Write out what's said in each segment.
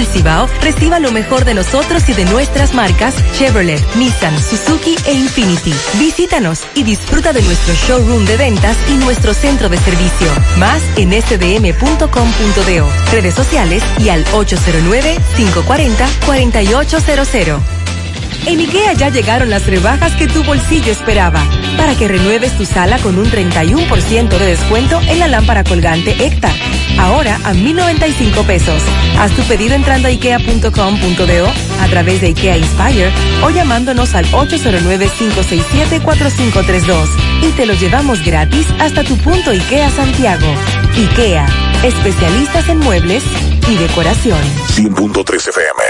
el Cibao, reciba lo mejor de nosotros y de nuestras marcas Chevrolet, Nissan, Suzuki e Infinity. Visítanos y disfruta de nuestro showroom de ventas y nuestro centro de servicio. Más en sdm.com.do, redes sociales y al 809-540-4800. En IKEA ya llegaron las rebajas que tu bolsillo esperaba, para que renueves tu sala con un 31% de descuento en la lámpara colgante ECTA. Ahora a 1.095 pesos. Haz tu pedido entrando a ikea.com.do, a través de IKEA Inspire o llamándonos al 809-567-4532. Y te lo llevamos gratis hasta tu punto IKEA Santiago. IKEA, especialistas en muebles y decoración. 100.3 FM.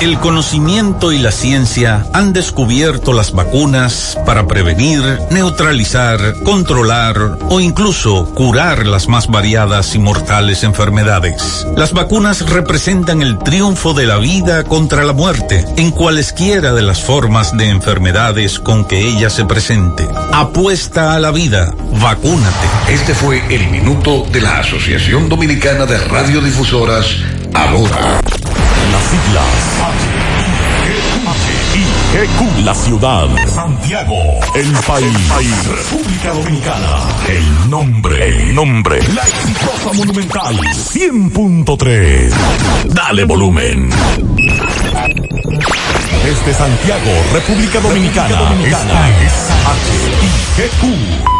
El conocimiento y la ciencia han descubierto las vacunas para prevenir, neutralizar, controlar o incluso curar las más variadas y mortales enfermedades. Las vacunas representan el triunfo de la vida contra la muerte en cualesquiera de las formas de enfermedades con que ella se presente. Apuesta a la vida, vacúnate. Este fue el minuto de la Asociación Dominicana de Radiodifusoras, Adora. Las siglas. HIGQ, la ciudad, Santiago, el país, República Dominicana, el nombre, el nombre, la exitosa monumental, 100.3. Dale volumen. Desde Santiago, República Dominicana, esta es HIGQ,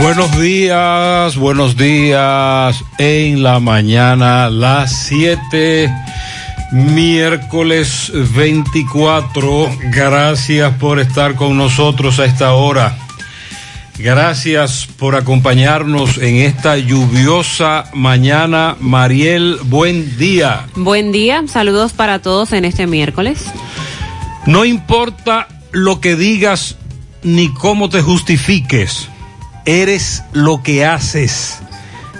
Buenos días, buenos días. En la mañana, las 7, miércoles 24. Gracias por estar con nosotros a esta hora. Gracias por acompañarnos en esta lluviosa mañana. Mariel, buen día. Buen día, saludos para todos en este miércoles. No importa lo que digas ni cómo te justifiques eres lo que haces.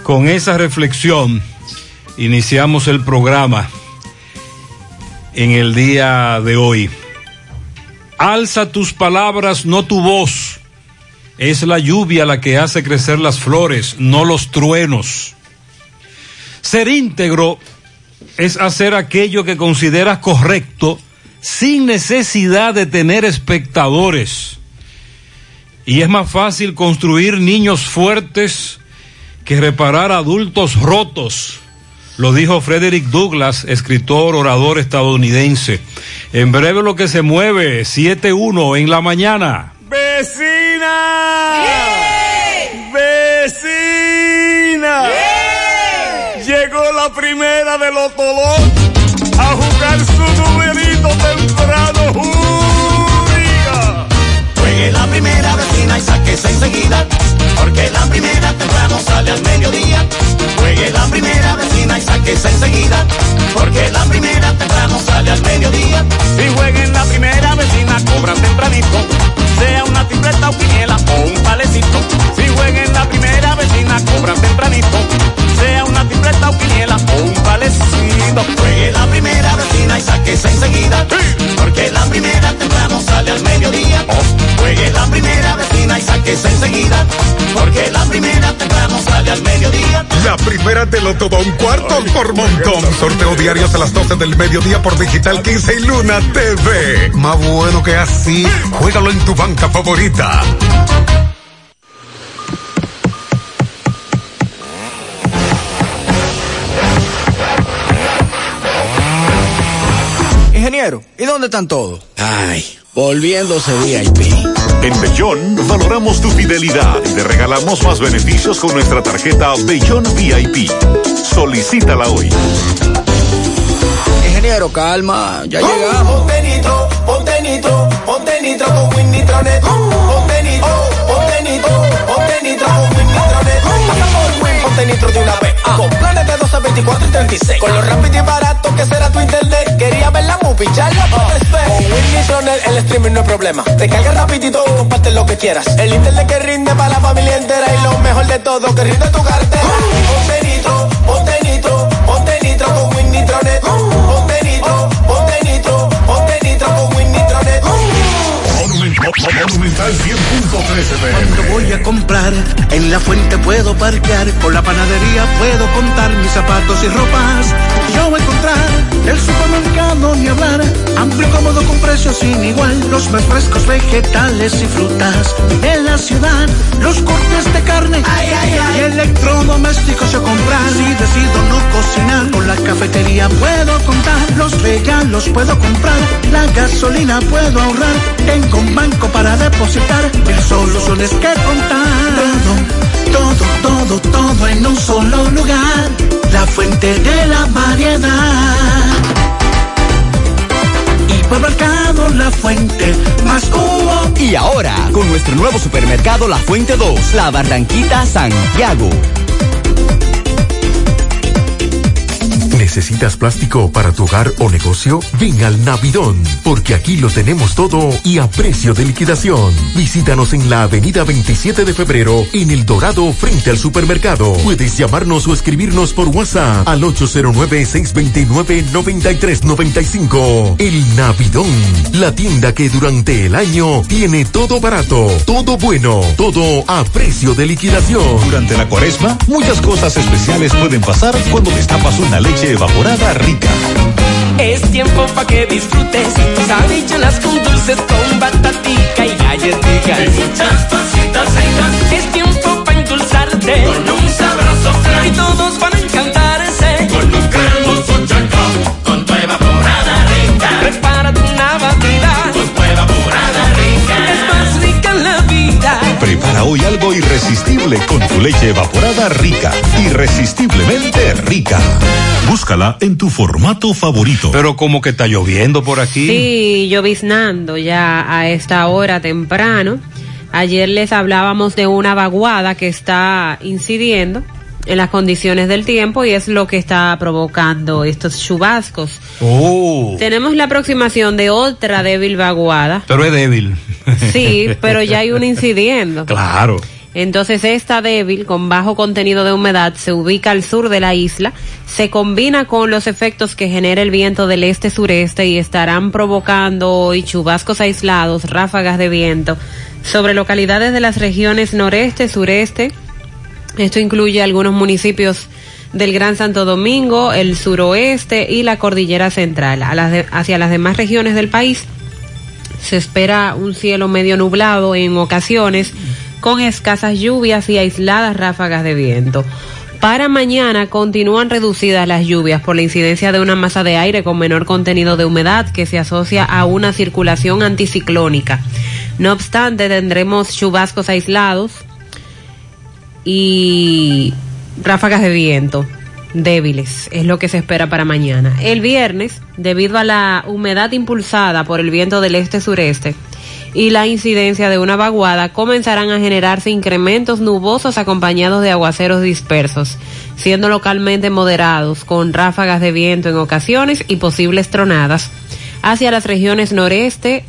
Con esa reflexión iniciamos el programa en el día de hoy. Alza tus palabras, no tu voz. Es la lluvia la que hace crecer las flores, no los truenos. Ser íntegro es hacer aquello que consideras correcto sin necesidad de tener espectadores y es más fácil construir niños fuertes que reparar adultos rotos. Lo dijo Frederick Douglass, escritor, orador estadounidense. En breve lo que se mueve, 7-1 en la mañana. ¡Vecina! ¡Vecina! Llegó la primera de los tolos enseguida, porque la primera temprano sale al mediodía. Juegue la primera vecina y sáquese enseguida, porque la primera temprano sale al mediodía. Si jueguen la primera vecina, cobran tempranito, sea una tripleta o quiniela o un palecito. Si jueguen la primera vecina, cobran tempranito, sea una tripleta o quiniela o un palecito. Juegue la primera vecina y sáquese enseguida, porque la primera temprano sale al mediodía. Juegue la primera vecina y sáquese enseguida, porque la primera temprano sale al mediodía. La primera te lo todo un cuarto por montón. Sorteo diario a las 12 del mediodía por Digital 15 y Luna TV. Más bueno que así, juégalo en tu banca favorita. Ingeniero, ¿y dónde están todos? Ay, volviéndose VIP. En Bellón valoramos tu fidelidad y te regalamos más beneficios con nuestra tarjeta Bellón VIP. Solicítala hoy. Ingeniero, calma, ya llegamos. Ponte nitro, ponte nitro, ponte nitro con Win Nitronet. Ponte nitro, ponte nitro, ponte nitro con ponte nitro de una vez. Con planes de 12, 24 y 36. Con lo rápido y barato que será tu internet. Quería ver la movie, ya la puedes ver. Con Win Nitronet el streaming no es problema. Te carga rapidito, comparte lo que quieras. El internet que rinde para la familia entera. Y lo mejor de todo, que rinde tu cartera. Ponte nitro, ponte nitro, ponte nitro con Win Nitronet. Ponte Monumental 100.13 Cuando voy a comprar, en la fuente puedo parquear, con la panadería puedo contar mis zapatos y ropas. Yo voy a encontrar el supermercado ni hablar, amplio y cómodo con precios sin igual, los más frescos vegetales y frutas de la ciudad, los cortes de carne y electrodomésticos yo comprar. Si decido cafetería puedo contar, los regalos puedo comprar, la gasolina puedo ahorrar, tengo un banco para depositar, mil soluciones que contar. Todo, todo, todo, todo en un solo lugar, la fuente de la variedad. Hipermercado La Fuente, más cubo. Y ahora, con nuestro nuevo supermercado La Fuente 2, La Barranquita Santiago. ¿Necesitas plástico para tu hogar o negocio? Ven al Navidón, porque aquí lo tenemos todo y a precio de liquidación. Visítanos en la avenida 27 de febrero, en El Dorado, frente al supermercado. Puedes llamarnos o escribirnos por WhatsApp al 809-629-9395. El Navidón, la tienda que durante el año tiene todo barato, todo bueno, todo a precio de liquidación. Durante la cuaresma, muchas cosas especiales pueden pasar cuando destapas una leche evaporada rica. Es tiempo pa' que disfrutes tus con dulces con batatica y galletitas. Y muchas cositas ricas. Es tiempo pa' endulzarte con un sabroso flan. Y todos van a Prepara hoy algo irresistible con tu leche evaporada rica. Irresistiblemente rica. Búscala en tu formato favorito. Pero como que está lloviendo por aquí. Sí, lloviznando ya a esta hora temprano. Ayer les hablábamos de una vaguada que está incidiendo en las condiciones del tiempo y es lo que está provocando estos chubascos. Oh. Tenemos la aproximación de otra débil vaguada. Pero es débil. Sí, pero ya hay una incidiendo. Claro. Entonces esta débil, con bajo contenido de humedad, se ubica al sur de la isla, se combina con los efectos que genera el viento del este-sureste y estarán provocando hoy chubascos aislados, ráfagas de viento sobre localidades de las regiones noreste, sureste. Esto incluye algunos municipios del Gran Santo Domingo, el suroeste y la cordillera central. Hacia las demás regiones del país se espera un cielo medio nublado en ocasiones con escasas lluvias y aisladas ráfagas de viento. Para mañana continúan reducidas las lluvias por la incidencia de una masa de aire con menor contenido de humedad que se asocia a una circulación anticiclónica. No obstante, tendremos chubascos aislados y ráfagas de viento débiles, es lo que se espera para mañana. El viernes, debido a la humedad impulsada por el viento del este-sureste, y la incidencia de una vaguada comenzarán a generarse incrementos nubosos acompañados de aguaceros dispersos, siendo localmente moderados, con ráfagas de viento en ocasiones y posibles tronadas, hacia las regiones noreste,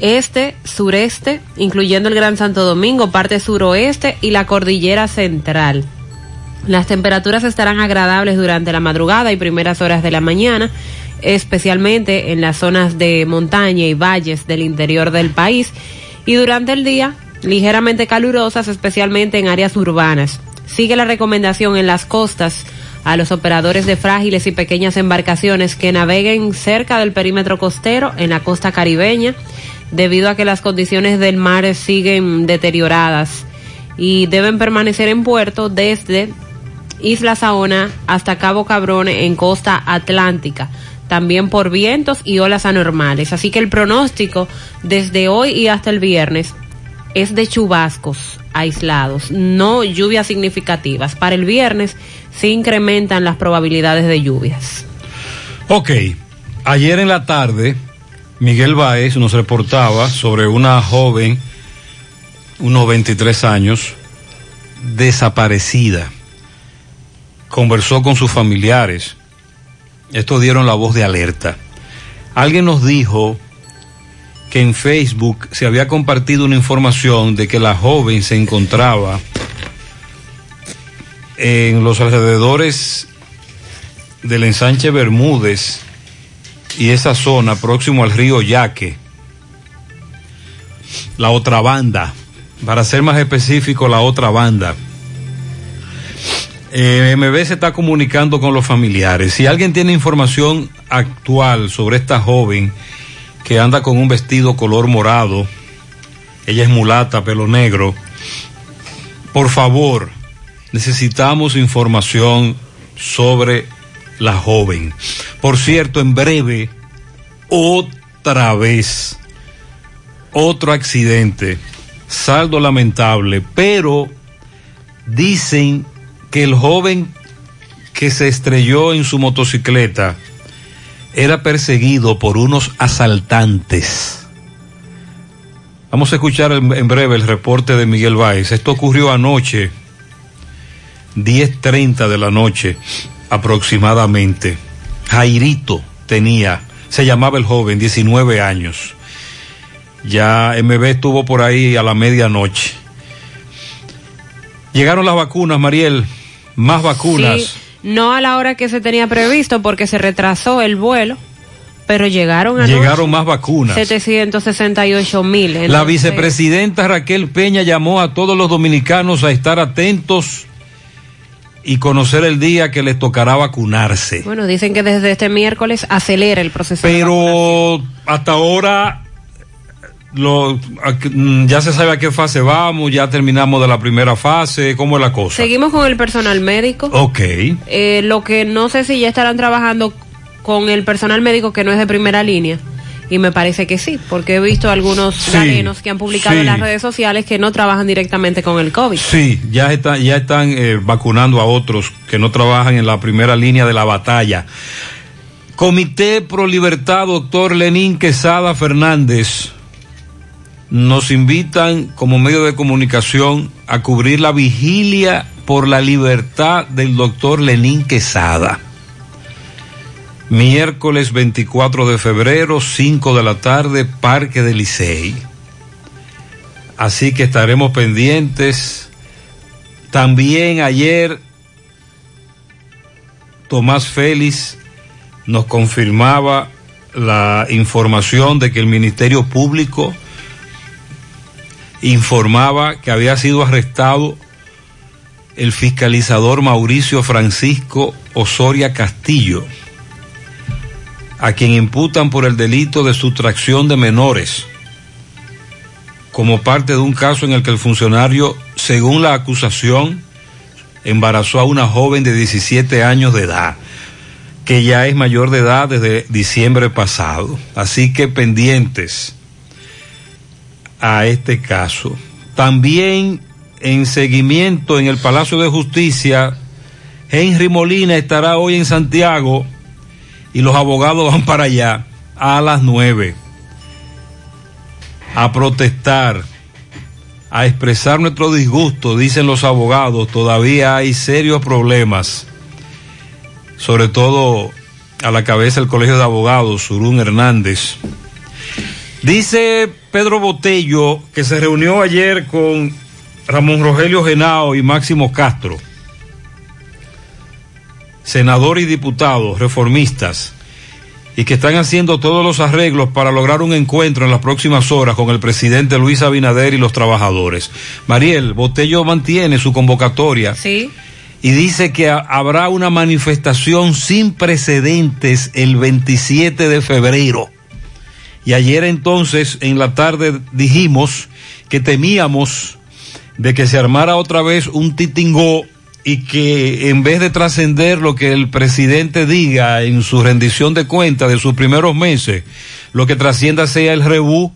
este, sureste, incluyendo el Gran Santo Domingo, parte suroeste y la cordillera central. Las temperaturas estarán agradables durante la madrugada y primeras horas de la mañana, especialmente en las zonas de montaña y valles del interior del país, y durante el día ligeramente calurosas, especialmente en áreas urbanas. Sigue la recomendación en las costas a los operadores de frágiles y pequeñas embarcaciones que naveguen cerca del perímetro costero en la costa caribeña, debido a que las condiciones del mar siguen deterioradas y deben permanecer en puerto desde Isla Saona hasta Cabo Cabrón en costa atlántica también por vientos y olas anormales. Así que el pronóstico desde hoy y hasta el viernes es de chubascos aislados, no lluvias significativas. Para el viernes se incrementan las probabilidades de lluvias. Ok, ayer en la tarde Miguel Baez nos reportaba sobre una joven, unos 23 años, desaparecida. Conversó con sus familiares. Estos dieron la voz de alerta. Alguien nos dijo que en Facebook se había compartido una información de que la joven se encontraba en los alrededores del ensanche Bermúdez y esa zona próximo al río Yaque. La otra banda, para ser más específico, la otra banda. Eh, MB se está comunicando con los familiares. Si alguien tiene información actual sobre esta joven que anda con un vestido color morado, ella es mulata, pelo negro, por favor, necesitamos información sobre la joven. Por cierto, en breve, otra vez, otro accidente, saldo lamentable, pero dicen que el joven que se estrelló en su motocicleta era perseguido por unos asaltantes. Vamos a escuchar en breve el reporte de Miguel Báez. Esto ocurrió anoche, 10.30 de la noche aproximadamente. Jairito tenía, se llamaba el joven, 19 años. Ya MB estuvo por ahí a la medianoche. Llegaron las vacunas, Mariel, más vacunas. Sí, no a la hora que se tenía previsto porque se retrasó el vuelo, pero llegaron a Llegaron más vacunas. 768 mil. La vicepresidenta Raquel Peña llamó a todos los dominicanos a estar atentos y conocer el día que les tocará vacunarse. Bueno, dicen que desde este miércoles acelera el proceso. Pero hasta ahora lo, ya se sabe a qué fase vamos, ya terminamos de la primera fase, ¿cómo es la cosa? Seguimos con el personal médico. Ok. Eh, lo que no sé si ya estarán trabajando con el personal médico que no es de primera línea. Y me parece que sí, porque he visto algunos sí, que han publicado sí. en las redes sociales que no trabajan directamente con el COVID. Sí, ya, está, ya están eh, vacunando a otros que no trabajan en la primera línea de la batalla. Comité Pro Libertad, doctor Lenín Quesada Fernández, nos invitan como medio de comunicación a cubrir la vigilia por la libertad del doctor Lenín Quesada miércoles 24 de febrero, 5 de la tarde, Parque del Licey. Así que estaremos pendientes. También ayer Tomás Félix nos confirmaba la información de que el Ministerio Público informaba que había sido arrestado el fiscalizador Mauricio Francisco Osoria Castillo a quien imputan por el delito de sustracción de menores, como parte de un caso en el que el funcionario, según la acusación, embarazó a una joven de 17 años de edad, que ya es mayor de edad desde diciembre pasado. Así que pendientes a este caso. También en seguimiento en el Palacio de Justicia, Henry Molina estará hoy en Santiago y los abogados van para allá a las nueve a protestar, a expresar nuestro disgusto, dicen los abogados, todavía hay serios problemas, sobre todo a la cabeza del Colegio de Abogados, Surún Hernández. Dice Pedro Botello que se reunió ayer con Ramón Rogelio Genao y Máximo Castro senadores y diputados reformistas y que están haciendo todos los arreglos para lograr un encuentro en las próximas horas con el presidente Luis Abinader y los trabajadores. Mariel, Botello mantiene su convocatoria. Sí. Y dice que habrá una manifestación sin precedentes el 27 de febrero. Y ayer entonces, en la tarde, dijimos que temíamos de que se armara otra vez un titingó y que en vez de trascender lo que el presidente diga en su rendición de cuentas de sus primeros meses, lo que trascienda sea el rebú.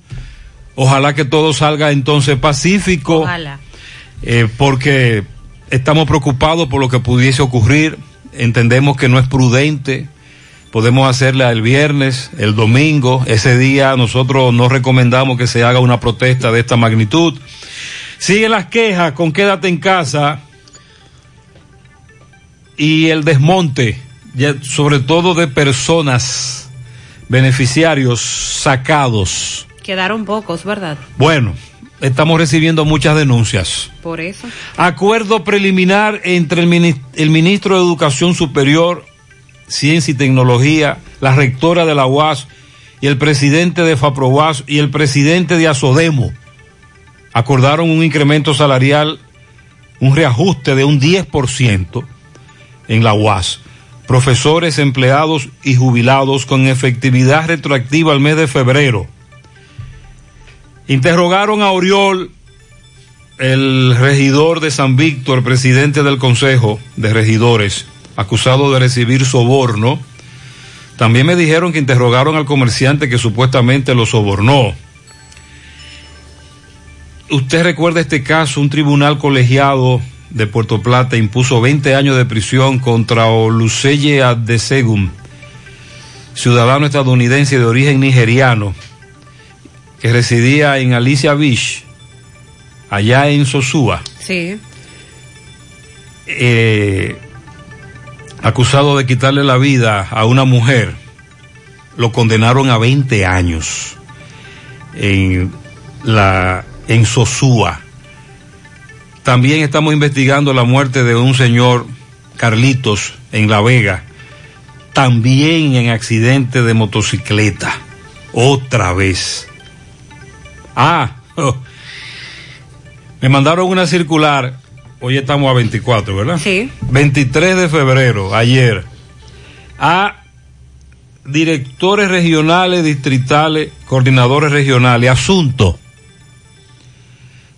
Ojalá que todo salga entonces pacífico. Ojalá. Eh, porque estamos preocupados por lo que pudiese ocurrir. Entendemos que no es prudente Podemos hacerla el viernes, el domingo. Ese día nosotros no recomendamos que se haga una protesta de esta magnitud. Siguen las quejas con quédate en casa y el desmonte, sobre todo de personas, beneficiarios sacados. Quedaron pocos, ¿verdad? Bueno, estamos recibiendo muchas denuncias. Por eso. Acuerdo preliminar entre el, el ministro de Educación Superior, Ciencia y Tecnología, la rectora de la UAS y el presidente de FAPROWAS y el presidente de ASODEMO. Acordaron un incremento salarial, un reajuste de un 10% en la UAS. Profesores, empleados y jubilados con efectividad retroactiva al mes de febrero. Interrogaron a Oriol, el regidor de San Víctor, presidente del Consejo de Regidores, acusado de recibir soborno. También me dijeron que interrogaron al comerciante que supuestamente lo sobornó. Usted recuerda este caso, un tribunal colegiado de Puerto Plata impuso 20 años de prisión contra Oluseye Adesegum, ciudadano estadounidense de origen nigeriano, que residía en Alicia Beach, allá en Sosúa. Sí. Eh, acusado de quitarle la vida a una mujer, lo condenaron a 20 años en, la, en Sosúa. También estamos investigando la muerte de un señor Carlitos en La Vega, también en accidente de motocicleta, otra vez. Ah, oh. me mandaron una circular, hoy estamos a 24, ¿verdad? Sí. 23 de febrero, ayer, a directores regionales, distritales, coordinadores regionales, asunto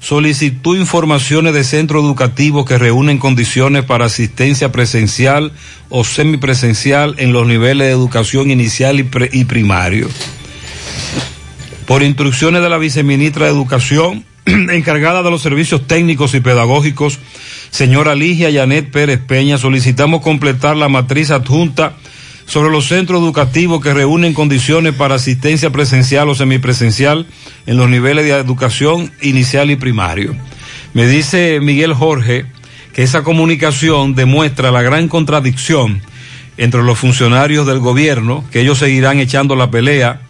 solicitó informaciones de centros educativos que reúnen condiciones para asistencia presencial o semipresencial en los niveles de educación inicial y, primario. Por instrucciones de la viceministra de Educación, encargada de los servicios técnicos y pedagógicos, señora Ligia Yanet Pérez Peña, solicitamos completar la matriz adjunta sobre los centros educativos que reúnen condiciones para asistencia presencial o semipresencial en los niveles de educación inicial y primario. Me dice Miguel Jorge que esa comunicación demuestra la gran contradicción entre los funcionarios del gobierno, que ellos seguirán echando la pelea.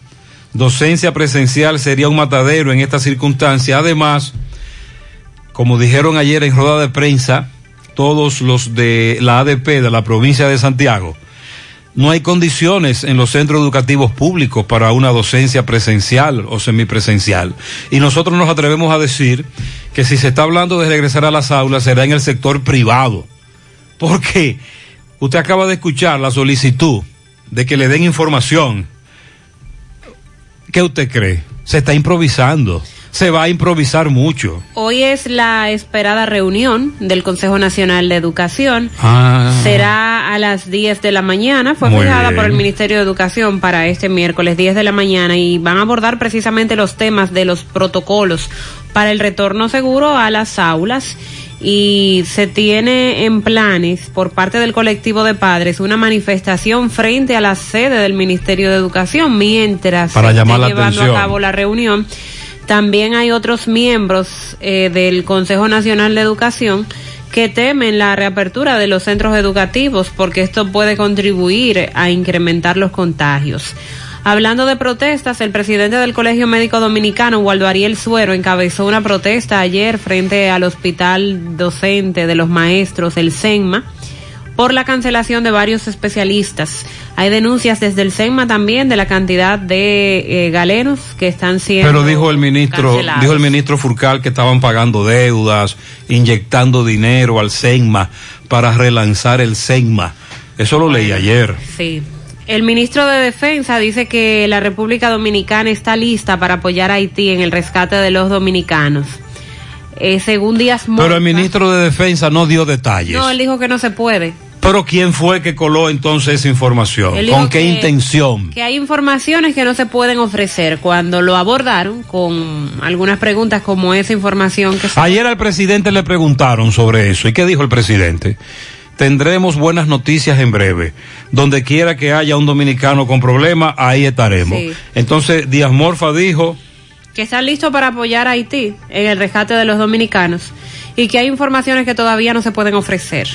Docencia presencial sería un matadero en esta circunstancia. Además, como dijeron ayer en rueda de prensa, todos los de la ADP de la provincia de Santiago, no hay condiciones en los centros educativos públicos para una docencia presencial o semipresencial. Y nosotros nos atrevemos a decir que si se está hablando de regresar a las aulas será en el sector privado. Porque usted acaba de escuchar la solicitud de que le den información. ¿Qué usted cree? Se está improvisando se va a improvisar mucho. Hoy es la esperada reunión del Consejo Nacional de Educación. Ah. Será a las 10 de la mañana. Fue fijada por el Ministerio de Educación para este miércoles 10 de la mañana y van a abordar precisamente los temas de los protocolos para el retorno seguro a las aulas y se tiene en planes por parte del colectivo de padres una manifestación frente a la sede del Ministerio de Educación mientras para se llamar está la llevando atención. a cabo la reunión. También hay otros miembros eh, del Consejo Nacional de Educación que temen la reapertura de los centros educativos porque esto puede contribuir a incrementar los contagios. Hablando de protestas, el presidente del Colegio Médico Dominicano, Waldo Ariel Suero, encabezó una protesta ayer frente al Hospital Docente de los Maestros, el SENMA, por la cancelación de varios especialistas. Hay denuncias desde el SENMA también de la cantidad de eh, galenos que están siendo. Pero dijo el ministro, cancelados. dijo el ministro Furcal que estaban pagando deudas, inyectando dinero al SENMA para relanzar el SENMA. Eso lo leí ayer. Sí. El ministro de Defensa dice que la República Dominicana está lista para apoyar a Haití en el rescate de los dominicanos. Eh, según Díaz Morfa, Pero el ministro de Defensa no dio detalles. No, él dijo que no se puede. Pero ¿quién fue que coló entonces esa información? Él ¿Con qué que- intención? Que hay informaciones que no se pueden ofrecer. Cuando lo abordaron con algunas preguntas como esa información que se... Ayer al presidente le preguntaron sobre eso. ¿Y qué dijo el presidente? tendremos buenas noticias en breve. Donde quiera que haya un dominicano con problemas, ahí estaremos. Sí. Entonces, Díaz Morfa dijo, que están listos para apoyar a Haití en el rescate de los dominicanos y que hay informaciones que todavía no se pueden ofrecer.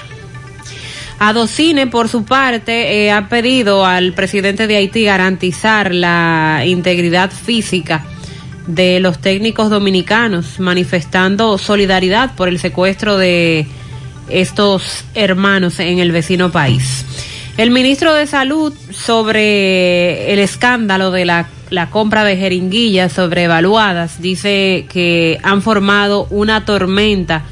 Adocine, por su parte, eh, ha pedido al presidente de Haití garantizar la integridad física de los técnicos dominicanos, manifestando solidaridad por el secuestro de estos hermanos en el vecino país. El ministro de Salud sobre el escándalo de la, compra de jeringuillas sobrevaluadas dice que han formado una tormenta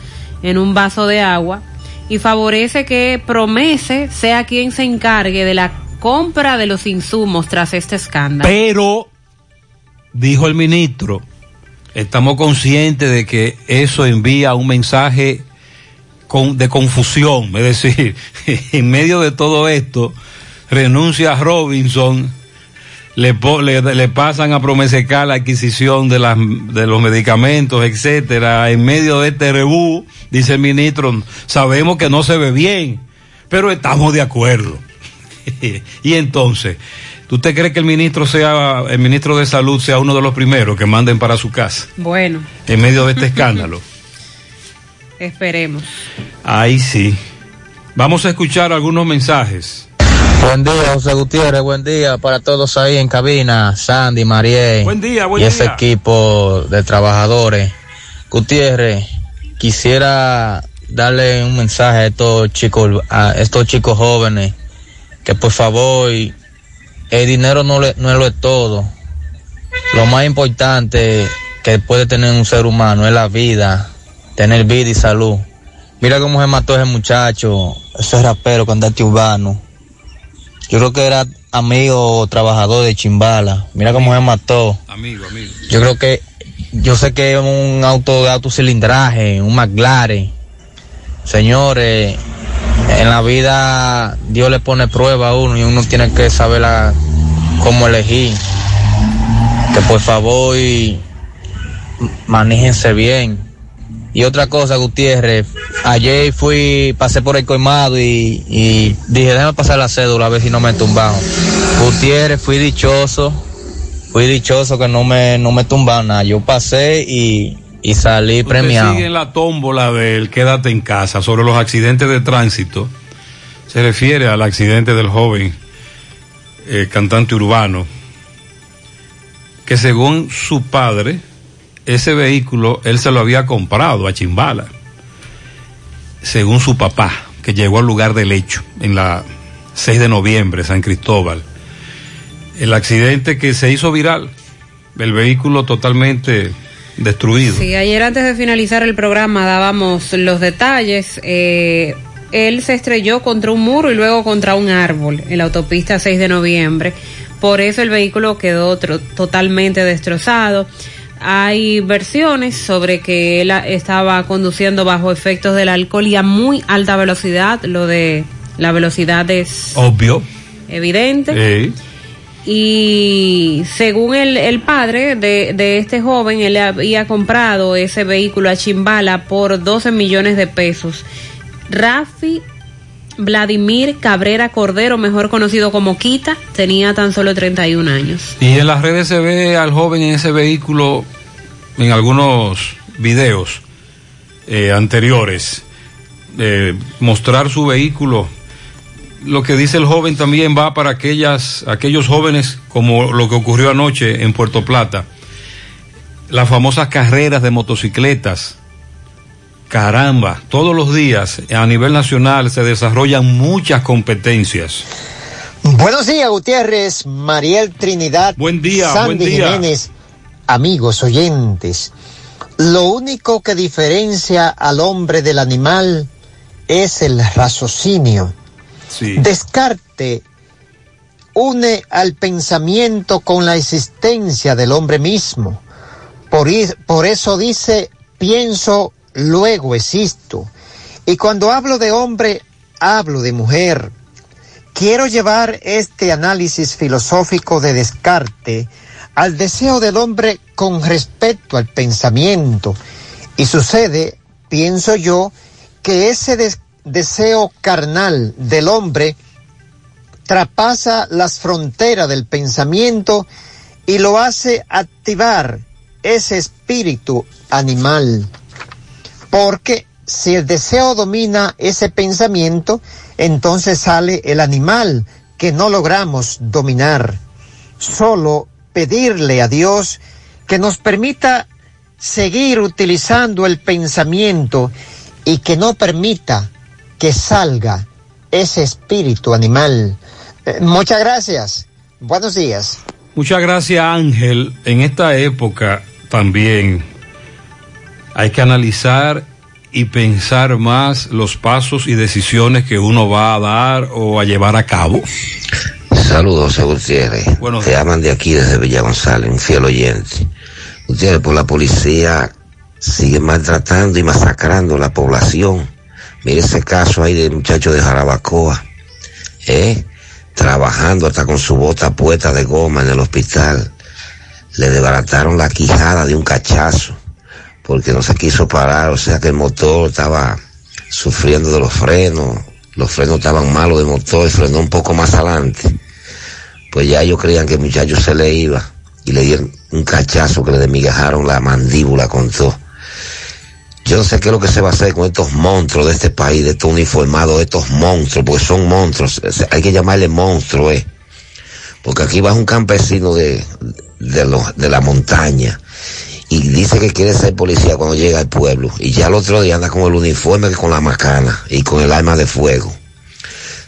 en un vaso de agua y favorece que Promese sea quien se encargue de la compra de los insumos tras este escándalo. pero, dijo el ministro, estamos conscientes de que eso envía un mensaje con- de confusión, es decir, en medio de todo esto, renuncia a Robinson, le, le, le pasan a Promesecar la adquisición de, las, de los medicamentos, etcétera, en medio de este rebú, dice el ministro, sabemos que no se ve bien, pero estamos de acuerdo. y entonces, ¿tú te crees que el ministro sea, el ministro de salud sea uno de los primeros que manden para su casa Bueno, en medio de este escándalo? esperemos. Ahí sí. Vamos a escuchar algunos mensajes. Buen día, José Gutiérrez. Buen día para todos ahí en cabina. Sandy, Mariel. Buen día, buen y ese día. equipo de trabajadores. Gutiérrez, quisiera darle un mensaje a estos chicos, a estos chicos jóvenes, que por favor, el dinero no, le- no lo es todo. Lo más importante que puede tener un ser humano es la vida, tener vida y salud. Mira cómo se mató ese muchacho, ese rapero cantante urbano. Yo creo que era amigo o trabajador de Chimbala. Mira cómo se mató. Amigo, amigo. Yo creo que, yo sé que es un auto de autocilindraje, un McLaren. Señores, en la vida Dios le pone prueba a uno y uno tiene que saber la- cómo elegir. Que por favor y manéjense bien. Y otra cosa, Gutiérrez, ayer fui, pasé por el colmado y, y dije, déjame pasar la cédula a ver si no me tumbaron. Gutiérrez, fui dichoso, fui dichoso que no me, no me tumbaron nada. Yo pasé y, y salí premiado. Usted sigue en la tómbola del quédate en casa sobre los accidentes de tránsito. Se refiere al accidente del joven eh, cantante urbano, que según su padre, ese vehículo él se lo había comprado a Chimbala, según su papá, que llegó al lugar del hecho en la 6 de noviembre, San Cristóbal. El accidente que se hizo viral, el vehículo totalmente destruido. Sí, ayer antes de finalizar el programa dábamos los detalles. Eh, él se estrelló contra un muro y luego contra un árbol en la autopista 6 de noviembre. Por eso el vehículo quedó totalmente destrozado. Hay versiones sobre que él estaba conduciendo bajo efectos del alcohol y a muy alta velocidad. Lo de la velocidad es Obvio. evidente. Eh, Y según el, el padre de, de este joven, él había comprado ese vehículo a Chimbala por 12 millones de pesos. Rafi Vladimir Cabrera Cordero, mejor conocido como Quita, tenía tan solo 31 años. Y en las redes se ve al joven en ese vehículo en algunos videos eh, anteriores mostrar su vehículo. Lo que dice el joven también va para aquellas, aquellos jóvenes como lo que ocurrió anoche en Puerto Plata. Las famosas carreras de motocicletas. Caramba, todos los días a nivel nacional se desarrollan muchas competencias. Buenos días, Gutiérrez, Mariel Trinidad. Buen día, Sandy buen día. Jiménez, amigos oyentes. Lo único que diferencia al hombre del animal es el raciocinio. Descarte une al pensamiento con la existencia del hombre mismo. Por eso dice, pienso, luego existo. Y cuando hablo de hombre, hablo de mujer. Quiero llevar este análisis filosófico de Descartes al deseo del hombre con respecto al pensamiento. Y sucede, pienso yo, que ese des- deseo carnal del hombre traspasa las fronteras del pensamiento y lo hace activar ese espíritu animal. Porque si el deseo domina ese pensamiento, entonces sale el animal que no logramos dominar. Solo pedirle a Dios que nos permita seguir utilizando el pensamiento y que no permita que salga ese espíritu animal. Eh, muchas gracias. Buenos días. Muchas gracias Ángel. En esta época también hay que analizar y pensar más los pasos y decisiones que uno va a dar o a llevar a cabo. Saludos, Gutiérrez. Bueno, Te llaman de aquí desde Villa González, un fiel oyente. Gutiérrez, por la policía sigue maltratando y masacrando a la población. Mire ese caso ahí del muchacho de Jarabacoa, ¿eh? Trabajando hasta con su bota puesta de goma en el hospital. Le desbarataron la quijada de un cachazo porque no se quiso parar, o sea que el motor estaba sufriendo de los frenos, los frenos estaban malos del motor y frenó un poco más adelante. Pues ya ellos creían que el muchacho se le iba y le dieron un cachazo que le desmigajaron la mandíbula con todo. Yo no sé qué es lo que se va a hacer con estos monstruos de este país, de estos uniformados, estos monstruos, porque son monstruos, hay que llamarle monstruos, eh. Porque aquí va un campesino de, de la montaña y dice que quiere ser policía cuando llega al pueblo. Y ya el otro día anda con el uniforme con la macana y con el arma de fuego.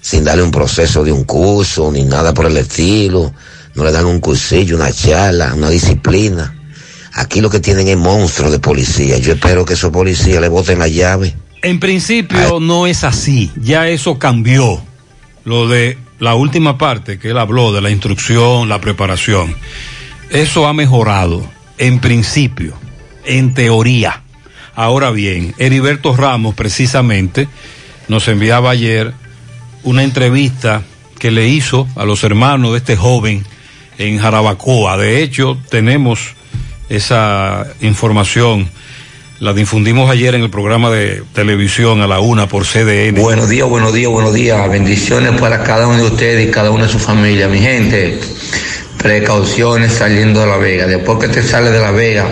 Sin darle un proceso de un curso ni nada por el estilo. No le dan un cursillo, una charla, una disciplina. Aquí lo que tienen es monstruos de policía. Yo espero que esos policías le voten la llave. En principio no es así. Ya eso cambió. Lo de la última parte que él habló de la instrucción, la preparación. Eso ha mejorado en principio, en teoría. Ahora bien, Heriberto Ramos precisamente nos enviaba ayer una entrevista que le hizo a los hermanos de este joven en Jarabacoa. De hecho, tenemos esa información. La difundimos ayer en el programa de televisión a la una por CDN. Buenos días, buenos días, buenos días. Bendiciones para cada uno de ustedes y cada una de su familia. Mi gente, precauciones saliendo de La Vega. Después que te sale de La Vega,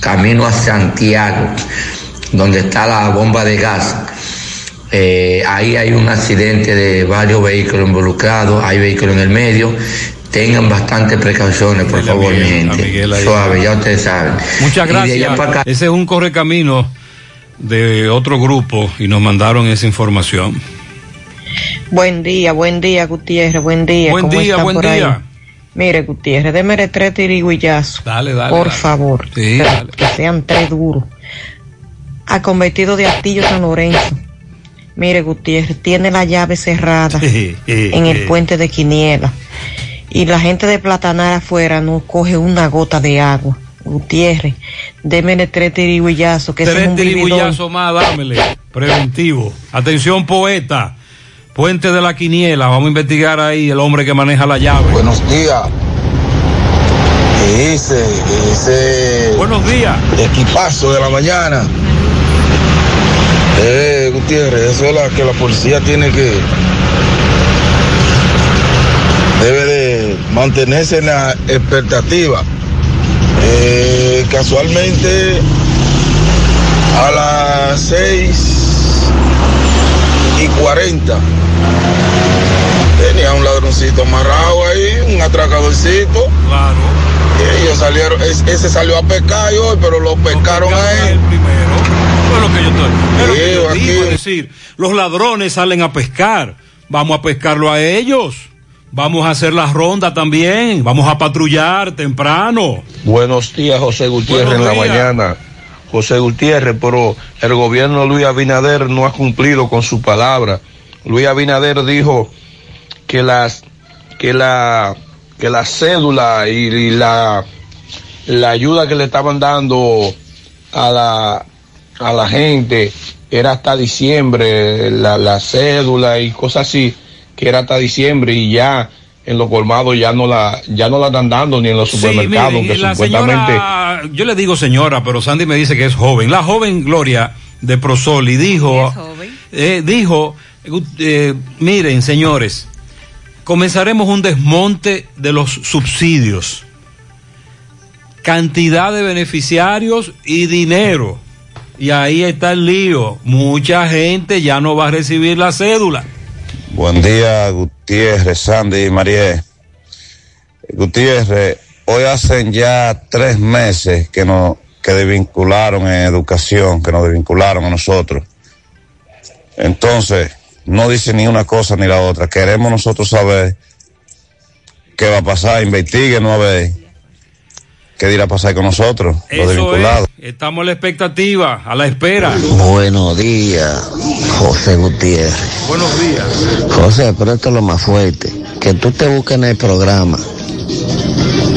camino a Santiago, donde está la bomba de gas. Eh, ahí hay un accidente de varios vehículos involucrados, hay vehículos en el medio. Tengan bastante precauciones, por favor, mi gente. Suave, ya ustedes saben. Muchas gracias. Ese es un correcamino de otro grupo y nos mandaron esa información. Buen día, buen día, Gutiérrez, buen día. Buen día, buen día. Mire, Gutiérrez, déme tres tiriguillazos. Dale, dale. Por favor. Sí, Que sean tres duros. Ha cometido de Astillo San Lorenzo. Mire, Gutiérrez, tiene la llave cerrada en el puente de Quiniela. Y la gente de Platanar afuera no coge una gota de agua. Gutiérrez, démele tres tiriguillazos. Que tres tiriguillazos más, dámele. Preventivo. Atención, poeta. Puente de la Quiniela, vamos a investigar ahí el hombre que maneja la llave. Buenos días. Ese, ese. Buenos días. Equipazo de la mañana. Eh, Gutiérrez, eso es lo que la policía tiene que. Debe de mantenerse en la expectativa. Eh, casualmente, a las seis y 40. Tenía un ladroncito amarrado ahí, un atracadorcito. Claro. Y ellos salieron, ese salió a pescar hoy, pero lo pescaron a él. primero. Bueno, que yo, estoy, es decir, los ladrones salen a pescar. Vamos a pescarlo a ellos. Vamos a hacer la ronda también. Vamos a patrullar temprano. Buenos días, José Gutiérrez, en la mañana. José Gutiérrez, pero el gobierno de Luis Abinader no ha cumplido con su palabra. Luis Abinader dijo que las que la que la cédula y, la la ayuda que le estaban dando a la a la gente era hasta diciembre la, la cédula y cosas así que era hasta diciembre y ya en los colmados ya no la ya no la están dando ni en los supermercados que supuestamente yo le digo señora pero Sandy me dice que es joven. La joven Gloria de Prosoli dijo eh, dijo, eh, miren señores, comenzaremos un desmonte de los subsidios, cantidad de beneficiarios y dinero. Y ahí está el lío. Mucha gente ya no va a recibir la cédula. Buen día, Gutiérrez, Sandy y María. Gutiérrez, hoy hacen ya tres meses que nos que desvincularon en educación, que nos desvincularon a nosotros. Entonces, no dice ni una cosa ni la otra. Queremos nosotros saber qué va a pasar, investiguen a ver qué dirá pasar con nosotros, los desvinculados. Estamos a la expectativa, a la espera. Buenos días, José Gutiérrez. Buenos días. José, pero esto es lo más fuerte. Que tú te busques en el programa,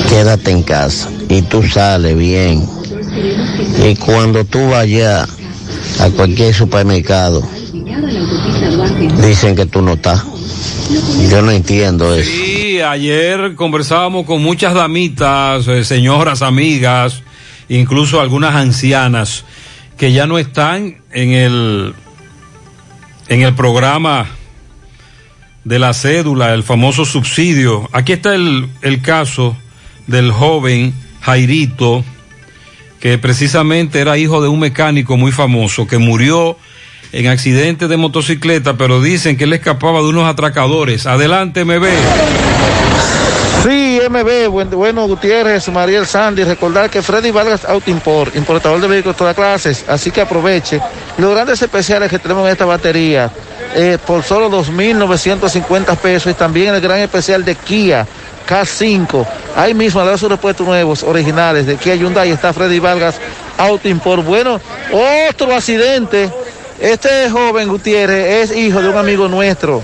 quédate en casa y tú sales bien. Y cuando tú vayas a cualquier supermercado, dicen que tú no estás. Yo no entiendo eso. Sí, ayer conversábamos con muchas damitas, eh, señoras, amigas, incluso algunas ancianas que ya no están en el en el programa de la cédula, el famoso subsidio. Aquí está el, el caso del joven Jairito, que precisamente era hijo de un mecánico muy famoso que murió en accidente de motocicleta, pero dicen que él escapaba de unos atracadores. Adelante, MB. Sí, MB, bueno, Gutiérrez, Mariel Sandy, recordar que Freddy Vargas Auto Import, importador de vehículos de todas clases, así que aproveche los grandes especiales que tenemos en esta batería, eh, por solo 2.950 pesos y también el gran especial de Kia K5. Ahí mismo a dar sus repuestos nuevos, originales de Kia Hyundai está Freddy Vargas Auto Import. Bueno, otro accidente este joven Gutiérrez es hijo de un amigo nuestro,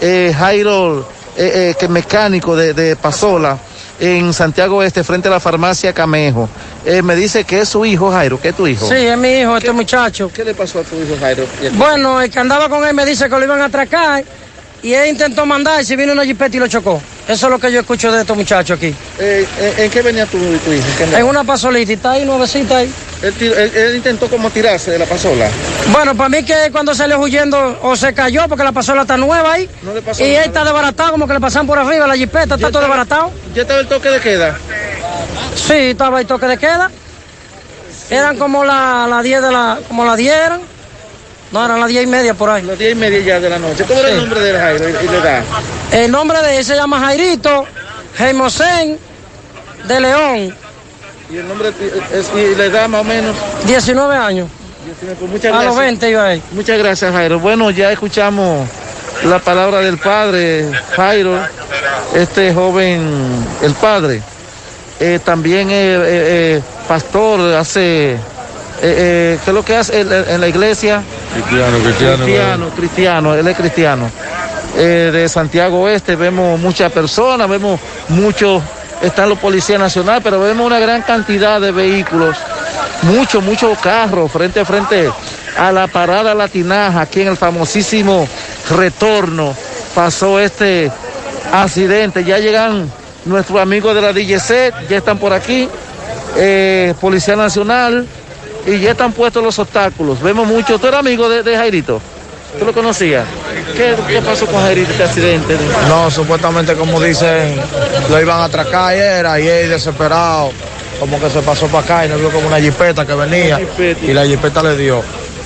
eh, Jairo, eh, eh, que mecánico de, de, Pasola, en Santiago Este, frente a la farmacia Camejo. me dice que es su hijo, Jairo, que es tu hijo. Sí, es mi hijo, este muchacho. ¿Qué le pasó a tu hijo, Jairo? Bueno, el que andaba con él me dice que lo iban a atracar y él intentó mandar y se vino una jipeta y lo chocó. Eso es lo que yo escucho de estos muchachos aquí. ¿En qué venía tu, tu hijo? En, una pasolita, y está ahí, nuevecita ahí. Él, intentó como tirarse de la pasola. Bueno, para mí que cuando salió huyendo o se cayó porque la pasola está nueva ahí. No le pasó y él está desbaratado, como que le pasan por arriba la jipeta, está todo desbaratado. ¿Ya estaba el toque de queda? Sí, estaba el toque de queda. Eran como las la 10 de la, como las 10 eran. No, eran las 10 y media por ahí. Las 10 y media ya de la noche. ¿Cómo era el nombre de Jairo y le da? El nombre de él se llama Jairito Jaimosén de León. ¿Y el nombre es, y le da más o menos? 19 años. Pues muchas gracias. A los 20 iba ahí. Muchas gracias, Jairo. Bueno, ya escuchamos la palabra del padre, Jairo, este joven, el padre. Eh, también eh, eh, pastor, hace, ¿qué es lo que hace en, la iglesia? Cristiano, cristiano. Cristiano, cristiano, él es cristiano. de Santiago Oeste vemos muchas personas, vemos muchos están los policías nacionales, pero vemos una gran cantidad de vehículos, muchos, muchos carros frente a frente a la parada latinaja, aquí en el famosísimo retorno pasó este accidente. Ya llegan nuestros amigos de la DGC, ya están por aquí, eh, Policía Nacional, y ya están puestos los obstáculos. Vemos mucho. ¿Tú eres amigo de, de Jairito? ¿Tú lo conocías? ¿Qué, pasó con Jairito, este accidente? No, supuestamente, como dicen, lo iban a atracar y él desesperado, como que se pasó para acá y no vio como una jipeta que venía, y la jipeta le dio.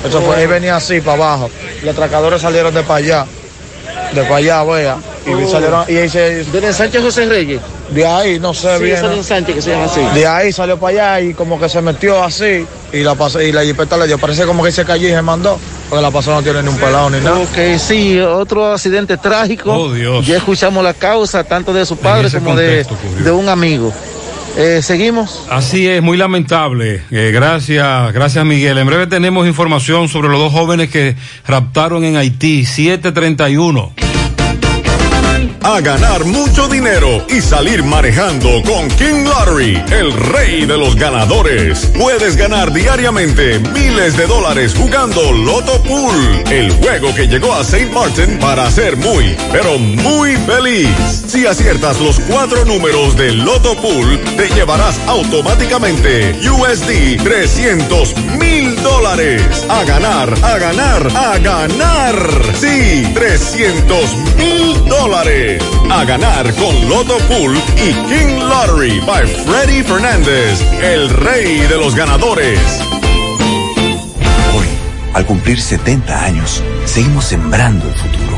Eso fue, él venía así para abajo. Los atracadores salieron de para allá, de para allá, vea. Y oh. salieron, y ahí se. ¿De Sánchez José Reyes? De ahí, no sé bien. Sánchez, que se llama así. De ahí salió para allá y como que se metió así, y la pasó, y la jipeta le dio. Parece como que se cayó y se mandó. Porque la pasó no tiene ni un pelado ni nada. Ok, sí, otro accidente trágico. Oh, Dios. Ya escuchamos la causa tanto de su padre como de, de, un amigo. Eh, Seguimos. Así es, muy lamentable. Eh, gracias, gracias Miguel. En breve tenemos información sobre los dos jóvenes que raptaron en Haití, 731 a ganar mucho dinero y salir manejando con King Lottery, el rey de los ganadores. Puedes ganar diariamente miles de dólares jugando Loto Pool, el juego que llegó a St. Martin para ser muy, pero muy feliz. Si aciertas los cuatro números del Loto Pool, te llevarás automáticamente USD 300 mil dólares. A ganar, a ganar, a ganar. Sí, 300 mil dólares. A ganar con Loto Pool y King Lottery by Freddy Fernández, el rey de los ganadores. Hoy, al cumplir 70 años, seguimos sembrando el futuro.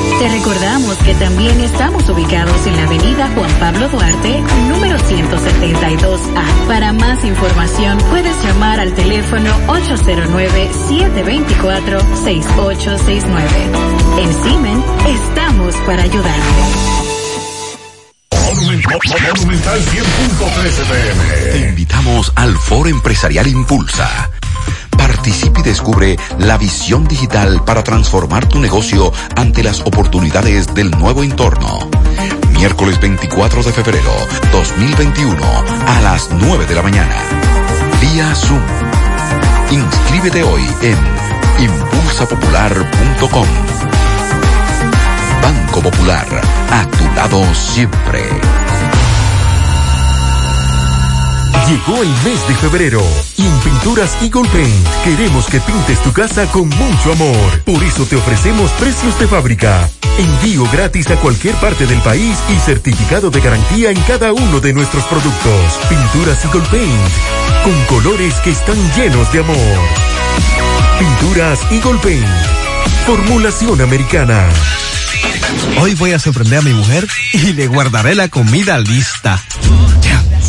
Te recordamos que también estamos ubicados en la avenida Juan Pablo Duarte, número 172A. Para más información puedes llamar al teléfono 809-724-6869. En Simen estamos para ayudarte. Te invitamos al Foro Empresarial Impulsa Participe y descubre la visión digital para transformar tu negocio ante las oportunidades del nuevo entorno. Miércoles 24 de febrero 2021 a las 9 de la mañana. Vía Zoom. Inscríbete hoy en impulsapopular.com. Banco Popular, a tu lado siempre. Llegó el mes de febrero y en Pinturas Eagle Paint queremos que pintes tu casa con mucho amor. Por eso te ofrecemos precios de fábrica, envío gratis a cualquier parte del país y certificado de garantía en cada uno de nuestros productos. Pinturas Eagle Paint, con colores que están llenos de amor. Pinturas Eagle Paint, formulación americana. Hoy voy a sorprender a mi mujer y le guardaré la comida lista.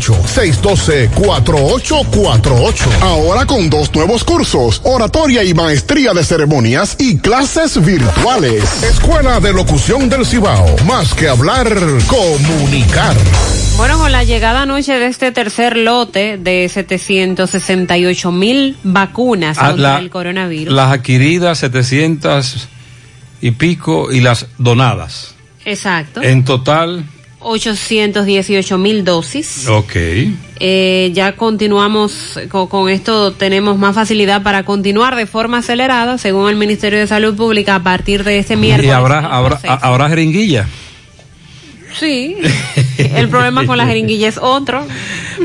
612-4848. Ahora con dos nuevos cursos, oratoria y maestría de ceremonias y clases virtuales. Escuela de Locución del Cibao. Más que hablar, comunicar. Bueno, con la llegada anoche de este tercer lote de 768 mil vacunas ah, contra el coronavirus. Las adquiridas 700 y pico y las donadas. Exacto. En total 818 mil dosis. Ok. Eh, ya continuamos con, esto, tenemos más facilidad para continuar de forma acelerada, según el Ministerio de Salud Pública, a partir de este miércoles. ¿Y habrá, habrá, habrá jeringuilla? Sí, el problema con la jeringuilla es otro.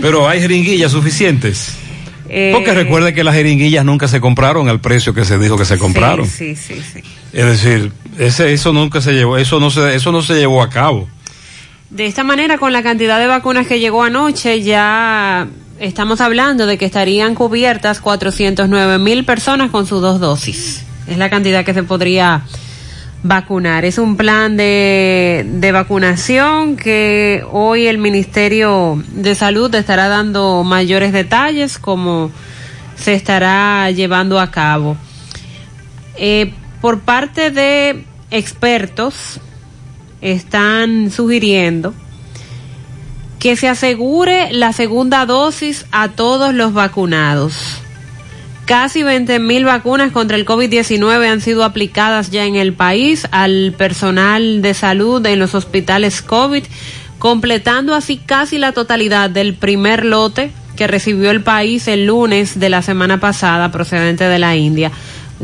Pero hay jeringuillas suficientes. Porque recuerde que las jeringuillas nunca se compraron al precio que se dijo que se compraron. Sí, sí, sí. Es decir, ese, eso nunca se llevó, eso no se, eso no se llevó a cabo. De esta manera, con la cantidad de vacunas que llegó anoche, ya estamos hablando de que estarían cubiertas 409 mil personas con sus dos dosis. Es la cantidad que se podría vacunar. Es un plan de, de vacunación que hoy el Ministerio de Salud estará dando mayores detalles como se estará llevando a cabo. Eh, por parte de expertos, están sugiriendo que se asegure la segunda dosis a todos los vacunados. Casi 20 mil vacunas contra el COVID-19 han sido aplicadas ya en el país al personal de salud en los hospitales COVID, completando así casi la totalidad del primer lote que recibió el país el lunes de la semana pasada procedente de la India.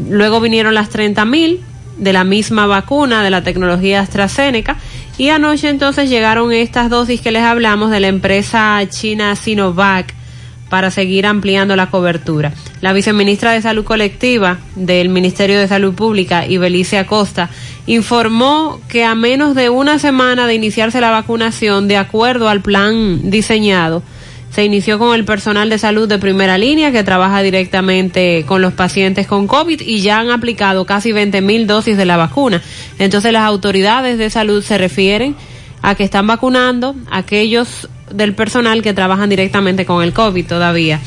Luego vinieron las 30 mil de la misma vacuna de la tecnología AstraZeneca y anoche entonces llegaron estas dosis que les hablamos de la empresa china Sinovac para seguir ampliando la cobertura. La viceministra de Salud Colectiva del Ministerio de Salud Pública, Ibelice Acosta, informó que a menos de una semana de iniciarse la vacunación, de acuerdo al plan diseñado, se inició con el personal de salud de primera línea que trabaja directamente con los pacientes con COVID y ya han aplicado casi 20 mil dosis de la vacuna. Entonces las autoridades de salud se refieren a que están vacunando a aquellos del personal que trabajan directamente con el COVID todavía.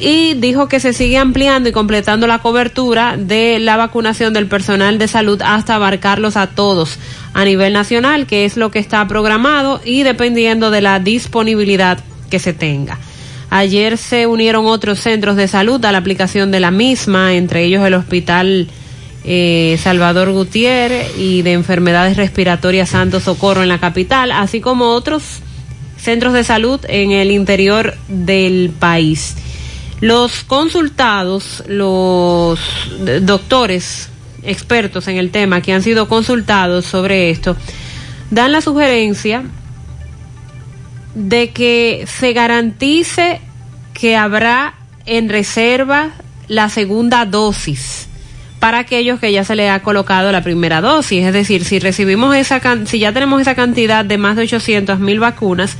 Y dijo que se sigue ampliando y completando la cobertura de la vacunación del personal de salud hasta abarcarlos a todos a nivel nacional, que es lo que está programado y dependiendo de la disponibilidad que se tenga. Ayer se unieron otros centros de salud a la aplicación de la misma, entre ellos el Hospital eh, Salvador Gutiérrez y de Enfermedades Respiratorias Santo Socorro en la capital, así como otros centros de salud en el interior del país. Los consultados, los doctores expertos en el tema que han sido consultados sobre esto, dan la sugerencia de que se garantice que habrá en reserva la segunda dosis para aquellos que ya se le ha colocado la primera dosis. Es decir, si recibimos esa, si ya tenemos esa cantidad de más de 800 mil vacunas,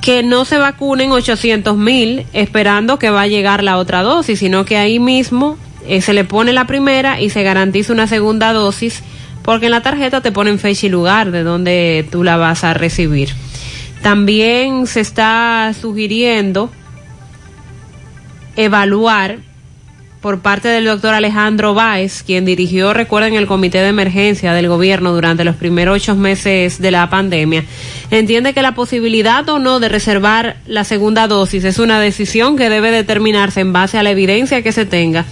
que no se vacunen 800 mil esperando que va a llegar la otra dosis, sino que ahí mismo eh, se le pone la primera y se garantiza una segunda dosis, porque en la tarjeta te ponen fecha y lugar de donde tú la vas a recibir. También se está sugiriendo evaluar por parte del doctor Alejandro Báez, quien dirigió, recuerden, el comité de emergencia del gobierno durante los primeros ocho meses de la pandemia, entiende que la posibilidad o no de reservar la segunda dosis es una decisión que debe determinarse en base a la evidencia que se tenga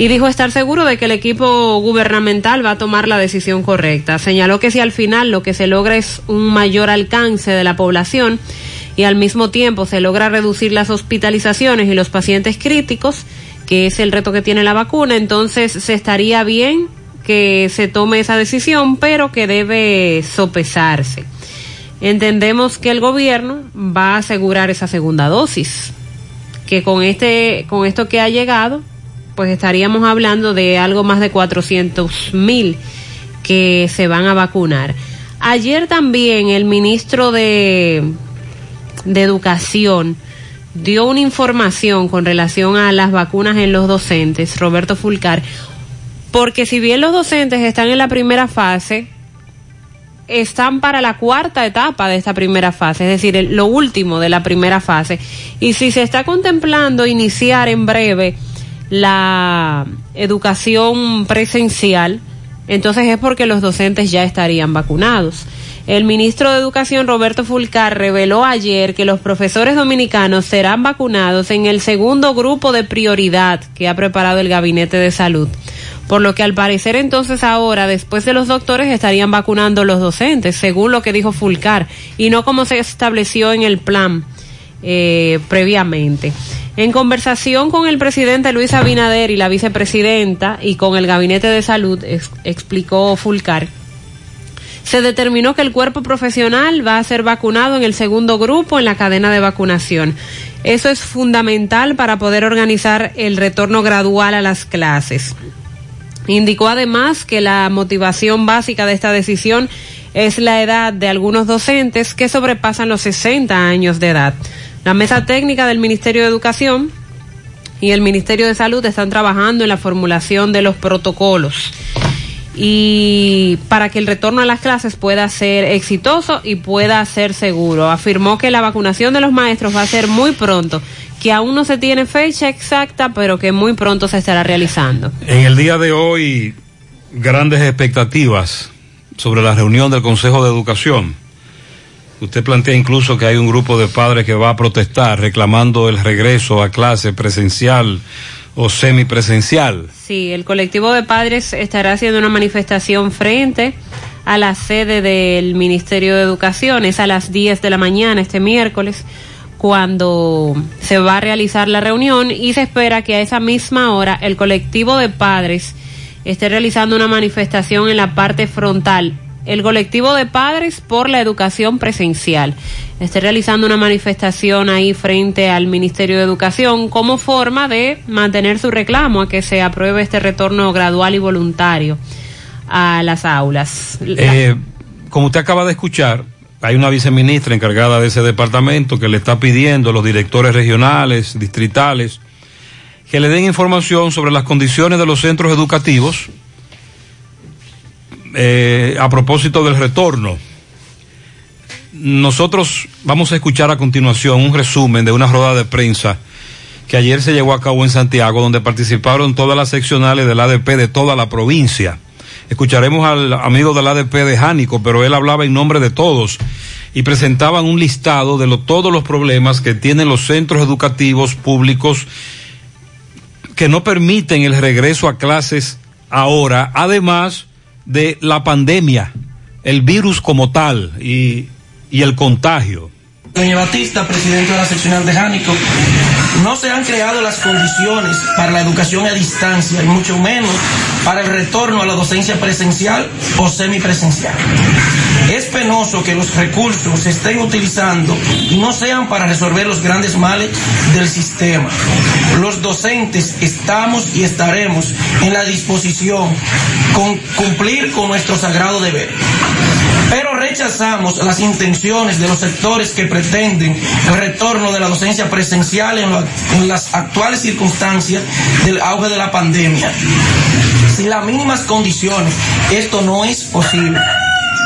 y dijo estar seguro de que el equipo gubernamental va a tomar la decisión correcta. Señaló que si al final lo que se logra es un mayor alcance de la población y al mismo tiempo se logra reducir las hospitalizaciones y los pacientes críticos, que es el reto que tiene la vacuna, entonces se estaría bien que se tome esa decisión, pero que debe sopesarse. Entendemos que el gobierno va a asegurar esa segunda dosis, que con este con esto que ha llegado pues estaríamos hablando de algo más de 400 mil que se van a vacunar. Ayer también el ministro de, de Educación dio una información con relación a las vacunas en los docentes, Roberto Fulcar, porque si bien los docentes están en la primera fase, están para la cuarta etapa de esta primera fase, es decir, lo último de la primera fase. Y si se está contemplando iniciar en breve la educación presencial, entonces es porque los docentes ya estarían vacunados. El ministro de Educación, Roberto Fulcar, reveló ayer que los profesores dominicanos serán vacunados en el segundo grupo de prioridad que ha preparado el Gabinete de Salud. Por lo que al parecer entonces ahora, después de los doctores, estarían vacunando los docentes, según lo que dijo Fulcar, y no como se estableció en el plan eh, previamente. En conversación con el presidente Luis Abinader y la vicepresidenta y con el gabinete de salud, explicó Fulcar, se determinó que el cuerpo profesional va a ser vacunado en el segundo grupo en la cadena de vacunación. Eso es fundamental para poder organizar el retorno gradual a las clases. Indicó además que la motivación básica de esta decisión es la edad de algunos docentes que sobrepasan los 60 años de edad. La mesa técnica del Ministerio de Educación y el Ministerio de Salud están trabajando en la formulación de los protocolos y para que el retorno a las clases pueda ser exitoso y pueda ser seguro. Afirmó que la vacunación de los maestros va a ser muy pronto, que aún no se tiene fecha exacta, pero que muy pronto se estará realizando. En el día de hoy, grandes expectativas sobre la reunión del Consejo de Educación. Usted plantea incluso que hay un grupo de padres que va a protestar reclamando el regreso a clase presencial o semipresencial. Sí, el colectivo de padres estará haciendo una manifestación frente a la sede del Ministerio de Educación. Es a las 10 de la mañana este miércoles cuando se va a realizar la reunión y se espera que a esa misma hora el colectivo de padres esté realizando una manifestación en la parte frontal el colectivo de padres por la educación presencial esté realizando una manifestación ahí frente al Ministerio de Educación como forma de mantener su reclamo a que se apruebe este retorno gradual y voluntario a las aulas. Eh, como usted acaba de escuchar, hay una viceministra encargada de ese departamento que le está pidiendo a los directores regionales, distritales, que le den información sobre las condiciones de los centros educativos eh, a propósito del retorno, nosotros vamos a escuchar a continuación un resumen de una rueda de prensa que ayer se llevó a cabo en Santiago, donde participaron todas las seccionales del ADP de toda la provincia. Escucharemos al amigo del ADP de Jánico, pero él hablaba en nombre de todos y presentaban un listado de todos los problemas que tienen los centros educativos públicos que no permiten el regreso a clases ahora, además de la pandemia, el virus como tal y, y el contagio. Doña Batista, presidente de la seccional de Jánico, no se han creado las condiciones para la educación a distancia y mucho menos para el retorno a la docencia presencial o semipresencial. Es penoso que los recursos se estén utilizando y no sean para resolver los grandes males del sistema. Los docentes estamos y estaremos en la disposición con cumplir con nuestro sagrado deber. Pero rechazamos las intenciones de los sectores que pretenden el retorno de la docencia presencial en, en las actuales circunstancias del auge de la pandemia. Las mínimas condiciones, esto no es posible.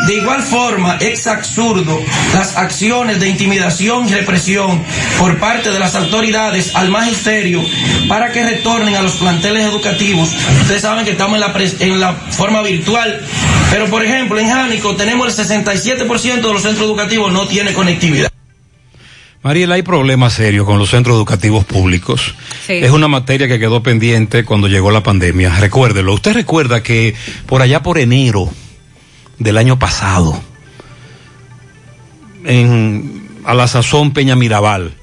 De igual forma, es absurdo las acciones de intimidación y represión por parte de las autoridades al magisterio para que retornen a los planteles educativos. Ustedes saben que estamos en la forma virtual, pero por ejemplo en Jánico tenemos el 67% de los centros educativos no tiene conectividad. Mariela, hay problemas serios con los centros educativos públicos. Es una materia que quedó pendiente cuando llegó la pandemia. Recuérdelo. Usted recuerda que por allá por enero del año pasado, en, a la sazón Peña Mirabal.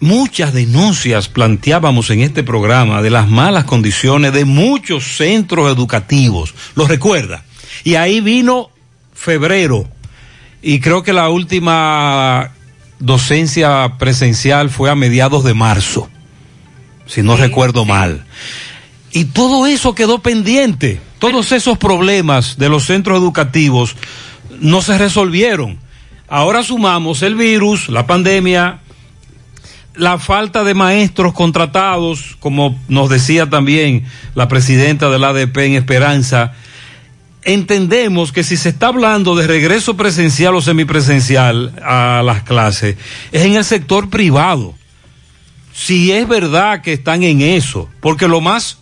Muchas denuncias planteábamos en este programa de las malas condiciones de muchos centros educativos. ¿Lo recuerda? Y ahí vino febrero. Y creo que la última docencia presencial fue a mediados de marzo, si no recuerdo mal. Y todo eso quedó pendiente. Todos esos problemas de los centros educativos no se resolvieron. Ahora sumamos el virus, la pandemia, la falta de maestros contratados, como nos decía también la presidenta del ADP en Esperanza. Entendemos que si se está hablando de regreso presencial o semipresencial a las clases, es en el sector privado. Si es verdad que están en eso, porque lo más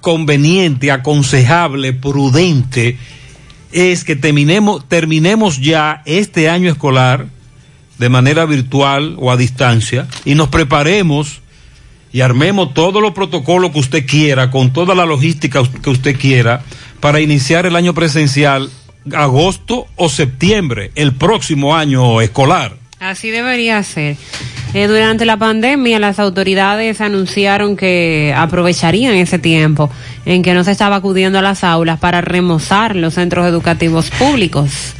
conveniente, aconsejable, prudente, es que terminemos, terminemos ya este año escolar de manera virtual o a distancia y nos preparemos y armemos todos los protocolos que usted quiera, con toda la logística que usted quiera, para iniciar el año presencial agosto o septiembre, el próximo año escolar. Así debería ser. Eh, durante la pandemia las autoridades anunciaron que aprovecharían ese tiempo en que no se estaba acudiendo a las aulas para remozar los centros educativos públicos.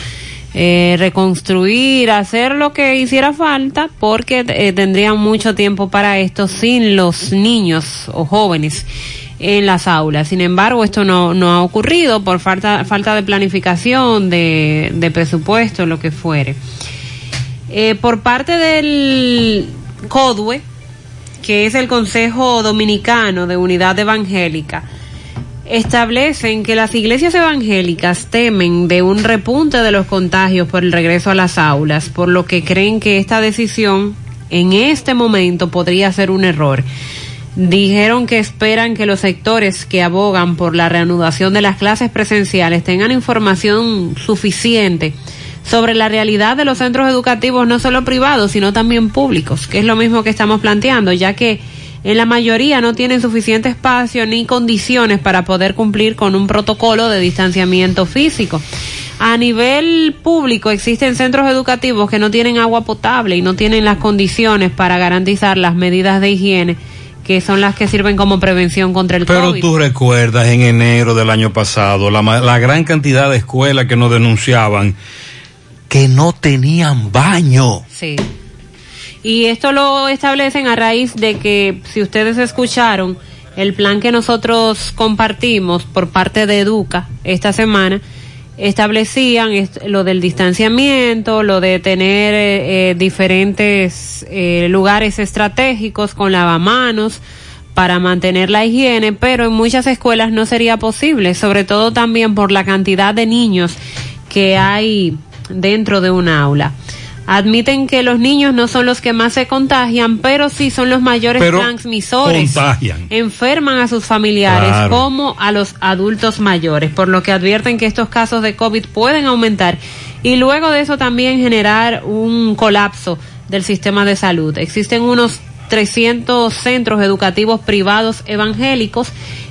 Eh, reconstruir, hacer lo que hiciera falta, porque eh, tendrían mucho tiempo para esto sin los niños o jóvenes en las aulas. Sin embargo, esto no, no ha ocurrido por falta, falta de planificación, de, presupuesto, lo que fuere. Eh, por parte del CODUE, que es el Consejo Dominicano de Unidad Evangélica, establecen que las iglesias evangélicas temen de un repunte de los contagios por el regreso a las aulas, por lo que creen que esta decisión en este momento podría ser un error. Dijeron que esperan que los sectores que abogan por la reanudación de las clases presenciales tengan información suficiente sobre la realidad de los centros educativos, no solo privados, sino también públicos, que es lo mismo que estamos planteando, ya que en la mayoría no tienen suficiente espacio ni condiciones para poder cumplir con un protocolo de distanciamiento físico. A nivel público existen centros educativos que no tienen agua potable y no tienen las condiciones para garantizar las medidas de higiene que son las que sirven como prevención contra el Pero tú recuerdas en enero del año pasado la, la gran cantidad de escuelas que nos denunciaban que no tenían baño. Sí. Y esto lo establecen a raíz de que, si ustedes escucharon, el plan que nosotros compartimos por parte de Educa esta semana, establecían lo del distanciamiento, lo de tener eh, eh, diferentes eh, lugares estratégicos con lavamanos para mantener la higiene, pero en muchas escuelas no sería posible, sobre todo también por la cantidad de niños que hay dentro de un aula. Admiten que los niños no son los que más se contagian, pero sí son los mayores transmisores. Enferman a sus familiares como a los adultos mayores, por lo que advierten que estos casos de COVID pueden aumentar y luego de eso también generar un colapso del sistema de salud. Existen unos 300 centros educativos privados evangélicos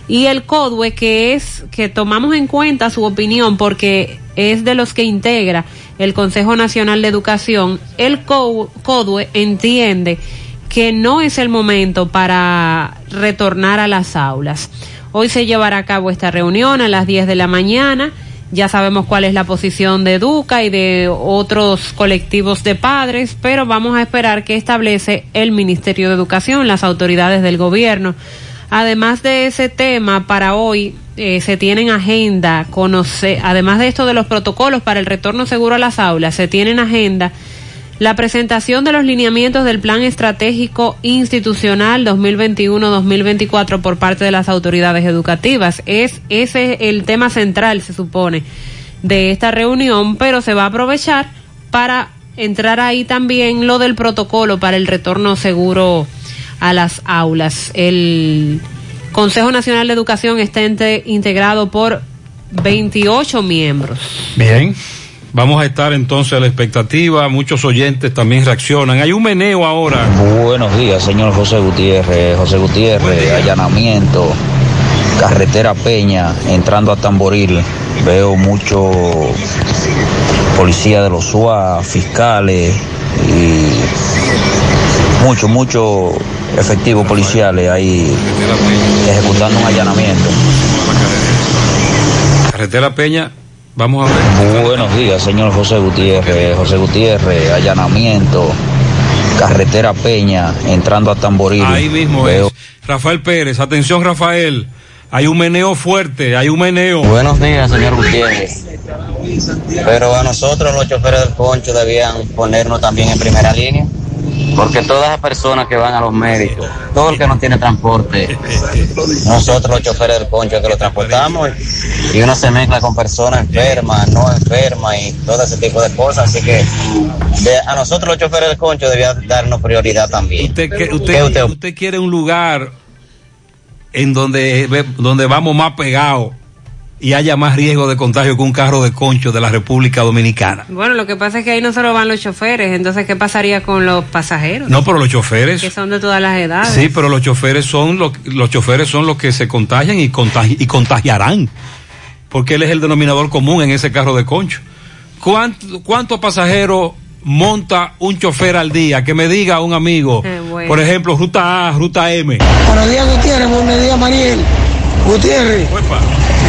y el CODUE que es que tomamos en cuenta su opinión porque es de los que integra el Consejo Nacional de Educación, el CODUE entiende que no es el momento para retornar a las aulas. Hoy se llevará a cabo esta reunión a las 10 de la mañana. Ya sabemos cuál es la posición de Educa y de otros colectivos de padres, pero vamos a esperar que establece el Ministerio de Educación, las autoridades del gobierno. Además de ese tema, para hoy eh, se tiene en agenda conocer, además de esto de los protocolos para el retorno seguro a las aulas, se tiene en agenda la presentación de los lineamientos del Plan Estratégico Institucional 2021-2024 por parte de las autoridades educativas. Es ese el tema central, se supone, de esta reunión, pero se va a aprovechar para entrar ahí también lo del protocolo para el retorno seguro a las aulas. El Consejo Nacional de Educación está integrado por 28 miembros. Bien. Vamos a estar entonces a la expectativa, muchos oyentes también reaccionan. Hay un meneo ahora. Buenos días, señor José Gutiérrez. José Gutiérrez, allanamiento, carretera Peña, entrando a Tamboril. Veo mucho policía de los SUA, fiscales y mucho, mucho efectivos policiales ahí ejecutando un allanamiento. Carretera Peña, vamos a ver. Buenos días, señor José Gutiérrez. José Gutiérrez, allanamiento. Carretera Peña, entrando a Tamboril. Ahí mismo es. Rafael Pérez, atención Rafael. Hay un meneo fuerte, hay un meneo. Buenos días, señor Gutiérrez. Pero a nosotros los choferes del concho debían ponernos también en primera línea porque todas las personas que van a los médicos, todo el que no tiene transporte, nosotros los choferes del concho que lo transportamos y uno se mezcla con personas enfermas, no enfermas y todo ese tipo de cosas, así que a nosotros los choferes del concho debía darnos prioridad también. ¿Usted, usted, usted quiere un lugar en donde, donde vamos más pegados? Y haya más riesgo de contagio que un carro de concho de la República Dominicana. Bueno, lo que pasa es que ahí no solo van los choferes, entonces ¿qué pasaría con los pasajeros? No, pero los choferes que son de todas las edades. Sí, pero los choferes son los, los choferes son los que se contagian y, y contagiarán, porque él es el denominador común en ese carro de concho. ¿Cuántos pasajeros monta un chofer al día? Que me diga un amigo, por ejemplo, ruta A, ruta M. Buenos días, Gutiérrez, buenos días, Mariel. Gutiérrez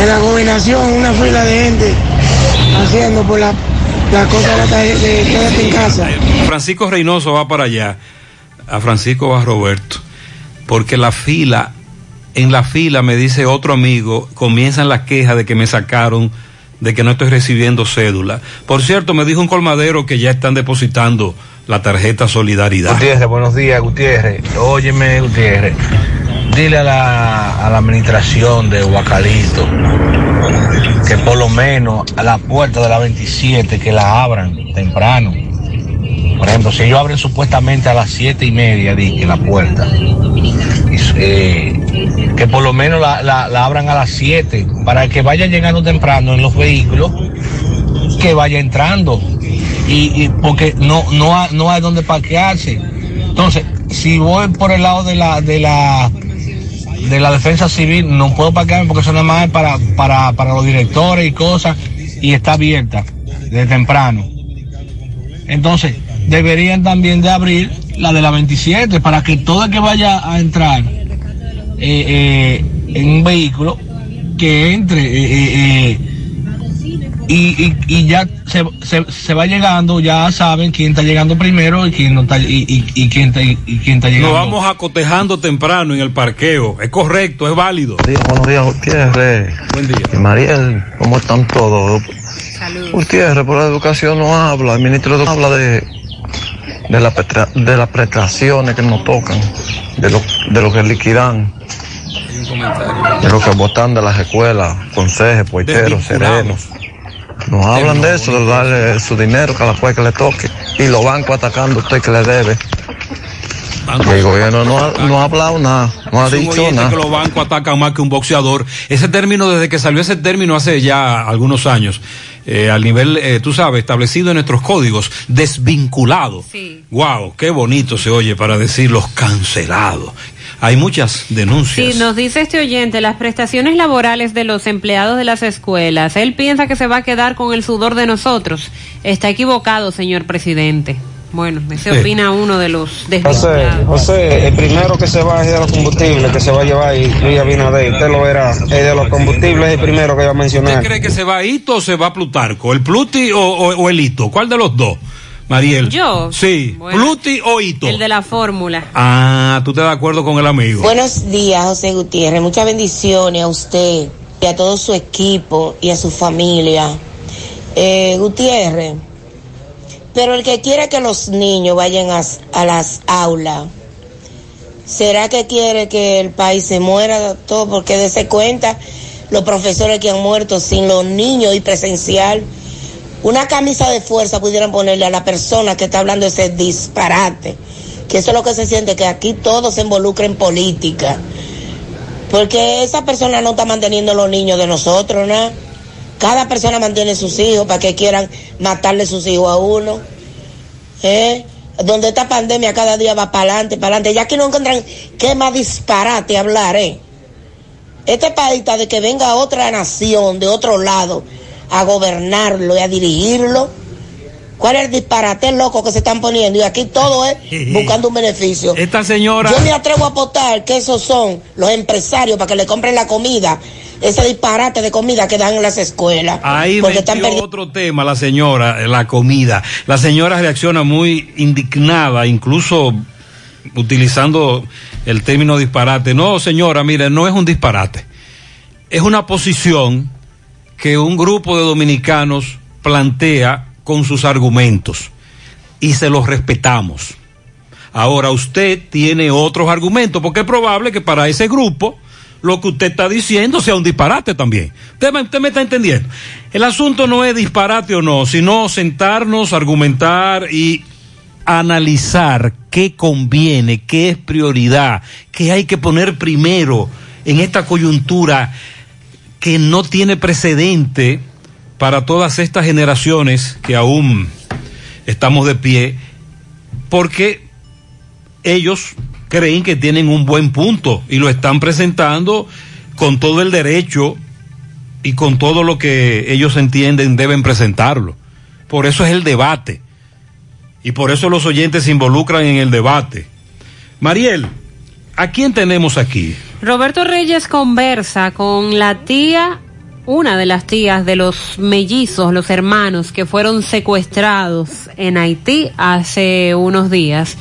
en la gobernación una fila de gente haciendo por la, la cosa de, de, quédate en casa. Francisco Reynoso va para allá, a Francisco va Roberto, porque la fila en la fila, me dice otro amigo, comienzan las quejas de que me sacaron, de que no estoy recibiendo cédula. Por cierto, me dijo un colmadero que ya están depositando la tarjeta Solidaridad. Gutiérrez, buenos días, Gutiérrez. Óyeme, Gutiérrez. Dile a la, administración de Huacalito que por lo menos a la puerta de la 27 que la abran temprano. Por ejemplo, si ellos abren supuestamente a las siete y media, di que la puerta, eh, que por lo menos la, la, abran a las 7 para que vayan llegando temprano en los vehículos, que vaya entrando. Y, porque no, no, no hay donde parquearse. Entonces, si voy por el lado de la, de la, de la defensa civil, no puedo parquearme porque eso nada más es para, para, para los directores y cosas, y está abierta desde temprano. Entonces, deberían también de abrir la de la 27 para que todo el que vaya a entrar eh, eh, en un vehículo que entre eh, eh, y, y, y, ya se, se, se, va llegando, ya saben quién está llegando primero y quién no está y, y quién está, y quién está llegando. Nos vamos acotejando temprano en el parqueo. Es correcto, es válido. Sí, buenos días, Gutiérrez. Buen día. Y Mariel, ¿cómo están todos? Saludos. Gutiérrez, por la educación no habla, el ministro de habla de de, la petra, de las prestaciones que nos tocan, de lo, de lo que liquidan, de lo que botan de las escuelas, consejos, poiteros, serenos. Nos hablan de eso, de darle su dinero cada cual que le toque. Y los bancos atacando a usted que le debe. Y el gobierno no ha, no ha hablado nada, no ha dicho nada. que los bancos atacan más que un boxeador. Ese término, desde que salió ese término hace ya algunos años, eh, al nivel, eh, tú sabes, establecido en nuestros códigos, desvinculado. Sí. Wow, qué bonito se oye para decir los cancelados. Hay muchas denuncias. Sí, nos dice este oyente, las prestaciones laborales de los empleados de las escuelas, él piensa que se va a quedar con el sudor de nosotros. Está equivocado, señor presidente. Bueno, ese Sí. opina uno de los José. José, el primero que se va es de los combustibles, que se va a llevar y Luis Abinader. Usted lo verá. El de los combustibles es el primero que va a mencionar. ¿Usted cree que se va a Hito o se va a Plutarco? ¿El Pluti o, o- o el Hito? ¿Cuál de los dos? Mariel. Yo. Sí. Bueno. ¿Pluti o Hito? El de la fórmula. Ah, tú te de acuerdo con el amigo. Buenos días, José Gutiérrez. Muchas bendiciones a usted y a todo su equipo y a su familia. Eh, Gutiérrez, pero el que quiere que los niños vayan a, a las aulas, ¿será que quiere que el país se muera todo? Porque dése cuenta los profesores que han muerto sin los niños y presencial. Una camisa de fuerza pudieran ponerle a la persona que está hablando ese disparate. Que eso es lo que se siente, que aquí todo se involucra en política. Porque esa persona no está manteniendo los niños de nosotros, ¿no? Cada persona mantiene sus hijos para que quieran matarle sus hijos a uno. ¿Eh? Donde esta pandemia cada día va para adelante, para adelante. Ya que no encuentran qué más disparate hablar, ¿eh? Este país está de que venga otra nación de otro lado a gobernarlo y a dirigirlo. ¿Cuál es el disparate loco que se están poniendo? Y aquí todo es buscando un beneficio. Esta señora. Yo me atrevo a apostar que esos son los empresarios para que le compren la comida, ese disparate de comida que dan en las escuelas. Ahí porque están perdiendo. otro tema, la señora, la comida. La señora reacciona muy indignada, incluso utilizando el término disparate. No, señora, mire, no es un disparate. Es una posición que un grupo de dominicanos plantea con sus argumentos y se los respetamos. Ahora usted tiene otros argumentos, porque es probable que para ese grupo lo que usted está diciendo sea un disparate también. Usted, usted me está entendiendo. El asunto no es disparate o no, sino sentarnos, argumentar y analizar qué conviene, qué es prioridad, qué hay que poner primero en esta coyuntura que no tiene precedente para todas estas generaciones que aún estamos de pie, porque ellos creen que tienen un buen punto y lo están presentando con todo el derecho y con todo lo que ellos entienden deben presentarlo. Por eso es el debate. Y por eso los oyentes se involucran en el debate. Mariel, ¿a quién tenemos aquí? Roberto Reyes conversa con la tía, una de las tías de los mellizos, los hermanos que fueron secuestrados en Haití hace unos días.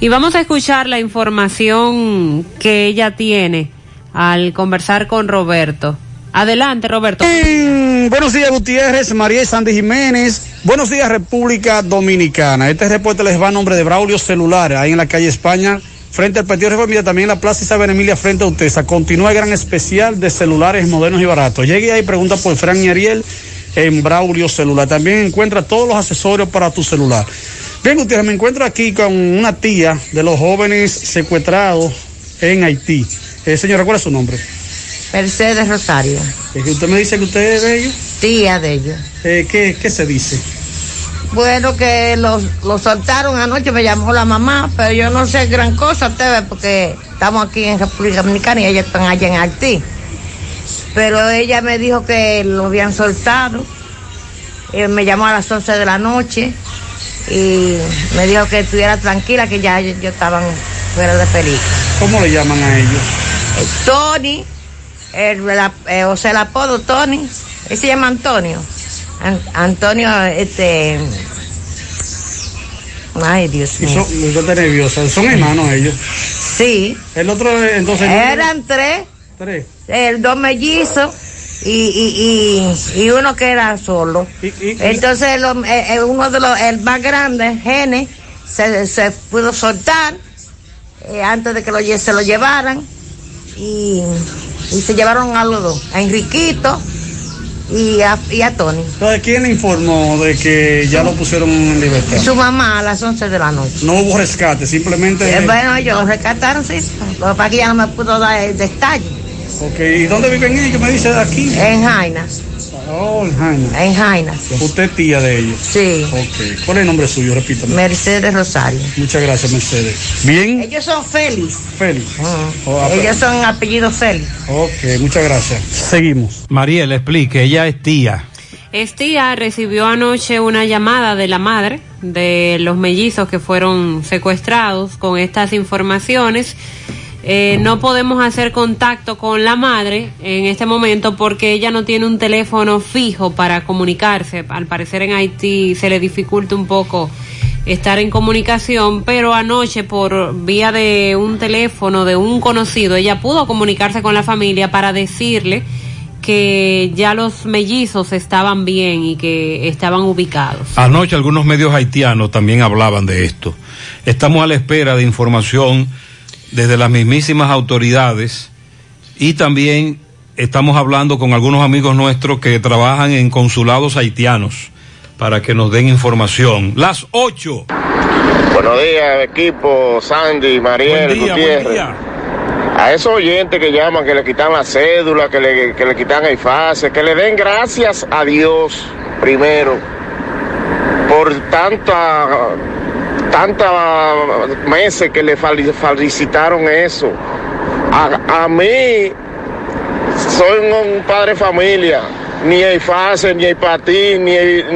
Y vamos a escuchar la información que ella tiene al conversar con Roberto. Adelante, Roberto. Mm, buenos días, Gutiérrez, María Sandy Jiménez. Buenos días, República Dominicana. Este reporte les va a nombre de Braulio Celular, ahí en la calle España, frente al Partido Reformista, también en la Plaza Isabel Emilia, frente a Utesa. Continúa el gran especial de celulares modernos y baratos. Llegue ahí pregunta por Fran y Ariel en Braulio Celular. También encuentra todos los accesorios para tu celular. Bien, Gutiérrez, me encuentro aquí con una tía de los jóvenes secuestrados en Haití. Eh, señor, ¿cuál es su nombre? Mercedes Rosario. Es que usted me dice que usted es de ellos. Tía de ellos. Eh, ¿qué, ¿Qué se dice? Bueno, que los, los soltaron anoche, me llamó la mamá, pero yo no sé gran cosa, ustedes, porque estamos aquí en República Dominicana y ellos están allá en Haití. Pero ella me dijo que lo habían soltado. Eh, me llamó a las 11 de la noche y me dijo que estuviera tranquila, que ya ellos, estaban fuera de peligro. ¿Cómo le llaman a ellos? Eh, Tony, el, eh, o sea, el apodo Tony, él se llama Antonio. An- Antonio, este. Ay, Dios Y mío. son, usted está nerviosa. Son hermanos ellos. Sí. El otro, entonces. Eran tres. Tres. El dos mellizos y, y, y, y uno que era solo. Entonces, lo- eh, eh, uno de los, el más grande, Gene, se, se pudo soltar eh, antes de que lo, se lo llevaran. Y, y se llevaron a los dos, a Enriquito y a, y a Tony. Entonces, ¿quién le informó de que ya lo pusieron en libertad? Su mamá a las 11 de la noche. No hubo rescate, simplemente. Eh, bueno, ellos lo rescataron, sí. Pasa es que ya no me pudo dar el detalle. Ok, ¿y dónde viven ellos? Me dice aquí. En Jainas. Oh, en Jaina. En Jainas. Usted es tía de ellos. Sí. Ok. ¿Cuál es el nombre suyo? Repítame. Mercedes Rosario. Muchas gracias, Mercedes. Bien. Ellos son Félix. Félix. Oh, ah, Ellos son apellido Félix. Ok, muchas gracias. Seguimos. Mariel, explique, ella es tía. Estía recibió anoche una llamada de la madre de los mellizos que fueron secuestrados con estas informaciones. Eh, no podemos hacer contacto con la madre en este momento porque ella no tiene un teléfono fijo para comunicarse. Al parecer en Haití se le dificulta un poco estar en comunicación, pero anoche por vía de un teléfono de un conocido, ella pudo comunicarse con la familia para decirle que ya los mellizos estaban bien y que estaban ubicados. Anoche algunos medios haitianos también hablaban de esto. Estamos a la espera de información desde las mismísimas autoridades y también estamos hablando con algunos amigos nuestros que trabajan en consulados haitianos para que nos den información. Las 8. Buenos días, equipo Sandy, Mariel, Buen día, Gutiérrez. buen día. A esos oyentes que llaman, que le quitan la cédula, que le, que le quitan el fase, que le den gracias a Dios primero por tanta, tanta meses que le felicitaron eso. A, a mí, soy un, padre de familia. Ni el FASE, ni el patín, ni el-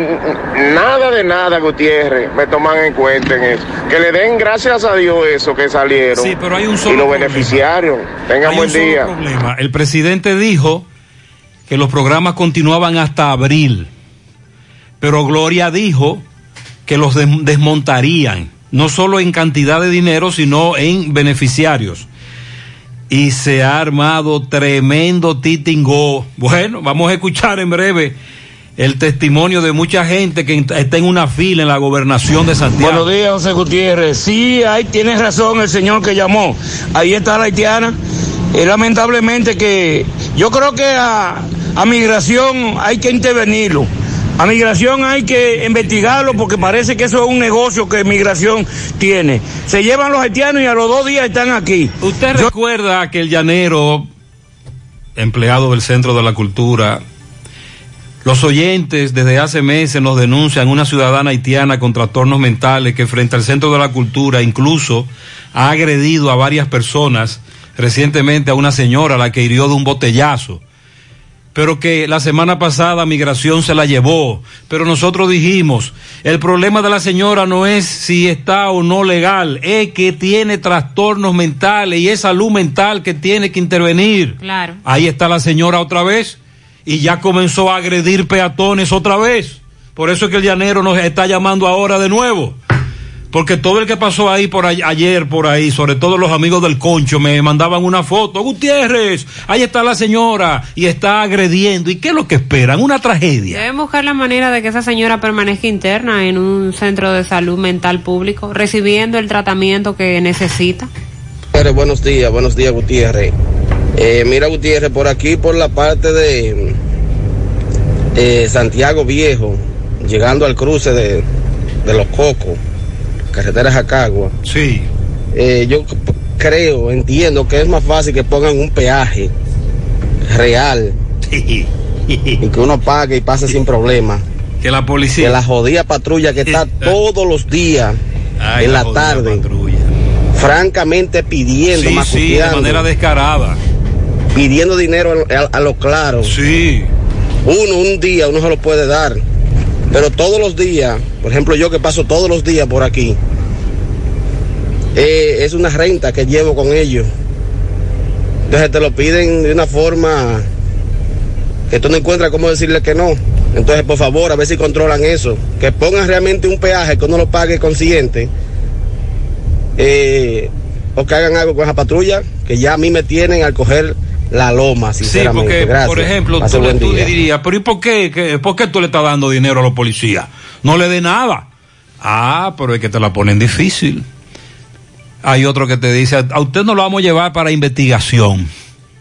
nada de nada, Gutiérrez, me toman en cuenta en eso. Que le den gracias a Dios eso que salieron. Sí, pero hay un y solo los problema. beneficiarios. Tengan Hay buen un solo día. problema. El presidente dijo que los programas continuaban hasta abril, pero Gloria dijo que los des- desmontarían, no solo en cantidad de dinero, sino en beneficiarios. Y se ha armado tremendo titingó. Bueno, vamos a escuchar en breve el testimonio de mucha gente que está en una fila en la gobernación de Santiago. Buenos días, José Gutiérrez. Sí, ahí tiene razón el señor que llamó. Ahí está la haitiana. Y lamentablemente que yo creo que a, a migración hay que intervenirlo. A migración hay que investigarlo porque parece que eso es un negocio que migración tiene. Se llevan los haitianos y a los dos días están aquí. ¿Usted recuerda que el llanero, empleado del Centro de la Cultura, los oyentes desde hace meses nos denuncian una ciudadana haitiana con trastornos mentales que frente al Centro de la Cultura incluso ha agredido a varias personas, recientemente a una señora a la que hirió de un botellazo? Pero que la semana pasada migración se la llevó. Pero nosotros dijimos, el problema de la señora no es si está o no legal, es que tiene trastornos mentales y es salud mental que tiene que intervenir. Claro. Ahí está la señora otra vez y ya comenzó a agredir peatones otra vez. Por eso es que el llanero nos está llamando ahora de nuevo. Porque todo el que pasó ahí por ay- ayer, por ahí, sobre todo los amigos del concho, me mandaban una foto. Gutiérrez, ahí está la señora y está agrediendo. ¿Y qué es lo que esperan? Una tragedia. Deben buscar la manera de que esa señora permanezca interna en un centro de salud mental público, recibiendo el tratamiento que necesita. Gutiérrez, buenos días, buenos días Gutiérrez. Eh, mira Gutiérrez, por aquí, por la parte de eh, Santiago Viejo, llegando al cruce de, de Los Cocos, carretera Jacagua. Sí. Eh, yo creo, entiendo que es más fácil que pongan un peaje real y que uno pague y pase sin problema. Que la policía. Que la jodida patrulla que está todos los días Ay, en la tarde, francamente pidiendo, Sí, sí, de manera descarada. pidiendo dinero a, a- a lo claro. Sí. Uno, un día, uno se lo puede dar. Pero todos los días, por ejemplo, yo que paso todos los días por aquí, eh, es una renta que llevo con ellos. Entonces te lo piden de una forma que tú no encuentras cómo decirle que no. Entonces, por favor, a ver si controlan eso. Que pongan realmente un peaje que uno lo pague consciente. Eh, o que hagan algo con esa patrulla, que ya a mí me tienen al coger la loma, Sí, porque, Gracias. por ejemplo, Pase tú, día. dirías, pero ¿y por qué, qué- por qué tú le estás dando dinero a los policías? No le dé nada. Ah, pero es que te la ponen difícil. Hay otro que te dice, a usted no lo vamos a llevar para investigación.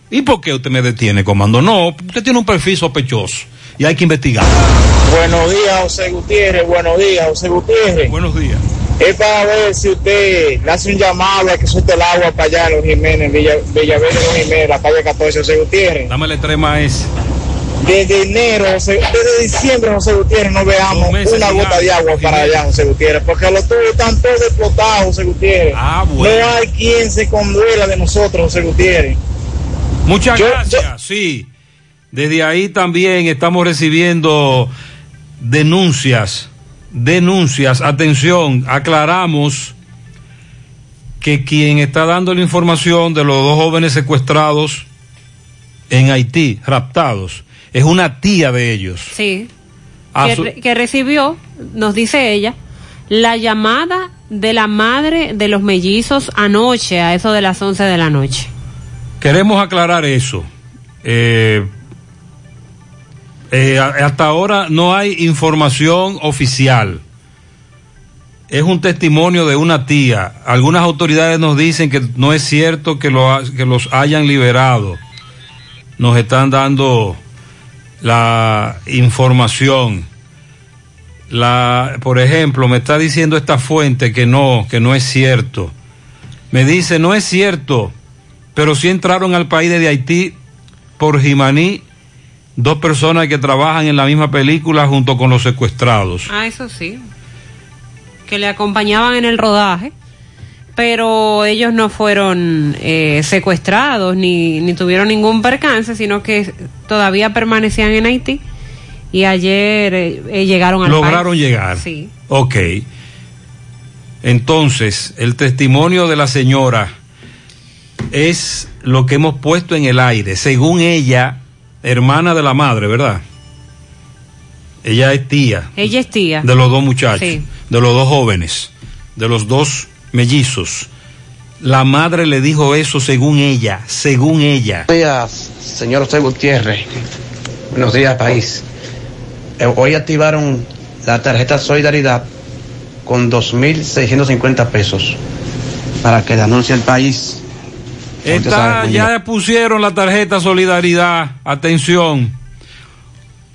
¿Y por qué usted me detiene, comando? No, usted tiene un perfil sospechoso y hay que investigar. Buenos días, José Gutiérrez. Buenos días, José Gutiérrez. Buenos días. Es para ver si usted le hace un llamado a que suelte el agua para allá, Los Jiménez, Villa, Villaverde, Los Jiménez, la calle 14, José Gutiérrez. Dame el extrema ese. Desde enero, desde diciembre, José Gutiérrez, no veamos una gota de agua, para allá, José Gutiérrez, porque los tubos están todos explotados, José Gutiérrez. Ah, bueno. No hay quien se conduela de nosotros, José Gutiérrez. Muchas Yo- gracias, sí. Desde ahí también estamos recibiendo denuncias, denuncias. Atención, aclaramos que quien está dando la información de los dos jóvenes secuestrados en Haití, raptados, es una tía de ellos. Sí. Que, su- que recibió, nos dice ella, la llamada de la madre de los mellizos anoche, a eso de las 11 de la noche. Queremos aclarar eso. Eh, eh, hasta ahora no hay información oficial. Es un testimonio de una tía. Algunas autoridades nos dicen que no es cierto que, los hayan liberado. Nos están dando la información. La, por ejemplo, me está diciendo esta fuente que no, que no es cierto. Me dice, no es cierto, pero sí entraron al país desde Haití por Jimaní dos personas que trabajan en la misma película junto con los secuestrados. Ah, eso sí. Que le acompañaban en el rodaje, pero ellos no fueron eh, secuestrados ni, ni tuvieron ningún percance, sino que todavía permanecían en Haití y ayer eh, eh, llegaron al Lograron país. llegar. Sí. Ok. Entonces, el testimonio de la señora es lo que hemos puesto en el aire. Según ella, hermana de la madre, ¿verdad? Ella es tía Ella es tía. de los dos muchachos, Sí. de los dos jóvenes, de los dos mellizos. La madre le dijo eso según ella, según ella. Buenos días, señor José Gutiérrez. Buenos días, país. Eh, Hoy activaron la tarjeta Solidaridad con 2.650 pesos para que le anuncie el país. Está, ya pusieron la tarjeta Solidaridad. Atención.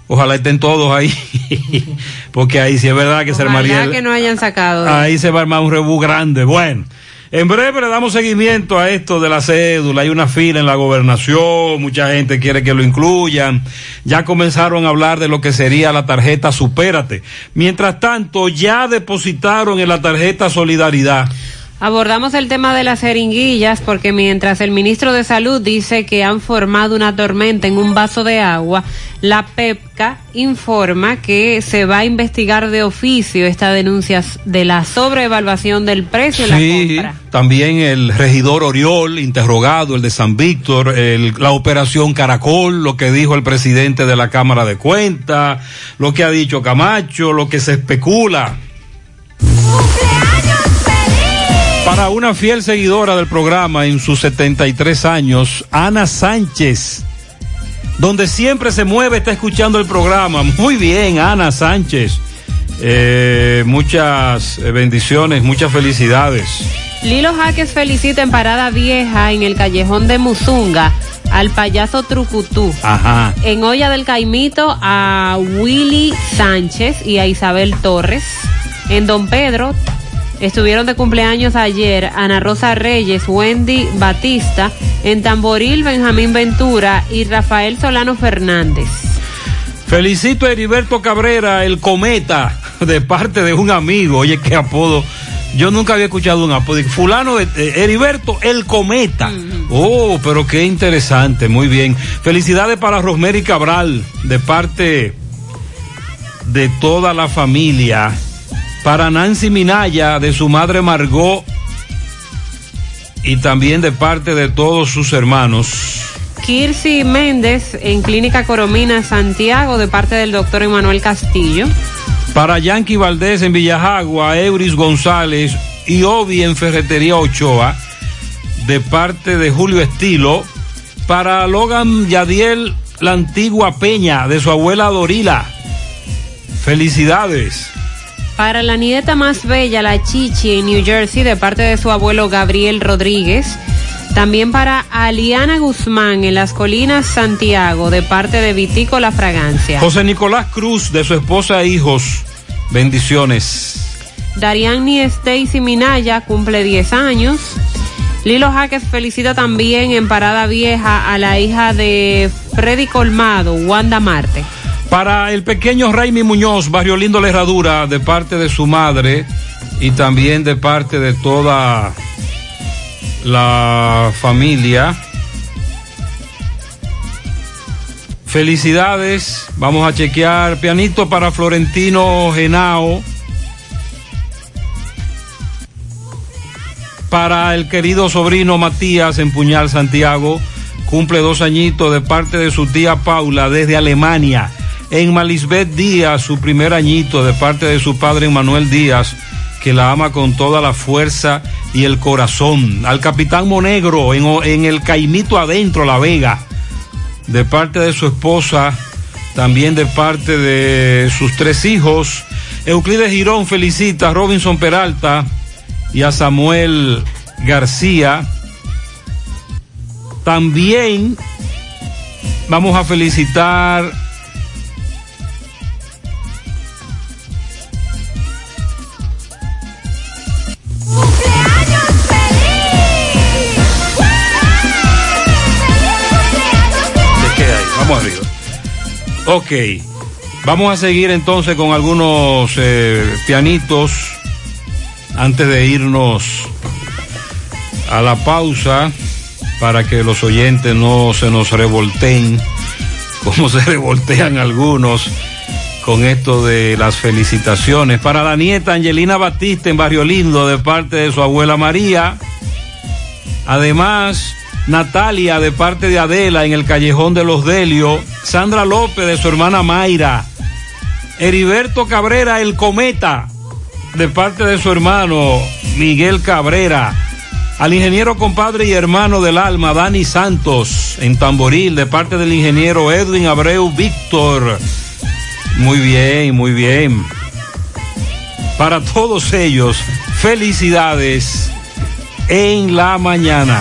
Ojalá estén todos ahí. Porque ahí sí es verdad que se armaría. Ojalá que no hayan sacado. Ahí se va a armar un rebú grande. Bueno, en breve le damos seguimiento a esto de la cédula. Hay una fila en la gobernación, mucha gente quiere que lo incluyan. Ya comenzaron a hablar de lo que sería la tarjeta Supérate. Mientras tanto, ya depositaron en la tarjeta Solidaridad. Abordamos el tema de las jeringuillas porque mientras el ministro de Salud dice que han formado una tormenta en un vaso de agua, la PEPCA informa que se va a investigar de oficio esta denuncia de la sobreevaluación del precio de la Sí, compra. también el regidor Oriol, interrogado, el de San Víctor, el- la operación Caracol, lo que dijo el presidente de la Cámara de Cuentas, lo que ha dicho Camacho, lo que se especula. ¡Cumpleaños Para una fiel seguidora del programa en sus 73 años, Ana Sánchez, donde siempre se mueve, está escuchando el programa. Muy bien, Ana Sánchez. Eh, muchas bendiciones, muchas felicidades. Lilo Jaques felicita en Parada Vieja en el callejón de Muzunga al payaso Trucutú. Ajá. En Olla del Caimito a Willy Sánchez y a Isabel Torres. En Don Pedro estuvieron de cumpleaños ayer Ana Rosa Reyes, Wendy Batista. En Tamboril Benjamín Ventura y Rafael Solano Fernández. Felicito a Heriberto Cabrera, el cometa, de parte de un amigo. Oye, qué apodo. Yo nunca había escuchado un apodo. Fulano, de, eh, Heriberto, el cometa. Oh, pero qué interesante, muy bien. Felicidades para Rosemary Cabral, de parte de toda la familia. Para Nancy Minaya, de su madre Margot. Y también de parte de todos sus hermanos. Kirsi Méndez en Clínica Coromina Santiago de parte del doctor Emanuel Castillo. Para Yankee Valdés en Villajagua, Euris González y Obi en Ferretería Ochoa de parte de Julio Estilo. Para Logan Yadiel, la antigua Peña de su abuela Dorila. Felicidades. Para la nieta más bella, la Chichi en New Jersey de parte de su abuelo Gabriel Rodríguez. También para Aliana Guzmán en las colinas Santiago, de parte de Vitico La Fragancia. José Nicolás Cruz, de su esposa e hijos. Bendiciones. Dariani Stacy Minaya cumple 10 años. Lilo Jaques felicita también en Parada Vieja a la hija de Freddy Colmado, Wanda Marte. Para el pequeño Raimi Muñoz, Barrio Lindo La Herradura, de parte de su madre y también de parte de toda la familia. Felicidades. Vamos a chequear pianito para Florentino Genao. Para el querido sobrino Matías en Puñal Santiago. Cumple dos añitos de parte de su tía Paula desde Alemania. En Malisbet Díaz, su primer añito de parte de su padre Manuel Díaz que la ama con toda la fuerza y el corazón. Al capitán Monegro en, en, el Caimito Adentro, La Vega, de parte de su esposa, también de parte de sus tres hijos. Euclides Girón felicita a Robinson Peralta y a Samuel García. También vamos a felicitar Ok, vamos a seguir entonces con algunos eh, pianitos antes de irnos a la pausa para que los oyentes no se nos revolteen como se revoltean algunos con esto de las felicitaciones. Para la nieta Angelina Batista en Barrio Lindo de parte de su abuela María. Además, Natalia de parte de Adela en el Callejón de los Delios, Sandra López de su hermana Mayra, Heriberto Cabrera el Cometa de parte de su hermano Miguel Cabrera, al ingeniero compadre y hermano del alma Dani Santos en Tamboril de parte del ingeniero Edwin Abreu Víctor. Muy bien, muy bien. Para todos ellos, felicidades en la mañana.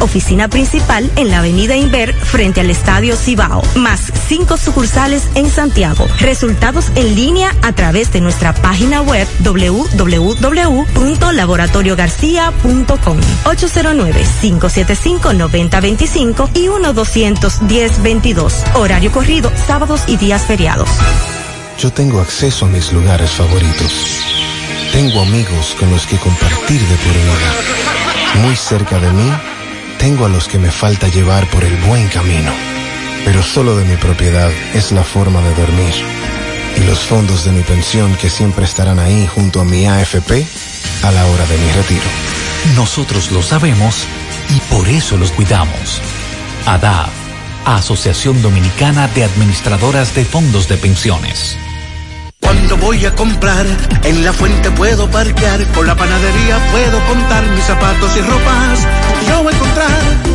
Oficina principal en la Avenida Inver frente al Estadio Cibao, más cinco sucursales en Santiago. Resultados en línea a través de nuestra página web www.laboratoriogarcia.com 809-575-9025 y 1-210-22. Horario corrido, sábados y días feriados. Yo tengo acceso a mis lugares favoritos. Tengo amigos con los que compartir de por vida. Muy cerca de mí, tengo a los que me falta llevar por el buen camino. Pero solo de mi propiedad es la forma de dormir. Y los fondos de mi pensión que siempre estarán ahí junto a mi AFP a la hora de mi retiro. Nosotros lo sabemos y por eso los cuidamos. ADAF, Asociación Dominicana de Administradoras de Fondos de Pensiones. Cuando voy a comprar, en la fuente puedo parquear, con la panadería puedo contar mis zapatos y ropas. Yo voy a encontrar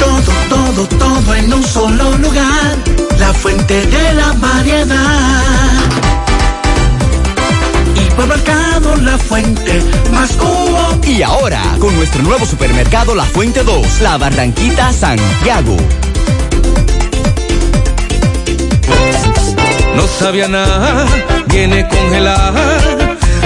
todo, todo, todo en un solo lugar. La fuente de la variedad. Hipermercado La Fuente, más cubo. Y ahora, con nuestro nuevo supermercado La Fuente 2, La Barranquita Santiago. No sabía nada, viene congelada.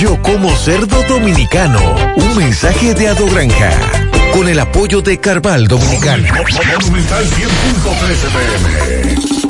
Yo como cerdo dominicano. Un mensaje de Ado Granja. Con el apoyo de Carval Dominicano. Monumental 100.13 pm.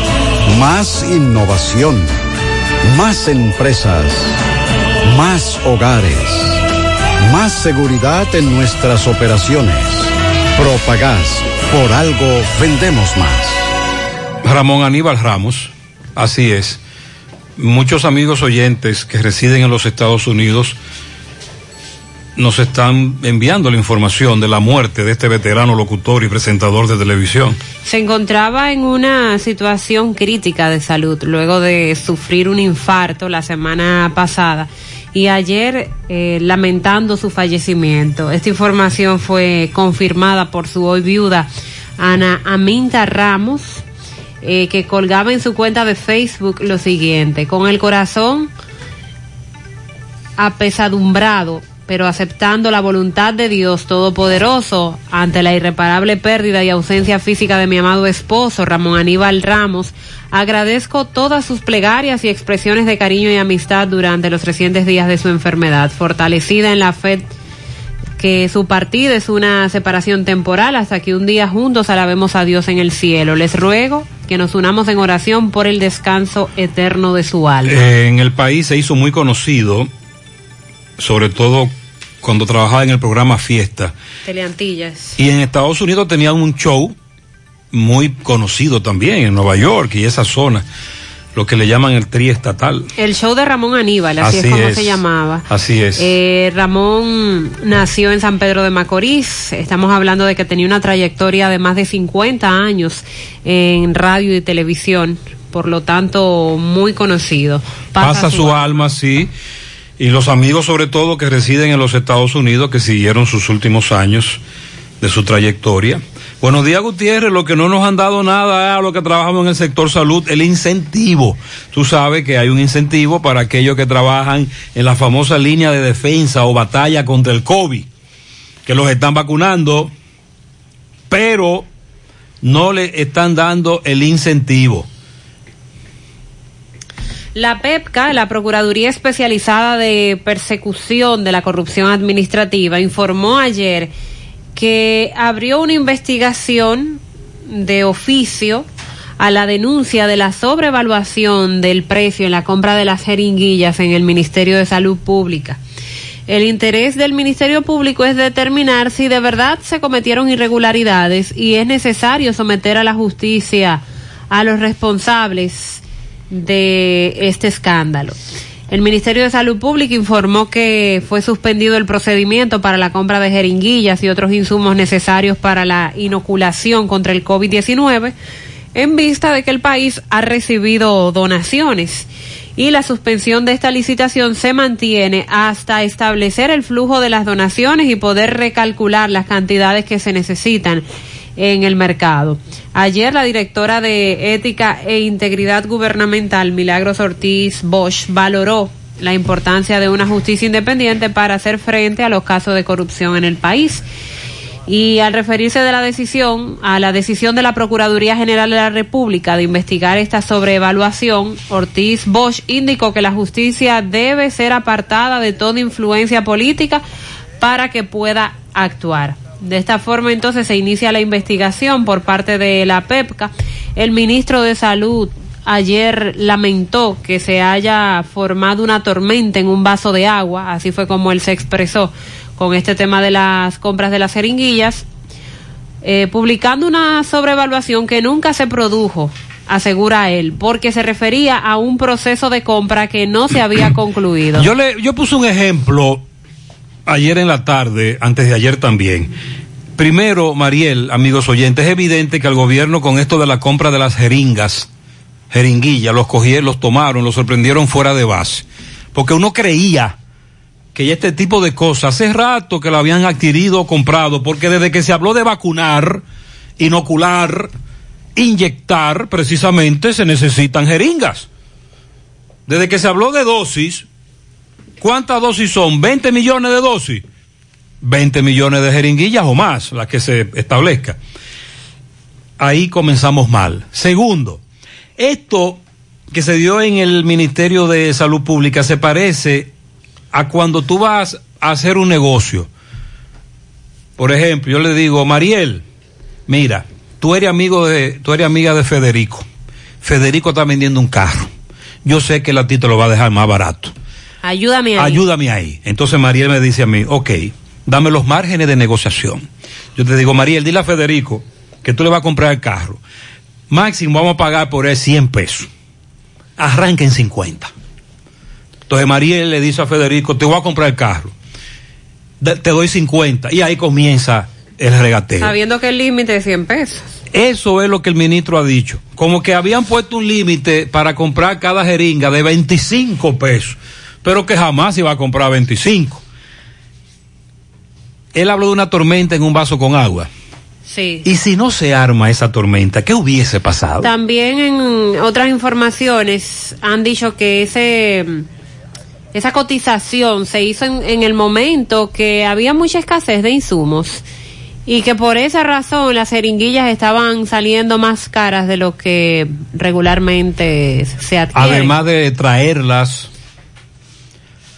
Más innovación. Más empresas. Más hogares. Más seguridad en nuestras operaciones. Propagás. Por algo vendemos más. Ramón Aníbal Ramos, así es. Muchos amigos oyentes que residen en los Estados Unidos nos están enviando la información de la muerte de este veterano locutor y presentador de televisión. Se encontraba en una situación crítica de salud luego de sufrir un infarto la semana pasada y ayer eh, lamentando su fallecimiento. Esta información fue confirmada por su hoy viuda Ana Aminta Ramos, eh, que colgaba en su cuenta de Facebook lo siguiente, con el corazón apesadumbrado pero aceptando la voluntad de Dios Todopoderoso ante la irreparable pérdida y ausencia física de mi amado esposo, Ramón Aníbal Ramos, agradezco todas sus plegarias y expresiones de cariño y amistad durante los recientes días de su enfermedad, fortalecida en la fe que su partida es una separación temporal hasta que un día juntos alabemos a Dios en el cielo. Les ruego que nos unamos en oración por el descanso eterno de su alma. En el país se hizo muy conocido, sobre todo cuando trabajaba en el programa Fiesta. Teleantillas. Y en Estados Unidos tenían un show muy conocido también, en Nueva York y esa zona, lo que le llaman el tri estatal. El show de Ramón Aníbal, así, Así es como es. se llamaba. Así es. Eh, Ramón nació en San Pedro de Macorís. Estamos hablando de que tenía una trayectoria de más de 50 años en radio y televisión, por lo tanto, muy conocido. Pasa, su alma, sí. Y los amigos, sobre todo, que residen en los Estados Unidos, que siguieron sus últimos años de su trayectoria. Buenos días, Gutiérrez. Lo que no nos han dado nada a los que trabajamos en el sector salud, el incentivo. Tú sabes que hay un incentivo para aquellos que trabajan en la famosa línea de defensa o batalla contra el COVID, que los están vacunando, pero no le están dando el incentivo. La PEPCA, la Procuraduría Especializada de Persecución de la Corrupción Administrativa, informó ayer que abrió una investigación de oficio a la denuncia de la sobrevaluación del precio en la compra de las jeringuillas en el Ministerio de Salud Pública. El interés del Ministerio Público es determinar si de verdad se cometieron irregularidades y es necesario someter a la justicia a los responsables de este escándalo. El Ministerio de Salud Pública informó que fue suspendido el procedimiento para la compra de jeringuillas y otros insumos necesarios para la inoculación contra el COVID-19 en vista de que el país ha recibido donaciones y la suspensión de esta licitación se mantiene hasta establecer el flujo de las donaciones y poder recalcular las cantidades que se necesitan en el mercado. Ayer la directora de Ética e Integridad Gubernamental, Milagros Ortiz Bosch, valoró la importancia de una justicia independiente para hacer frente a los casos de corrupción en el país. Y al referirse de la decisión, a la decisión de la Procuraduría General de la República de investigar esta sobreevaluación, Ortiz Bosch indicó que la justicia debe ser apartada de toda influencia política para que pueda actuar. De esta forma entonces se inicia la investigación por parte de la PEPCA. El ministro de Salud ayer lamentó que se haya formado una tormenta en un vaso de agua, así fue como él se expresó con este tema de las compras de las jeringuillas, eh, publicando una sobrevaluación que nunca se produjo asegura él, porque se refería a un proceso de compra que no se había concluido. Yo le, yo puse un ejemplo ayer en la tarde, antes de ayer también. Primero, Mariel, amigos oyentes, es evidente que el gobierno con esto de la compra de las jeringas, jeringuillas, los cogieron, los tomaron, los sorprendieron fuera de base. Porque uno creía que este tipo de cosas hace rato que lo habían adquirido o comprado, porque desde que se habló de vacunar, inocular, inyectar, precisamente se necesitan jeringas. Desde que se habló de dosis, ¿cuántas dosis son? ¿20 millones de dosis? 20 millones de jeringuillas o más, las que se establezca. Ahí comenzamos mal. Segundo, esto que se dio en el Ministerio de Salud Pública se parece a cuando tú vas a hacer un negocio. Por ejemplo, yo le digo, Mariel, mira, tú eres amigo de, tú eres amiga de Federico. Federico está vendiendo un carro. Yo sé que él a ti lo va a dejar más barato. Ayúdame ahí. Ayúdame ahí. Entonces Mariel me dice a mí, ok, dame los márgenes de negociación. Yo te digo, Mariel, dile a Federico que tú le vas a comprar el carro. Máximo vamos a pagar por él 100 pesos. Arranca en 50. Entonces Mariel le dice a Federico, te voy a comprar el carro. De- te doy 50. Y ahí comienza el regateo. Sabiendo que el límite es 100 pesos. Eso es lo que el ministro ha dicho. Como que habían puesto un límite para comprar cada jeringa de 25 pesos, pero que jamás iba a comprar 25. Él habló de una tormenta en un vaso con agua. Sí. Y si no se arma esa tormenta, ¿qué hubiese pasado? También en otras informaciones han dicho que ese esa cotización se hizo en, en el momento que había mucha escasez de insumos y que por esa razón las jeringuillas estaban saliendo más caras de lo que regularmente se adquiere. Además de traerlas,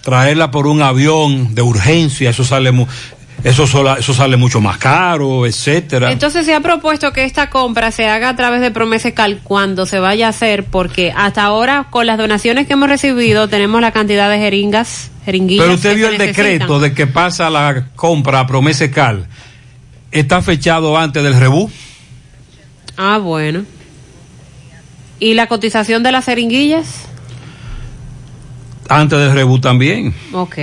traerlas por un avión de urgencia, eso sale mu- eso, sola- eso sale mucho más caro, etcétera. Entonces se ha propuesto que esta compra se haga a través de Promesecal cuando se vaya a hacer, porque hasta ahora con las donaciones que hemos recibido tenemos la cantidad de jeringas, jeringuillas. Pero usted que vio se el decreto de que pasa la compra a Promesecal. Está fechado antes del rebú. Ah, bueno. ¿Y la cotización de las jeringuillas? Antes del rebú también. Ok.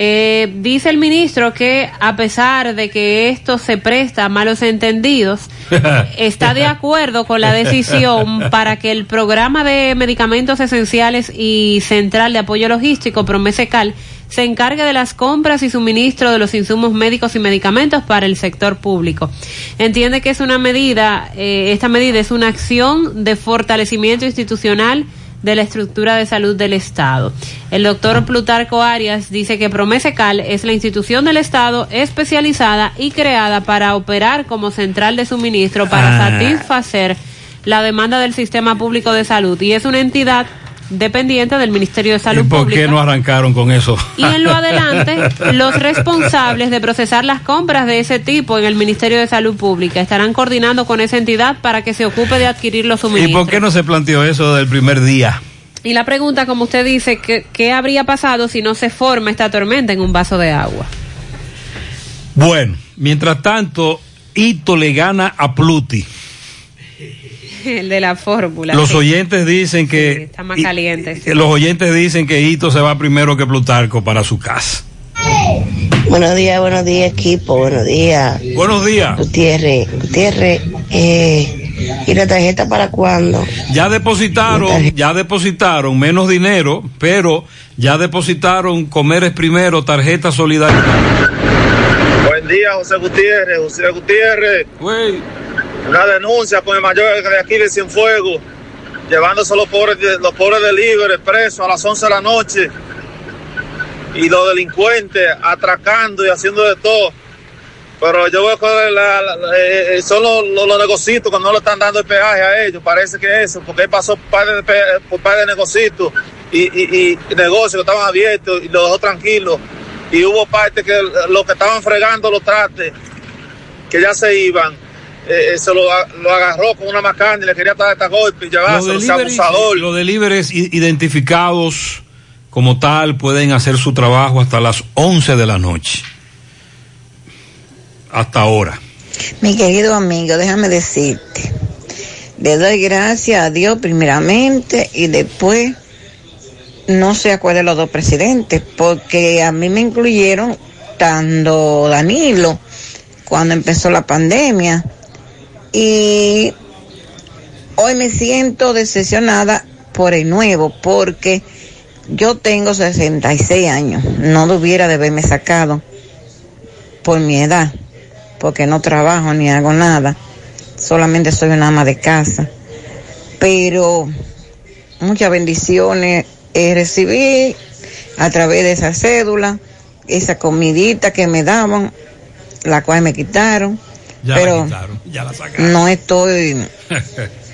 Eh, dice el ministro que a pesar de que esto se presta a malos entendidos, está de acuerdo con la decisión para que el programa de medicamentos esenciales y central de apoyo logístico Promesecal se encargue de las compras y suministro de los insumos médicos y medicamentos para el sector público. Entiende que es una medida, eh, esta medida es una acción de fortalecimiento institucional de la estructura de salud del Estado. El doctor Plutarco Arias dice que Promesecal es la institución del Estado especializada y creada para operar como central de suministro para Ah. satisfacer la demanda del sistema público de salud y es una entidad dependiente del Ministerio de ¿Y Salud por Pública. qué no arrancaron con eso? Y en lo adelante, los responsables de procesar las compras de ese tipo en el Ministerio de Salud Pública estarán coordinando con esa entidad para que se ocupe de adquirir los ¿Y suministros. por qué no se planteó eso del primer día? Y la pregunta, como usted dice, ¿qué, qué habría pasado si no se forma esta tormenta en un vaso de agua? Bueno, mientras tanto, Ito le gana a Pluti. El de la fórmula. Los sí. oyentes dicen que Está más caliente. sí. Los oyentes dicen que Hito se va primero que Plutarco para su casa. Buenos días, buenos días, equipo, buenos días. Buenos días. Gutiérrez, Gutiérrez, eh, ¿y la tarjeta para cuándo? Ya depositaron, ya depositaron menos dinero, pero ya depositaron Comer es primero, tarjeta solidaria. Buen día, José Gutiérrez. José Gutiérrez. Una denuncia con el mayor de aquí de Cienfuegos, llevándose los pobres, los pobres delivery presos a las 11 de la noche y los delincuentes atracando y haciendo de todo. Pero yo veo que la- la- eh, son los, los, los negocios que no le están dando el peaje a ellos, parece que eso, porque pasó par de, por par de negocios y, y, y negocios que estaban abiertos y los dejó tranquilos. Y hubo parte que los que estaban fregando los trastes, que ya se iban, eh, se lo, agarró con una macana y le quería dar este golpe y Los llevarse, ese deliveries, abusador. los deliveries i- identificados como tal pueden hacer su trabajo hasta las 11 de la noche. Hasta ahora. Mi querido amigo, déjame decirte, Le doy gracias a Dios primeramente y después no sé a cuál de los dos presidentes, porque a mí me incluyeron tanto Danilo cuando empezó la pandemia y hoy me siento decepcionada por el nuevo porque yo tengo 66 años, no debiera de haberme sacado por mi edad, porque no trabajo ni hago nada, solamente soy una ama de casa. Pero muchas bendiciones he recibido a través de esa cédula, esa comidita que me daban, la cual me quitaron. Ya pero la quitaron, ya la sacaron. no estoy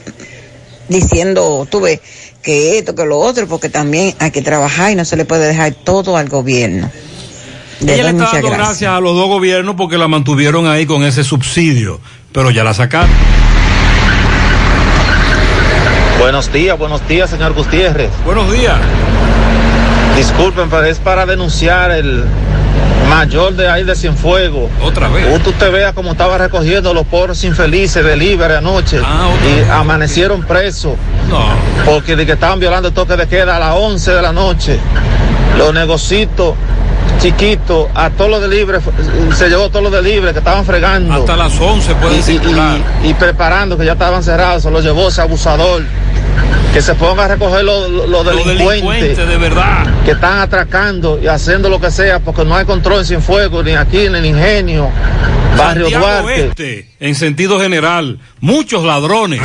diciendo, tuve que esto, que lo otro, porque también hay que trabajar y no se le puede dejar todo al gobierno. Le Ella le está dando gracias. gracias a los dos gobiernos porque la mantuvieron ahí con ese subsidio, pero ya la sacaron. Buenos días, buenos días, señor Gutiérrez. Buenos días. Disculpen, pero es para denunciar el mayor de ahí de Cienfuegos. Otra vez. Usted te vea cómo estaba recogiendo los pobres infelices de libre anoche y amanecieron presos. No. Porque de que estaban violando el toque de queda a las 11 de la noche. Los negocitos chiquitos, a todos los de libre, se llevó todos los de libre que estaban fregando. Hasta las 11 pueden y, y- circular. y- y preparando que ya estaban cerrados, se los llevó ese abusador. Que se ponga a recoger los, los Los delincuentes delincuentes, de verdad. que están atracando y haciendo lo que sea porque no hay control sin fuego ni aquí en el ingenio, barrio Santiago Duarte. Oeste, en sentido general, muchos ladrones.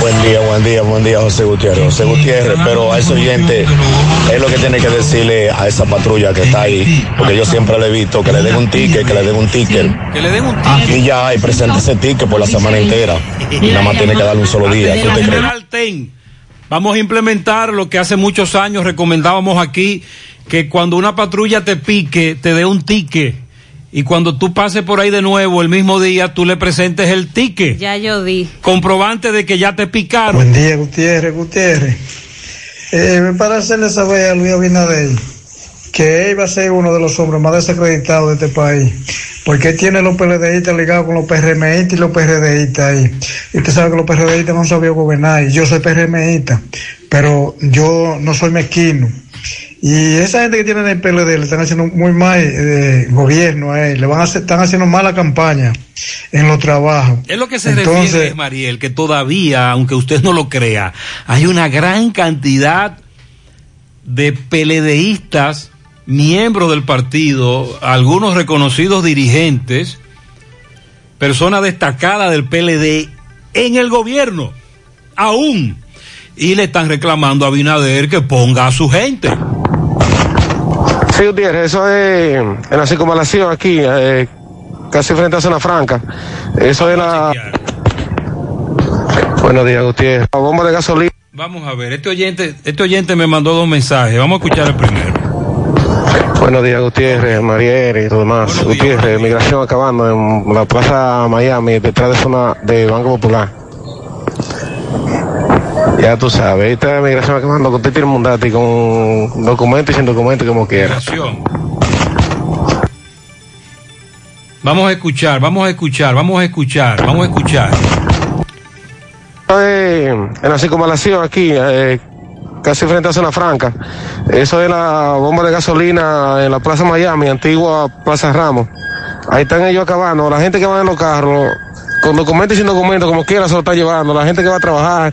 Buen día, buen día, buen día, José Gutiérrez. José Gutiérrez, pero a ese oyente es lo que tiene que decirle a esa patrulla que está ahí, porque yo siempre le he visto que le den un ticket, que le den un ticket. Que le den un Y ya hay presente ese ticket por la semana entera. Y nada más tiene que darle un solo día. ¿Qué usted cree? General Ten, vamos a implementar lo que hace muchos años recomendábamos aquí, que cuando una patrulla te pique, te dé un ticket. Y cuando tú pases por ahí de nuevo el mismo día, tú le presentes el ticket. Ya yo di. Comprobante de que ya te picaron. Buen día, Gutiérrez, Gutiérrez. Eh, para hacerle saber a Luis Abinader que él va a ser uno de los hombres más desacreditados de este país, porque él tiene los PLDistas ligados con los PRMistas y los PRDistas ahí. Y usted sabe que los PRDistas no sabían gobernar, y yo soy PRMista, pero yo no soy mezquino. Y esa gente que tiene en el PLD le están haciendo muy mal eh, gobierno a él, le van a hacer, están haciendo mala campaña en los trabajos. Es lo que se Entonces- refiere, Mariel, que todavía, aunque usted no lo crea, hay una gran cantidad de peledeístas, miembros del partido, algunos reconocidos dirigentes, personas destacadas del PLD en el gobierno, aún, y le están reclamando a Binader que ponga a su gente. Sí, Gutiérrez, eso es en la circunvalación aquí, eh, casi frente a Zona Franca. Eso es la... Buenos días, Gutiérrez. La bomba de gasolina. Vamos a ver, este oyente, este oyente me mandó dos mensajes, vamos a escuchar el primero. Buenos días, Gutiérrez, Mariel y todo demás. Gutiérrez, migración acabando en la plaza Miami, detrás de zona de Banco Popular. Ya tú sabes, esta migración acabando, tiene un mandati con documentos y sin documentos como quiera. Vamos a escuchar, vamos a escuchar, vamos a escuchar, vamos a escuchar. Eh, en la circunvalación aquí, eh, casi frente a Zona Franca. Eso es la bomba de gasolina en la Plaza Miami, antigua Plaza Ramos. Ahí están ellos acabando. La gente que va en los carros, con documentos y sin documentos, como quiera se lo está llevando. La gente que va a trabajar.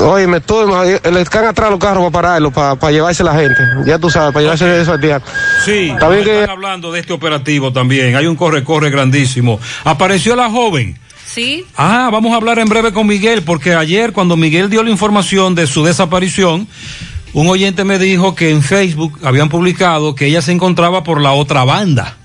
Oye, me estoy, le están atrás los carros para pararlos, para, llevarse la gente. Ya tú sabes, para llevarse eso al día. Sí, bien que- están hablando de este operativo también. Hay un corre-corre grandísimo. Apareció la joven. Sí. Ah, vamos a hablar en breve con Miguel, porque ayer cuando Miguel dio la información de su desaparición, un oyente me dijo que en Facebook habían publicado que ella se encontraba por la otra banda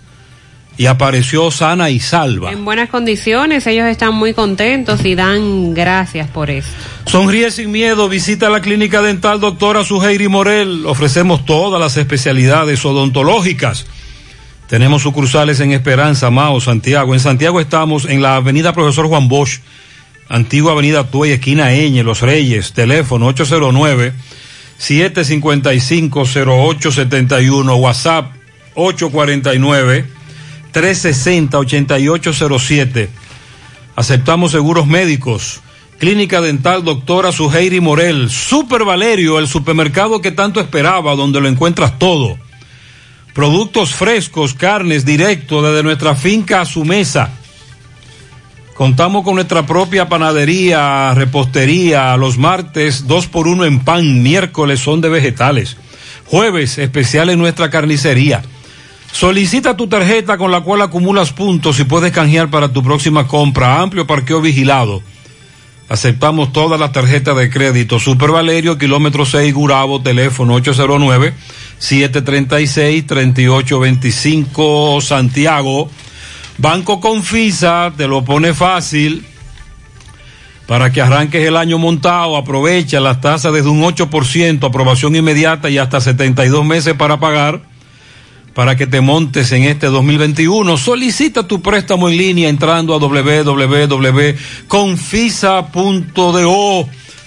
y apareció sana y salva. En buenas condiciones, ellos están muy contentos y dan gracias por eso. Sonríe sin miedo, visita la clínica dental doctora Suheiri Morel. Ofrecemos todas las especialidades odontológicas. Tenemos sucursales en Esperanza, Mao, Santiago. En Santiago estamos en la avenida Profesor Juan Bosch, antigua avenida Tuey, esquina Eñe, Los Reyes, teléfono 809 755 0871, WhatsApp 849 360 8807. Aceptamos seguros médicos. Clínica Dental Doctora Suheiri Morel. Super Valerio, el supermercado que tanto esperaba, donde lo encuentras todo. Productos frescos, carnes directo desde nuestra finca a su mesa. Contamos con nuestra propia panadería, repostería, los martes dos por uno en pan, miércoles son de vegetales, jueves especial en nuestra carnicería. Solicita tu tarjeta con la cual acumulas puntos y puedes canjear para tu próxima compra. Amplio parqueo vigilado. Aceptamos todas las tarjetas de crédito. Super Valerio, kilómetro 6, Gurabo, teléfono 809-736-3825, Santiago. Banco Confisa, te lo pone fácil. Para que arranques el año montado, aprovecha las tasas desde un 8%, aprobación inmediata y hasta 72 meses para pagar para que te montes en este 2021. Solicita tu préstamo en línea entrando a www.confisa.do.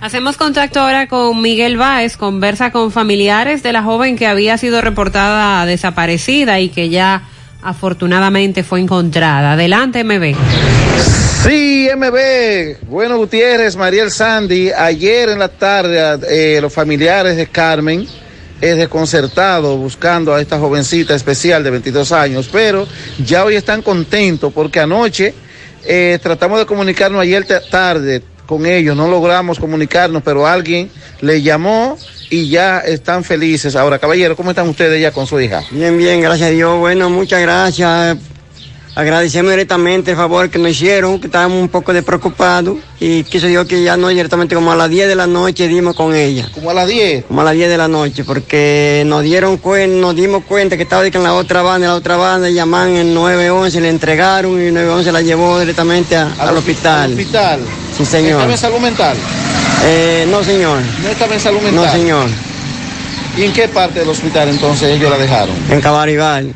Hacemos contacto ahora con Miguel Báez, conversa con familiares de la joven que había sido reportada desaparecida y que ya afortunadamente fue encontrada. Adelante, MB. Sí, MB. Bueno, Gutiérrez, Mariel Sandy, ayer en la tarde eh, los familiares de Carmen es desconcertado buscando a esta jovencita especial de 22 años, pero ya hoy están contentos porque anoche eh, tratamos de comunicarnos ayer tarde con ellos, no logramos comunicarnos, pero alguien le llamó y ya están felices. Ahora, caballero, ¿cómo están ustedes ya con su hija? Bien, bien, gracias a Dios. Bueno, muchas gracias Agradecemos directamente el favor que nos hicieron, que estábamos un poco preocupados y quiso Dios que ya no directamente como a las 10 de la noche dimos con ella. ¿Como a las 10? Como a las 10 de la noche, porque nos dieron cuenta, nos dimos cuenta que estaba en la otra banda, en la otra banda, llaman en 911, le entregaron y 911 la llevó directamente al hospital. ¿Al hospital? Sí, señor. ¿Estaba en salud mental? Eh, no, señor. ¿No estaba en salud mental? No, señor. ¿Y en qué parte del hospital entonces ellos la dejaron? En Cabaribal.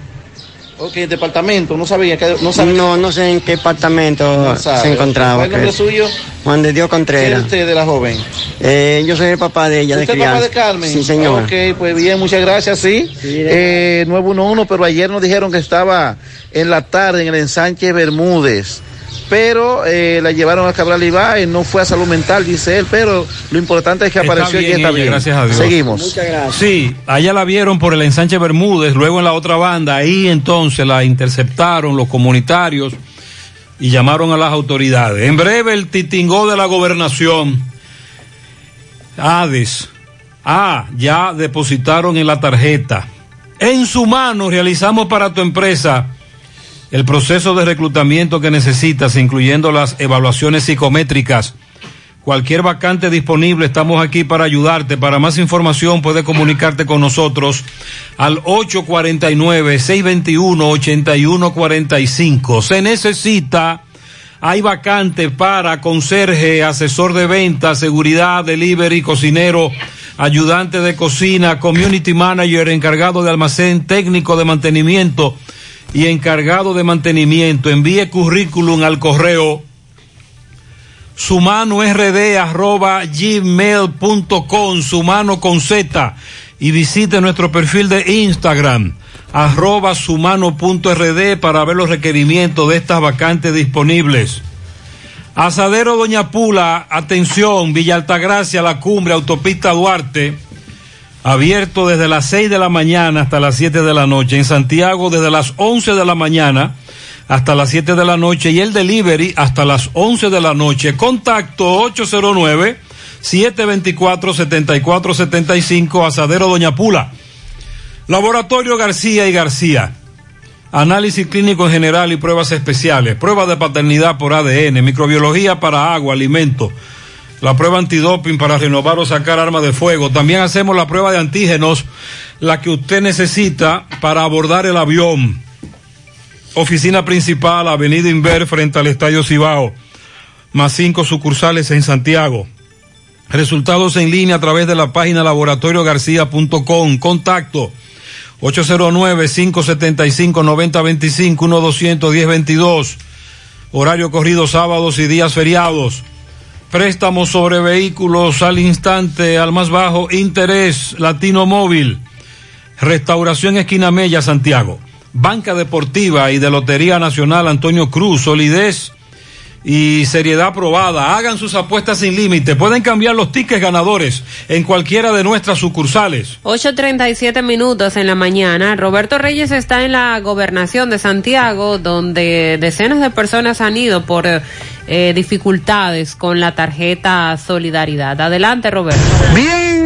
Ok, departamento, no sabía que no No, no sé en qué departamento se encontraba. ¿Cuál es el nombre suyo? Juan de Dios Contreras. ¿Quién es usted de la joven? Eh, yo soy el papá de ella, ¿Usted de papá de Carmen? Sí, señor. Ok, pues bien, muchas gracias, sí. sí eh, 911, pero ayer nos dijeron que estaba en la tarde en el ensanche Bermúdez pero eh, la llevaron a Cabral Ibaez, no fue a salud mental, dice él, pero lo importante es que apareció y está bien. Gracias a Dios. Seguimos. Muchas gracias. Sí, allá la vieron por el ensanche Bermúdez, luego en la otra banda, ahí entonces la interceptaron los comunitarios y llamaron a las autoridades. En breve el titingó de la gobernación, Hades, ah, ya depositaron en la tarjeta. En su mano realizamos para tu empresa el proceso de reclutamiento que necesitas, incluyendo las evaluaciones psicométricas. Cualquier vacante disponible, estamos aquí para ayudarte. Para más información puedes comunicarte con nosotros al 849-621-8145. Se necesita, hay vacante para conserje, asesor de venta, seguridad, delivery, cocinero, ayudante de cocina, community manager, encargado de almacén, técnico de mantenimiento y encargado de mantenimiento, envíe currículum al correo sumano rd arroba gmail.com, sumano con z, y visite nuestro perfil de Instagram, arroba sumano.rd para ver los requerimientos de estas vacantes disponibles. Asadero Doña Pula, atención, Villa Altagracia, La Cumbre, Autopista Duarte abierto desde las 6 de la mañana hasta las 7 de la noche. En Santiago desde las 11 de la mañana hasta las 7 de la noche y el delivery hasta las 11 de la noche. Contacto 809 724 7475 Asadero Doña Pula. Laboratorio García y García. Análisis clínico en general y pruebas especiales. Pruebas de paternidad por ADN, microbiología para agua, alimento la prueba antidoping para renovar o sacar armas de fuego. También hacemos la prueba de antígenos, la que usted necesita para abordar el avión. Oficina principal, Avenida Inver, frente al Estadio Cibao. más cinco sucursales en Santiago. Resultados en línea a través de la página laboratoriogarcia.com. Contacto 809-575-9025, 1-210-22. Horario corrido sábados y días feriados. Préstamos sobre vehículos al instante, al más bajo interés, Latino Móvil. Restauración Esquina Mella, Santiago. Banca Deportiva y de Lotería Nacional Antonio Cruz, solidez y seriedad probada. Hagan sus apuestas sin límite. Pueden cambiar los tickets ganadores en cualquiera de nuestras sucursales. 8.37 minutos en la mañana. Roberto Reyes está en la gobernación de Santiago, donde decenas de personas han ido por eh, dificultades con la tarjeta Solidaridad. Adelante, Roberto. Bien,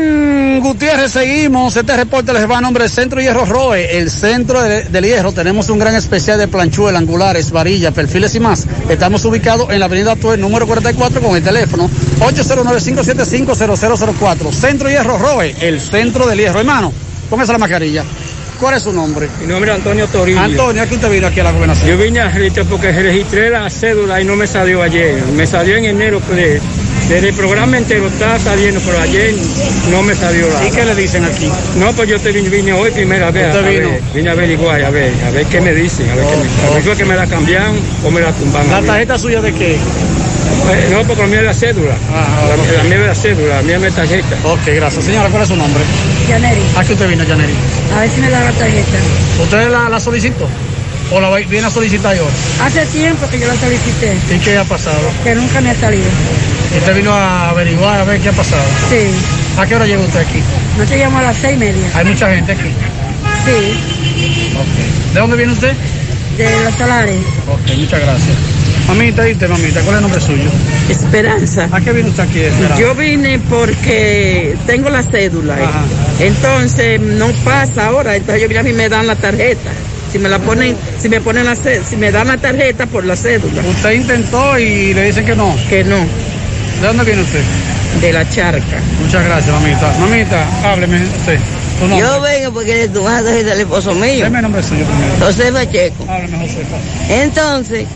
Gutiérrez, seguimos. Este reporte les va a nombre del Centro Hierro Roe, el centro de- del hierro. Tenemos un gran especial de planchuela, angulares, varillas, perfiles y más. Estamos ubicados en la avenida Tuer, número 44, con el teléfono 809-575-0004. Centro Hierro Roe, el centro del hierro. Hermano, póngase la mascarilla. ¿Cuál es su nombre? Mi nombre es Antonio Toribio. Antonio, ¿a qué usted vino aquí a la gobernación? Yo vine a registrar porque registré la cédula y no me salió ayer. Me salió en enero, pues, desde el programa entero estaba saliendo, pero ayer no me salió la. ¿Y qué le dicen aquí? No, pues yo te vine, vine hoy primera vez. ¿Usted a vino? ver, vine a averiguar, a ver, a ver qué me dicen, a ver qué me, a ver que me la cambian o me la tumban. a ¿La tarjeta suya de qué? Eh, No, porque la mía es la cédula. la, la mía es la cédula, la mía es tarjeta. Ok, gracias. Señora, ¿cuál es su nombre? Yaneri. ¿A qué usted vino, Yaneri? A ver si me da la tarjeta. ¿Usted la, la solicitó? ¿O la viene a solicitar yo? Hace tiempo que yo la solicité, ¿Y qué ha pasado? que nunca me ha salido. ¿Usted vino a averiguar a ver qué ha pasado? Sí. ¿A qué hora llega usted aquí? No te llamo a las seis y media. Hay mucha gente aquí. Sí, ¿De dónde viene usted? de los solares. Ok, muchas gracias. Mamita, ¿viste, mamita? ¿Cuál es el nombre suyo? Esperanza. ¿A qué viene usted aquí, Esperanza? Yo vine porque tengo la cédula. eh. Entonces no pasa ahora. Entonces yo vine a mí me dan la tarjeta. Si me la ponen, si me ponen la cédula, si me dan la tarjeta por la cédula. ¿Usted intentó y le dicen que no? Que no. ¿De dónde viene usted? De la charca. Muchas gracias, mamita. Mamita, hábleme usted. Yo vengo porque de tu madre es del esposo mío. Deme el nombre suyo primero. José Pacheco. Hábleme, José. Entonces,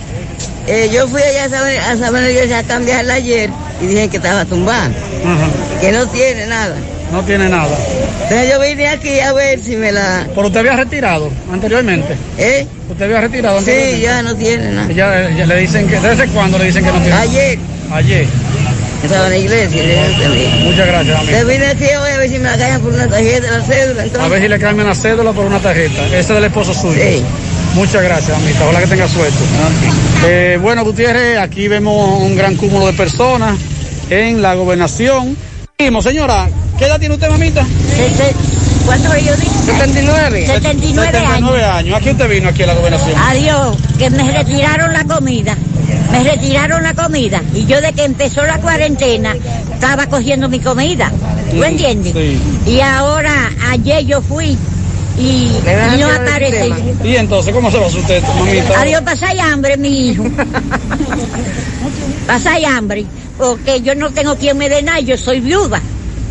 eh, yo fui allá a saber, a saber a cambiarla ayer y dije que estaba tumbada, que no tiene nada. No tiene nada. Entonces yo vine aquí a ver si me la... ¿Pero usted había retirado anteriormente? ¿Eh? ¿Usted había retirado Sí, anteriormente? ya no tiene nada. Ya, ya le dicen que... ¿Desde cuándo le dicen que no tiene? Ayer. Ayer. Estaba en la iglesia. Muchas gracias, amigo. Entonces vine aquí hoy a ver si me la cambian por una tarjeta la cédula. Entonces, A ver si le cambian la cédula por una tarjeta. Ese es del esposo suyo. Muchas gracias, amita. Ojalá que tenga suerte. Eh, bueno, Gutiérrez, aquí vemos un gran cúmulo de personas en la gobernación. Seguimos, señora. ¿Qué edad tiene usted, mamita? ¿Cuánto yo dije? 79. 79 79 años. ¿A qué usted vino aquí a la gobernación? Adiós, que me retiraron la comida. Me retiraron la comida. Y yo de que empezó la cuarentena estaba cogiendo mi comida. ¿Tú entiendes? Y ahora, ayer yo fui y, y no aparece. ¿Y entonces cómo se va usted, mamita? Adiós, pasáis hambre, mi hijo. pasáis hambre. Porque yo no tengo quien me dé nada, yo soy viuda.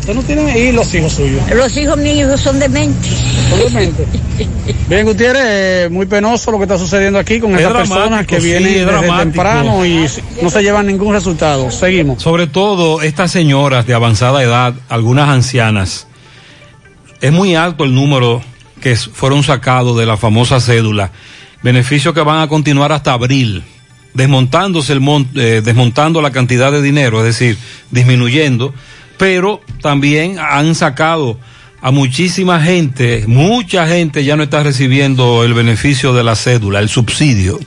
¿Usted no tiene y los hijos suyos? Los hijos míos son dementes. Obviamente. Bien, Gutiérrez, eh, muy penoso lo que está sucediendo aquí con Es estas dramático, personas que sí, vienen desde dramático. temprano y no se llevan ningún resultado. Seguimos. Sobre todo estas señoras de avanzada edad, algunas ancianas, es muy alto el número que fueron sacados de la famosa cédula, beneficio que van a continuar hasta abril, desmontándose el mon- eh, desmontando la cantidad de dinero, es decir, disminuyendo, pero también han sacado a muchísima gente, mucha gente ya no está recibiendo el beneficio de la cédula, el subsidio.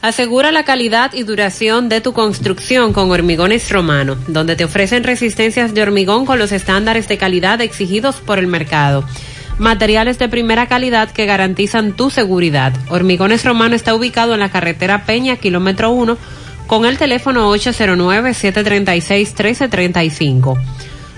Asegura la calidad y duración de tu construcción con Hormigones Romano, donde te ofrecen resistencias de hormigón con los estándares de calidad exigidos por el mercado. Materiales de primera calidad que garantizan tu seguridad. Hormigones Romano está ubicado en la carretera Peña, kilómetro 1, con el teléfono 809-736-1335.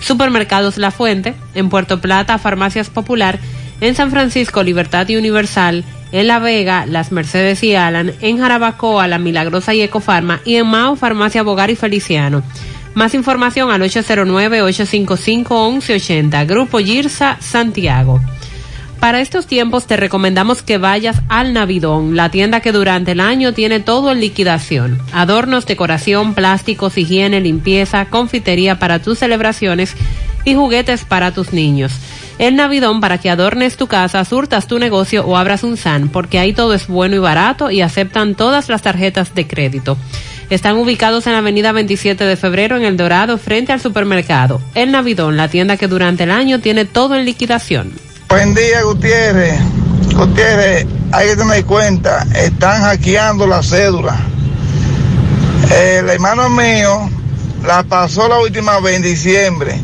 Supermercados La Fuente, en Puerto Plata, Farmacias Popular, en San Francisco, Libertad y Universal, en La Vega, Las Mercedes y Alan, en Jarabacoa, La Milagrosa y Ecofarma y en Mao, Farmacia Bogar y Feliciano. Más información al 809-855-1180, Grupo Girsa, Santiago. Para estos tiempos te recomendamos que vayas al Navidón, la tienda que durante el año tiene todo en liquidación. Adornos, decoración, plásticos, higiene, limpieza, confitería para tus celebraciones y juguetes para tus niños. El Navidón para que adornes tu casa, surtas tu negocio o abras un SAN, porque ahí todo es bueno y barato y aceptan todas las tarjetas de crédito. Están ubicados en la avenida 27 de febrero en El Dorado, frente al supermercado. El Navidón, la tienda que durante el año tiene todo en liquidación. Buen día, Gutiérrez. Gutiérrez, hay que tener cuenta, están hackeando la cédula. El hermano mío la pasó la última vez en diciembre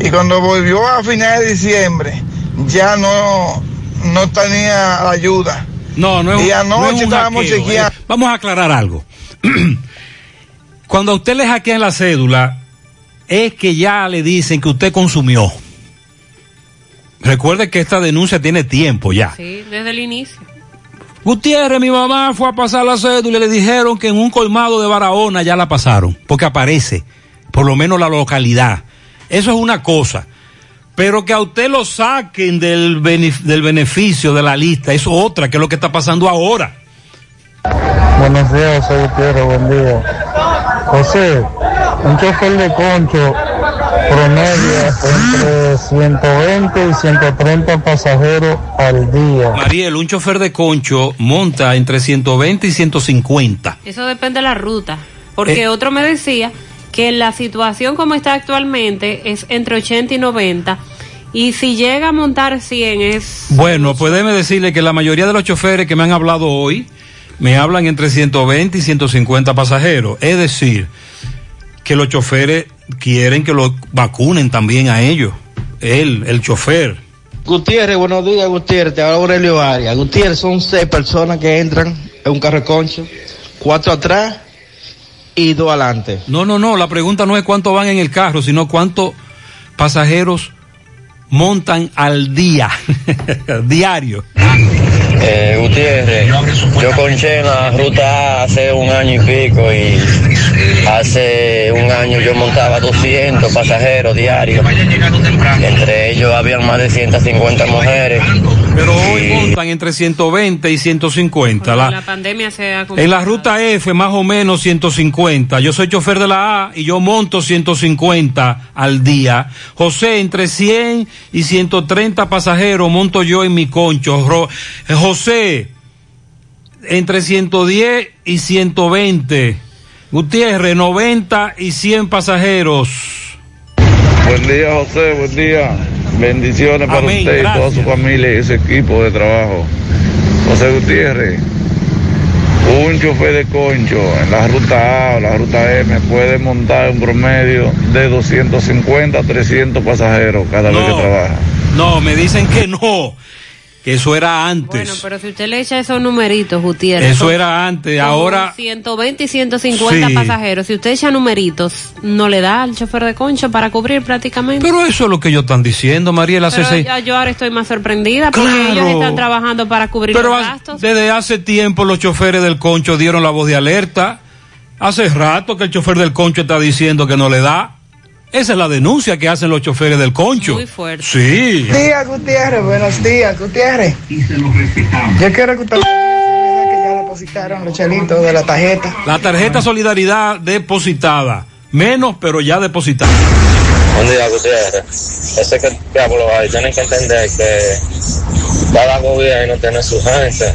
y cuando volvió a finales de diciembre ya no, no tenía la ayuda. No, no es Y anoche no es un estábamos hackeo, eh. Vamos a aclarar algo. Cuando a usted le hackean la cédula, es que ya le dicen que usted consumió. Recuerde que esta denuncia tiene tiempo ya. Sí, desde el inicio. Gutiérrez, mi mamá fue a pasar la cédula y le dijeron que en un colmado de Barahona ya la pasaron, porque aparece, por lo menos la localidad. Eso es una cosa. Pero que a usted lo saquen del, benef- del beneficio de la lista es otra, que es lo que está pasando ahora. Buenos días, José Gutiérrez, buen día. José, un chofer de concho promedia entre 120 y 130 pasajeros al día. Mariel, un chofer de concho monta entre 120 y 150. Eso depende de la ruta. Porque Eh. otro me decía que la situación como está actualmente es entre 80 y 90. Y si llega a montar 100 es... Bueno, pues déjeme decirle que la mayoría de los choferes que me han hablado hoy me hablan entre 120 y 150 pasajeros. Es decir, que los choferes quieren que lo vacunen también a ellos. Él, el chofer. Gutiérrez, buenos días, Gutiérrez. Te habla Aurelio Arias. Gutiérrez, son seis personas que entran en un carro de concho, cuatro atrás y dos adelante. No, no, no, la pregunta no es cuánto van en el carro, sino cuántos pasajeros montan al día, diario. Eh, Gutiérrez, yo conché en la ruta A hace un año y pico y hace un año yo montaba 200 pasajeros diarios. Entre ellos habían más de 150 mujeres. Pero hoy montan entre 120 y 150. La La, pandemia se ha en la ruta F más o menos 150. Yo soy chofer de la A y yo monto 150 al día. José, entre 100 y 130 pasajeros monto yo en mi concho. Ro- eh, José, entre 110 y 120. Gutiérrez, 90 y 100 pasajeros. Buen día, José, buen día. Bendiciones para Amén, usted y toda su familia y ese equipo de trabajo. José Gutiérrez, un chofer de concho en la ruta A o la ruta M puede montar un promedio de 250 a 300 pasajeros cada vez que trabaja. No, me dicen que no, que eso era antes. Bueno, pero si usted le echa esos numeritos, Gutiérrez. Eso era antes, ahora 120 y 150 Sí. pasajeros. Si usted echa numeritos, no le da al chofer de concho para cubrir prácticamente. Pero eso es lo que ellos están diciendo, Mariela. hace Pero seis- ya yo ahora estoy más sorprendida porque ellos están trabajando para cubrir Pero los gastos. desde hace tiempo los choferes del concho dieron la voz de alerta. Hace rato que el chofer del concho está diciendo que no le da. Esa es la denuncia que hacen los choferes del concho. Muy fuerte. Sí. Buenos días, Gutiérrez. Buenos días, Gutiérrez. Yo quiero que usted me diga que ya depositaron los chelitos de la tarjeta. La tarjeta Solidaridad depositada. Menos, pero ya depositada. Buen día, Gutiérrez. Ese que diablo hay, tienen que entender que cada gobierno tiene su gente.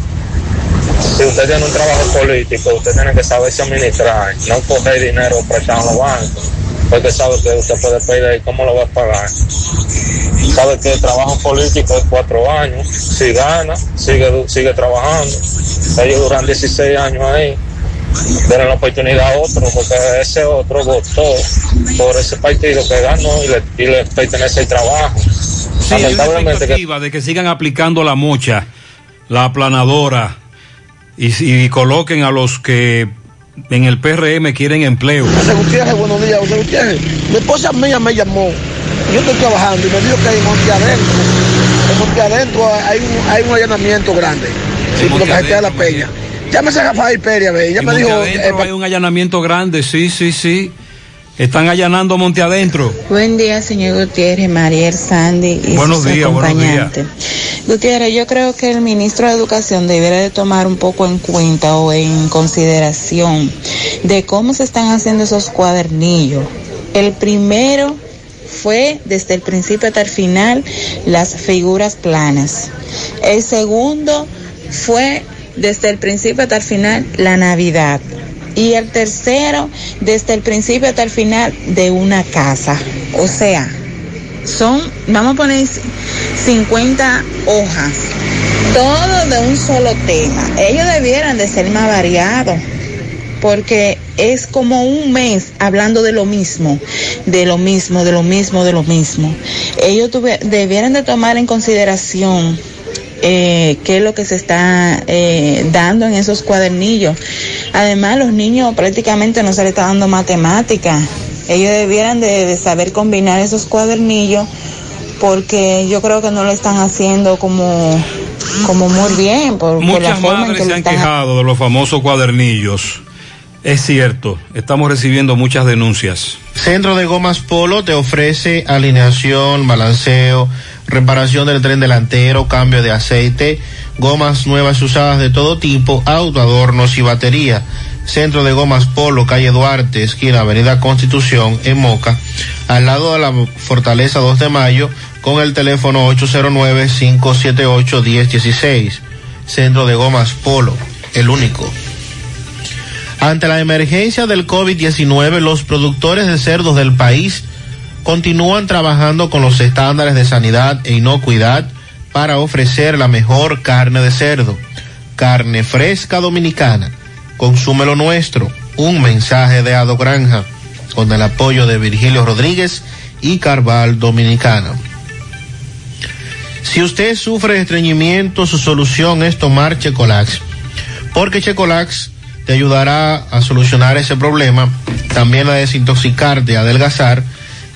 Si usted tiene un trabajo político, usted tiene que saberse administrar, no coger dinero prestado en los bancos, porque sabe que usted puede pedir cómo lo va a pagar. Sabe que el trabajo político es cuatro años, si gana, sigue, sigue trabajando. Ellos duran 16 años ahí denle la oportunidad a otro, porque ese otro votó por ese partido que ganó y le, y le pertenece el trabajo. Sí, hay una Lamentablemente que expectativa de que sigan aplicando la mocha, la aplanadora, y, y coloquen a los que en el PRM quieren empleo. José Gutiérrez, buenos días, José Gutiérrez. Mi esposa mía me llamó. Yo estoy trabajando y me dijo que en Monte Adentro, en Monte Adentro hay un, hay un allanamiento grande. Sí, por la de la Peña. Llámese a Rafael Pérez, ve. Ella me dijo. Adentro eh, hay un allanamiento grande, sí, sí, sí. Están allanando Monte Adentro. Buen día, señor Gutiérrez, Mariel Sandy y Buenos sus días, acompañantes. Gutiérrez, yo creo que el ministro de Educación debiera de tomar un poco en cuenta o en consideración de cómo se están haciendo esos cuadernillos. El primero fue desde el principio hasta el final las figuras planas. El segundo fue desde el principio hasta el final la Navidad. Y el tercero, desde el principio hasta el final de una casa. O sea, son, vamos a poner 50 hojas, todo de un solo tema. Ellos debieran de ser más variados, porque es como un mes hablando de lo mismo, de lo mismo, de lo mismo, de lo mismo. Ellos debieran de tomar en consideración eh, qué es lo que se está eh, dando en esos cuadernillos. Además, los niños prácticamente no se les está dando matemática. Ellos debieran de, de saber combinar esos cuadernillos porque yo creo que no lo están haciendo como, como muy bien, por, por la Muchas forma en madres que se han están quejado de los famosos cuadernillos. Es cierto, estamos recibiendo muchas denuncias. Centro de Gomas Polo te ofrece alineación, balanceo, reparación del tren delantero, cambio de aceite, gomas nuevas usadas de todo tipo, auto, adornos y batería. Centro de Gomas Polo, calle Duarte, esquina Avenida Constitución, en Moca, al lado de la Fortaleza 2 de Mayo, con el teléfono 809-578-1016. Centro de Gomas Polo, el único. Ante la emergencia del COVID-19, los productores de cerdos del país continúan trabajando con los estándares de sanidad e inocuidad para ofrecer la mejor carne de cerdo. Carne fresca dominicana. Consume lo nuestro. Un mensaje de Ado Granja con el apoyo de Virgilio Rodríguez y Carval Dominicana. Si usted sufre de estreñimiento, su solución es tomar Checolax. Porque Checolax te ayudará a solucionar ese problema, también a desintoxicarte, a adelgazar,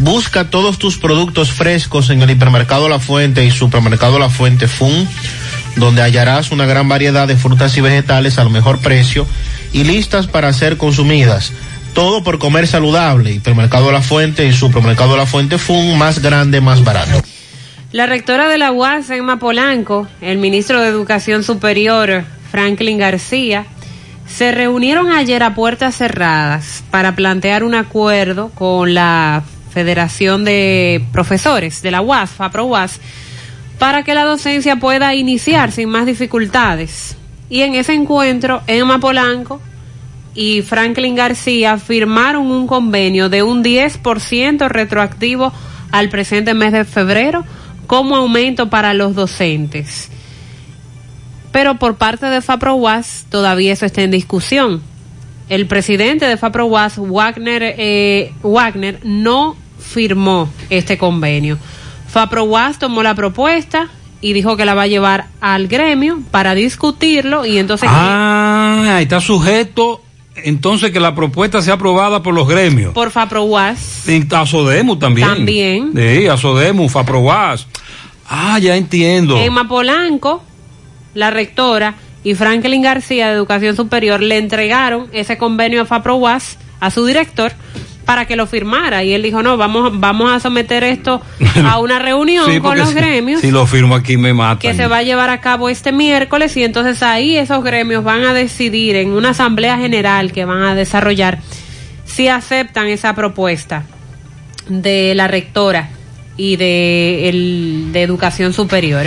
Busca todos tus productos frescos en el hipermercado La Fuente y supermercado La Fuente Fun, donde hallarás una gran variedad de frutas y vegetales al mejor precio y listas para ser consumidas. Todo por comer saludable. Hipermercado La Fuente y supermercado La Fuente Fun, más grande, más barato. La rectora de la UAS, Emma Polanco, el ministro de Educación Superior, Franklin García, se reunieron ayer a puertas cerradas para plantear un acuerdo con la Federación de Profesores de la UAS, FAPRO UAS, para que la docencia pueda iniciar sin más dificultades. Y en ese encuentro, Emma Polanco y Franklin García firmaron un convenio de un 10% retroactivo al presente mes de febrero como aumento para los docentes. Pero por parte de FAPROWAS todavía eso está en discusión. El presidente de FAPROWAS, Wagner, eh, Wagner, no firmó este convenio. FAPROWAS tomó la propuesta y dijo que la va a llevar al gremio para discutirlo y entonces... Ah, está sujeto entonces que la propuesta sea aprobada por los gremios. Por FAPROWAS. A Sodemu también. También. Sí, a Sodemu, Faprowas. Ah, ya entiendo. Emma Polanco, la rectora, y Franklin García de Educación Superior le entregaron ese convenio a FAPROWAS a su director para que lo firmara y él dijo no vamos vamos a someter esto a una reunión Sí, con los si- gremios Si lo firmo aquí me matan. que se va a llevar a cabo este miércoles y entonces ahí esos gremios van a decidir en una asamblea general que van a desarrollar si aceptan esa propuesta de la rectora y de, el, de educación superior.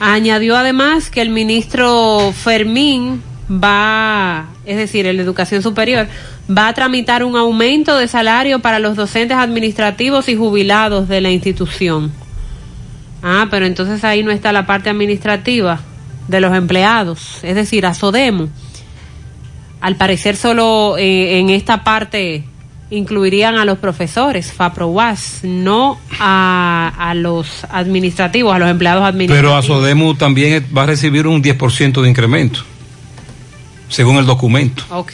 Añadió además que el ministro Fermín va, es decir, el de educación superior, va a tramitar un aumento de salario para los docentes administrativos y jubilados de la institución. Ah, pero entonces ahí no está la parte administrativa de los empleados, es decir, a Sodemo. Al parecer solo eh, en esta parte incluirían a los profesores, FAPROWAS, no a, a, los administrativos, a los empleados administrativos. Pero a Sodemo también va a recibir un 10% de incremento, según el documento. Ok.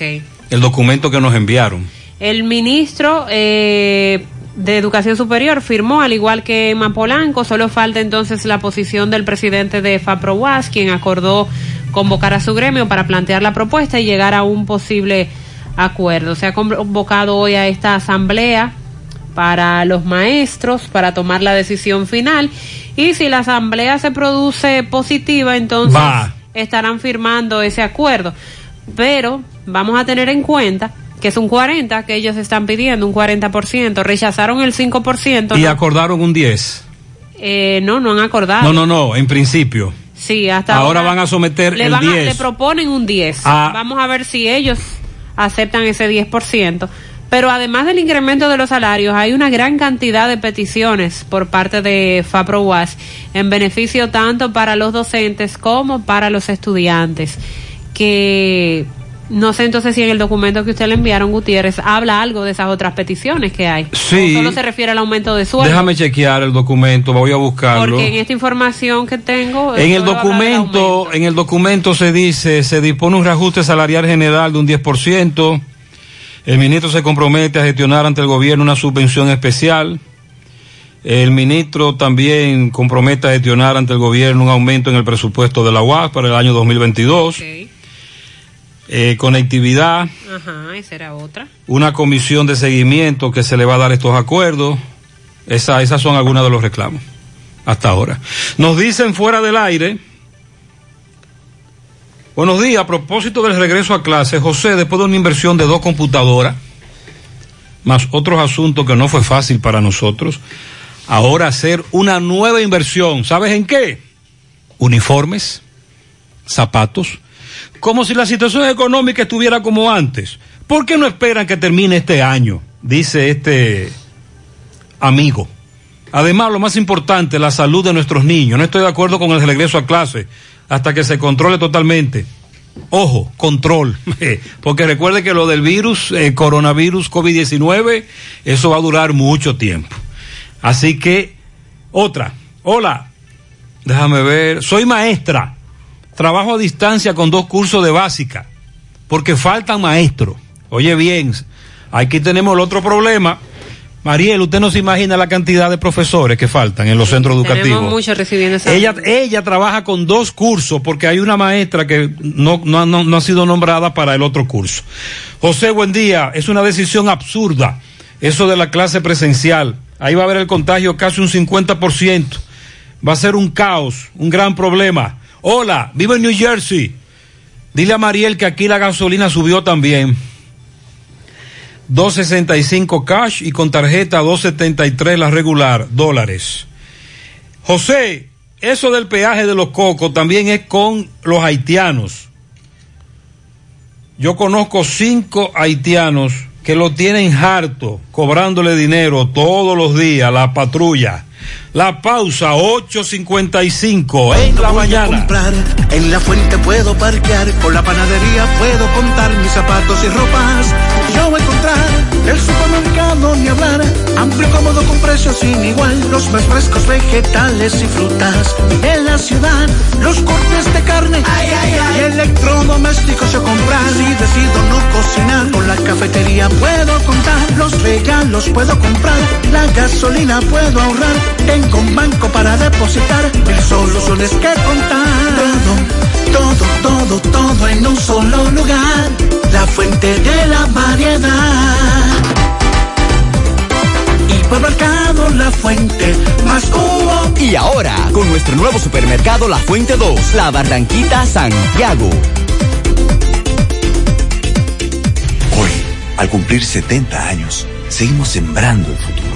El documento que nos enviaron. El ministro eh, de Educación Superior firmó, al igual que Mapolanco, solo falta entonces la posición del presidente de FAPROWAS, quien acordó convocar a su gremio para plantear la propuesta y llegar a un posible acuerdo. Se ha convocado hoy a esta asamblea para los maestros para tomar la decisión final y si la asamblea se produce positiva entonces Va. estarán firmando ese acuerdo pero vamos a tener en cuenta que es un 40 que ellos están pidiendo un 40% rechazaron el 5% Y ¿no? acordaron un 10. Eh, no no han acordado No, no, no, en principio. sí hasta Ahora van a someter le, el van a- 10. le proponen un 10 Ah. vamos a ver si ellos aceptan ese 10%. Pero además del incremento de los salarios, hay una gran cantidad de peticiones por parte de FAPROWAS en beneficio tanto para los docentes como para los estudiantes. Que no sé entonces si en el documento que usted le enviaron, Gutiérrez, habla algo de esas otras peticiones que hay. Sí. O solo se refiere al aumento de sueldo. Déjame chequear el documento, voy a buscarlo. Porque en esta información que tengo. En el documento, en el documento se dice, se dispone un reajuste salarial general de un 10%. El ministro se compromete a gestionar ante el gobierno una subvención especial. El ministro también compromete a gestionar ante el gobierno un aumento en el presupuesto de la UAS para el año 2022. Eh, conectividad, Ajá, esa era otra. una comisión de seguimiento que se le va a dar estos acuerdos. Esa, esas son algunas de los reclamos hasta ahora. Nos dicen fuera del aire. Buenos días, a propósito del regreso a clase, José, después de una inversión de dos computadoras, más otros asuntos que no fue fácil para nosotros, ahora hacer una nueva inversión. ¿Sabes en qué? Uniformes, zapatos, como si la situación económica estuviera como antes. ¿Por qué no esperan que termine este año? Dice este amigo. Además, lo más importante, la salud de nuestros niños. No estoy de acuerdo con el regreso a clase hasta que se controle totalmente. Ojo, control. Porque recuerde que lo del virus, eh, coronavirus COVID-19, eso va a durar mucho tiempo. Así que, otra. Hola, déjame ver. Soy maestra. Trabajo a distancia con dos cursos de básica. Porque faltan maestros. Oye bien, aquí tenemos el otro problema. Mariel, usted no se imagina la cantidad de profesores que faltan en los centros educativos. Tenemos muchos recibiendo esa Ella, ella trabaja con dos cursos porque hay una maestra que no, no, no, no ha sido nombrada para el otro curso. José, buen día. Es una decisión absurda eso de la clase presencial. Ahí va a haber el contagio casi un 50%. Va a ser un caos, un gran problema. Hola, vivo en New Jersey. Dile a Mariel que aquí la gasolina subió también. 265 cash y con tarjeta 273 la regular, dólares. José, eso del peaje de los cocos también es con los haitianos. Yo conozco cinco haitianos que lo tienen harto, cobrándole dinero todos los días, la patrulla. La pausa 8.55 en la mañana. comprar, en la fuente puedo parquear, con la panadería puedo contar mis zapatos y ropas. Yo voy a encontrar el supermercado ni hablar, amplio cómodo con precios sin igual, los más frescos vegetales y frutas. En la ciudad, los cortes de carne y electrodomésticos yo comprar. Si decido no cocinar, con la cafetería puedo contar, los regalos puedo comprar, la gasolina puedo ahorrar, tengo un banco para depositar, mil soluciones que contar. Todo, todo, todo, todo en un solo lugar, la fuente de la variedad. Hipermercado La Fuente, más cubo. Y ahora, con nuestro nuevo supermercado La Fuente 2, La Barranquita, Santiago. Hoy, al cumplir 70 años, seguimos sembrando el futuro.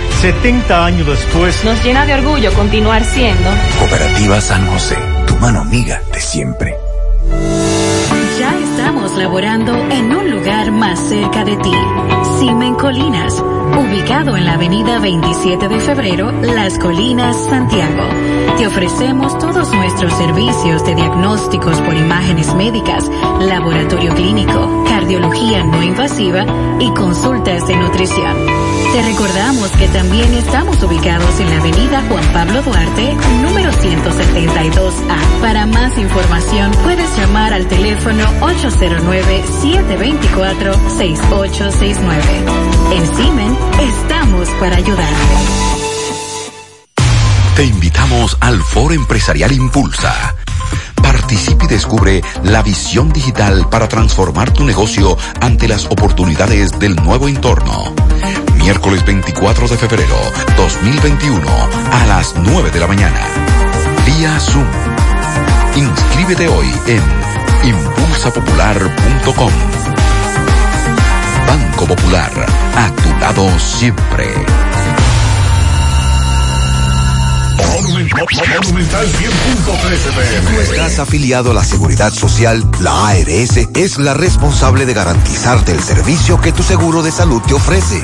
70 años después, nos llena de orgullo continuar siendo Cooperativa San José, tu mano amiga de siempre. Ya estamos laborando en un lugar más cerca de ti. Simen Colinas, ubicado en la avenida 27 de febrero, Las Colinas, Santiago. Te ofrecemos todos nuestros servicios de diagnósticos por imágenes médicas, laboratorio clínico, cardiología no invasiva y consultas de nutrición. Te recordamos que también estamos ubicados en la avenida Juan Pablo Duarte, número 172A. Para más información puedes llamar al teléfono 809-724-6869. En Simen estamos para ayudarte. Te invitamos al Foro Empresarial Impulsa. Participe y descubre la visión digital para transformar tu negocio ante las oportunidades del nuevo entorno miércoles 24 de febrero 2021 a las 9 de la mañana. Vía Zoom. Inscríbete hoy en impulsapopular.com. Banco Popular, a tu lado siempre. Monumental 100.13 Si tú estás afiliado a la Seguridad Social, la ARS es la responsable de garantizarte el servicio que tu seguro de salud te ofrece.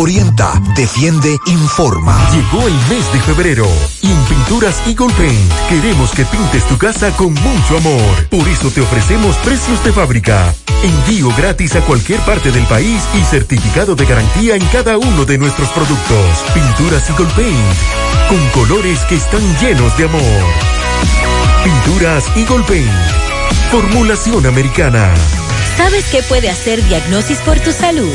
Orienta, defiende, informa. Llegó el mes de febrero y en Pinturas Eagle Paint queremos que pintes tu casa con mucho amor. Por eso te ofrecemos precios de fábrica, envío gratis a cualquier parte del país y certificado de garantía en cada uno de nuestros productos. Pinturas Eagle Paint, con colores que están llenos de amor. Pinturas Eagle Paint, formulación americana. ¿Sabes qué puede hacer Diagnosis por tu salud?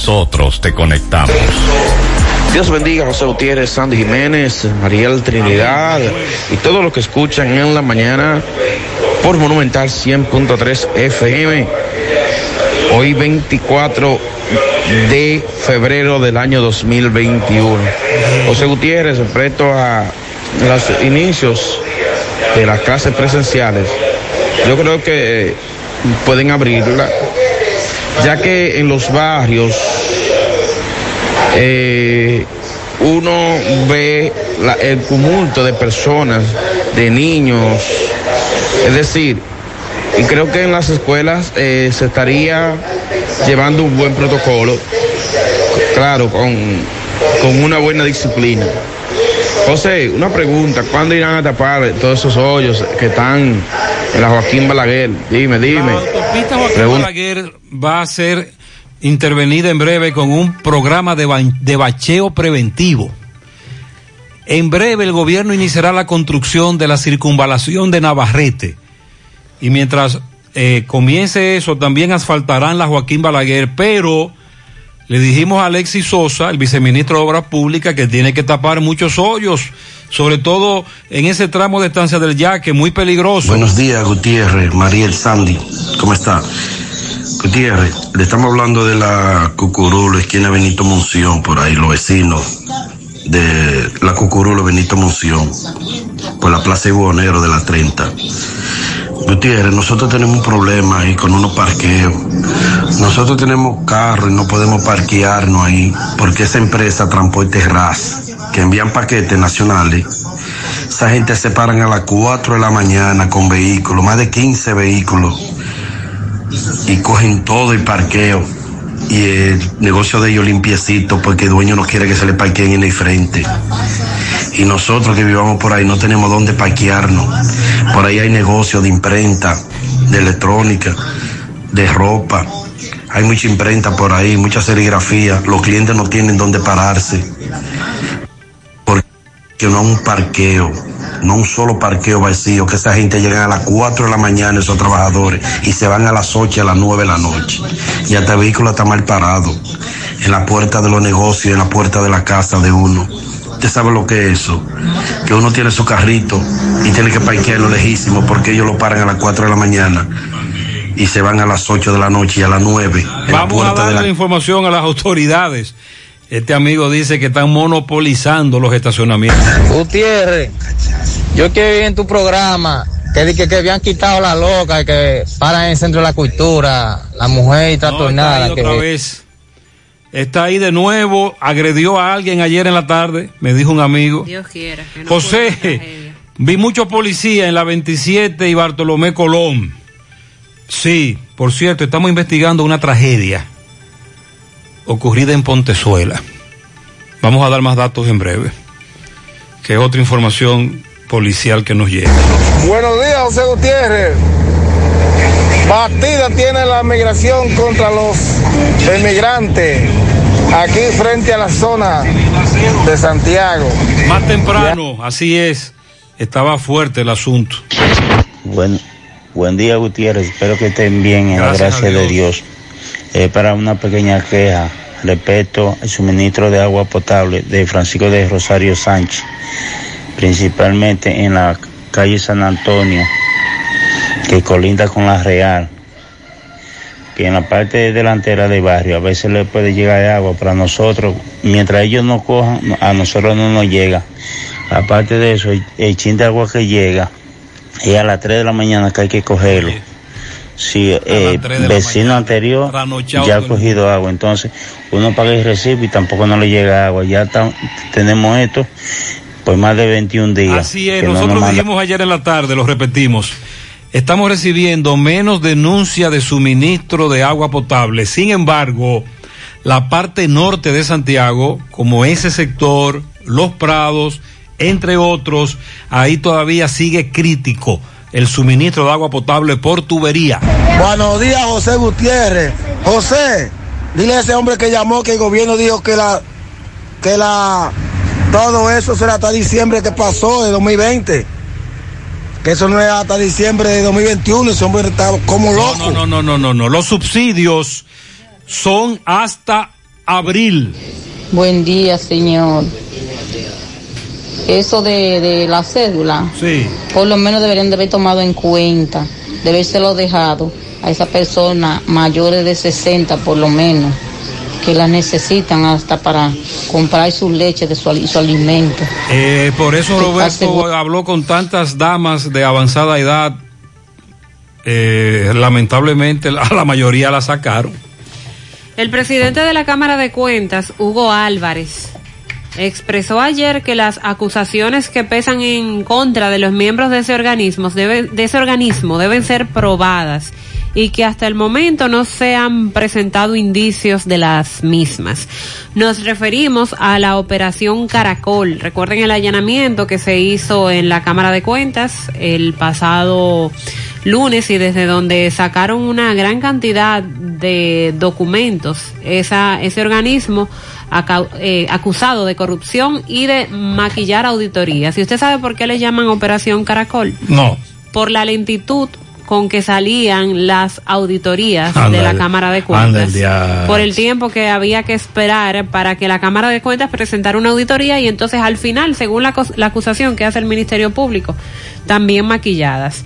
nosotros te conectamos. Dios bendiga a José Gutiérrez, Sandy Jiménez, Mariel Trinidad y todos los que escuchan en la mañana por Monumental 100.3 FM. Hoy 24 de febrero del año 2021. José Gutiérrez, respecto a los inicios de las clases presenciales, yo creo que pueden abrirla, ya que en los barrios eh, uno ve la- el tumulto de personas, de niños, es decir, y creo que en las escuelas eh, se estaría llevando un buen protocolo, claro, con, con una buena disciplina. José, una pregunta, ¿cuándo irán a tapar todos esos hoyos que están en la Joaquín Balaguer? Dime, dime. autopista Joaquín Pregunta. Balaguer va a ser intervenida en breve con un programa de, ba- de bacheo preventivo. En breve el gobierno iniciará la construcción de la circunvalación de Navarrete. Y mientras eh, comience eso, también asfaltarán la Joaquín Balaguer, pero le dijimos a Alexis Sosa, el viceministro de Obras Públicas, que tiene que tapar muchos hoyos, sobre todo en ese tramo de estancia del Yaque, muy peligroso. Buenos días, Gutiérrez, Mariel Sandy, ¿cómo está? Gutiérrez, le estamos hablando de la Cucurulo, esquina Benito Monción, por ahí, los vecinos de la Cucurulo Benito Monción, por la Plaza Ibonero de la 30. Gutiérrez, nosotros tenemos un problema ahí con unos parqueos. Nosotros tenemos carro y no podemos parquearnos ahí porque esa empresa Transporte RAS, que envían paquetes nacionales, esa gente se paran a las 4 de la mañana con vehículos, más de 15 vehículos, y cogen todo el parqueo. Y el negocio de ellos limpiecito porque el dueño no quiere que se le parqueen en el frente. Y nosotros que vivamos por ahí no tenemos dónde parquearnos. Por ahí hay negocios de imprenta, de electrónica, de ropa. Hay mucha imprenta por ahí, mucha serigrafía. Los clientes no tienen dónde pararse. Porque no es un parqueo, no un solo parqueo vacío, que esa gente llega a las 4 de la mañana, esos trabajadores, y se van a las 8, a las 9 de la noche. Y hasta el vehículo está mal parado, en la puerta de los negocios, en la puerta de la casa de uno. Usted sabe lo que es eso, que uno tiene su carrito y tiene que parquearlo lejísimo porque ellos lo paran a las 4 de la mañana y se van a las 8 de la noche y a las 9 en la Vamos a darle la información a las autoridades. Este amigo dice que están monopolizando los estacionamientos. Gutiérrez, yo que vi en tu programa que que, que habían quitado la loca y que paran en el centro de la cultura, la mujer y Está trastornada. ahí que otra vez. Está ahí de nuevo. Agredió a alguien ayer en la tarde, me dijo un amigo. Dios quiera. que no José, vi muchos policías en la 27 y Bartolomé Colón. Sí, por cierto, estamos investigando una tragedia ocurrida en Pontezuela. Vamos a dar más datos en breve, que es otra información policial que nos llega. Buenos días, José Gutiérrez. Batida tiene la migración contra los inmigrantes aquí frente a la zona de Santiago. Más temprano, así es, estaba fuerte el asunto. Buen, buen día, Gutiérrez. Espero que estén bien en Gracias la gracia de Dios. Eh, para una pequeña queja respecto al suministro de agua potable de Francisco de Rosario Sánchez, principalmente en la calle San Antonio, que colinda con la Real, que en la parte delantera del barrio a veces le puede llegar agua, pero a nosotros, mientras ellos no cojan, a nosotros no nos llega. Aparte de eso, el, chin de agua que llega es a las 3 de la mañana que hay que cogerlo. Si el 3 de la vecino anterior ya ha cogido agua, entonces uno paga el recibo y tampoco no le llega agua. Ya tenemos esto por más de 21 días. Así es, no nosotros dijimos ayer en la tarde, lo repetimos. Estamos recibiendo menos denuncia de suministro de agua potable. Sin embargo, la parte norte de Santiago, como ese sector, Los Prados, entre otros, ahí todavía sigue crítico el suministro de agua potable por tubería. Buenos días, José Gutiérrez. José, dile a ese hombre que llamó que el gobierno dijo que la, que la, todo eso será hasta diciembre que pasó de 2020. Que eso no es hasta diciembre de 2021. Ese hombre está como loco. No, no, no, no, no, no. Los subsidios son hasta abril. Buen día, señor. Eso de, de la cédula, Sí. por lo menos deberían de haber tomado en cuenta, de habérselo dejado a esa persona mayores de 60 por lo menos, que la necesitan hasta para comprar su leche de su, ali- su alimento. Eh, por eso Roberto habló con tantas damas de avanzada edad. Eh, lamentablemente a la mayoría la sacaron. El presidente de la Cámara de Cuentas, Hugo Álvarez, expresó ayer que las acusaciones que pesan en contra de los miembros de ese organismo, deben, de ese organismo deben ser probadas y que hasta el momento no se han presentado indicios de las mismas. Nos referimos a la operación Caracol. Recuerden el allanamiento que se hizo en la Cámara de Cuentas el pasado lunes y desde donde sacaron una gran cantidad de documentos. Esa, ese organismo eh, acusado de corrupción y de maquillar auditorías. ¿Y usted sabe por qué le llaman Operación Caracol? No. Por la lentitud con que salían las auditorías de la Cámara de Cuentas. el Por el tiempo que había que esperar para que la Cámara de Cuentas presentara una auditoría y entonces al final, según la, la acusación que hace el Ministerio Público, también maquilladas.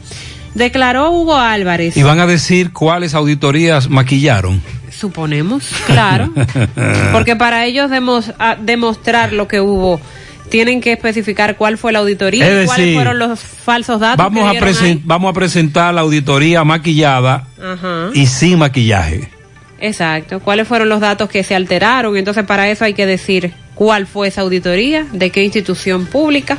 Declaró Hugo Álvarez. Y van a decir cuáles auditorías maquillaron. Suponemos, claro. Porque para ellos demos- a- demostrar lo que hubo, tienen que especificar cuál fue la auditoría, y cuáles fueron los falsos datos. Vamos que a, presen- vamos a presentar la auditoría maquillada. Ajá. y sin maquillaje. Exacto. ¿Cuáles fueron los datos que se alteraron? Entonces, para eso hay que decir cuál fue esa auditoría, de qué institución pública.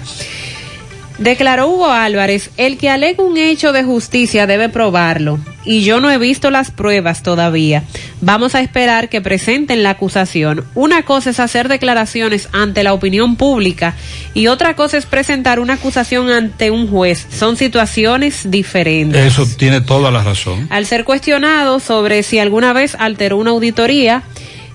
Declaró Hugo Álvarez, el que alega un hecho de justicia debe probarlo. Y yo no he visto las pruebas todavía. Vamos a esperar que presenten la acusación. Una cosa es hacer declaraciones ante la opinión pública y otra cosa es presentar una acusación ante un juez. Son situaciones diferentes. Eso tiene toda la razón. Al ser cuestionado sobre si alguna vez alteró una auditoría,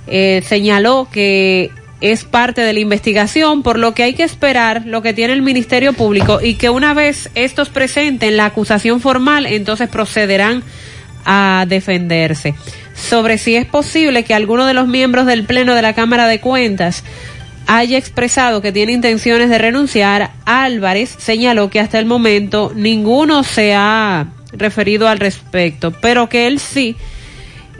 eh, señaló que es parte de la investigación, por lo que hay que esperar lo que tiene el Ministerio Público y que una vez estos presenten la acusación formal, entonces procederán a defenderse. Sobre si es posible que alguno de los miembros del Pleno de la Cámara de Cuentas haya expresado que tiene intenciones de renunciar, Álvarez señaló que hasta el momento ninguno se ha referido al respecto, pero que él sí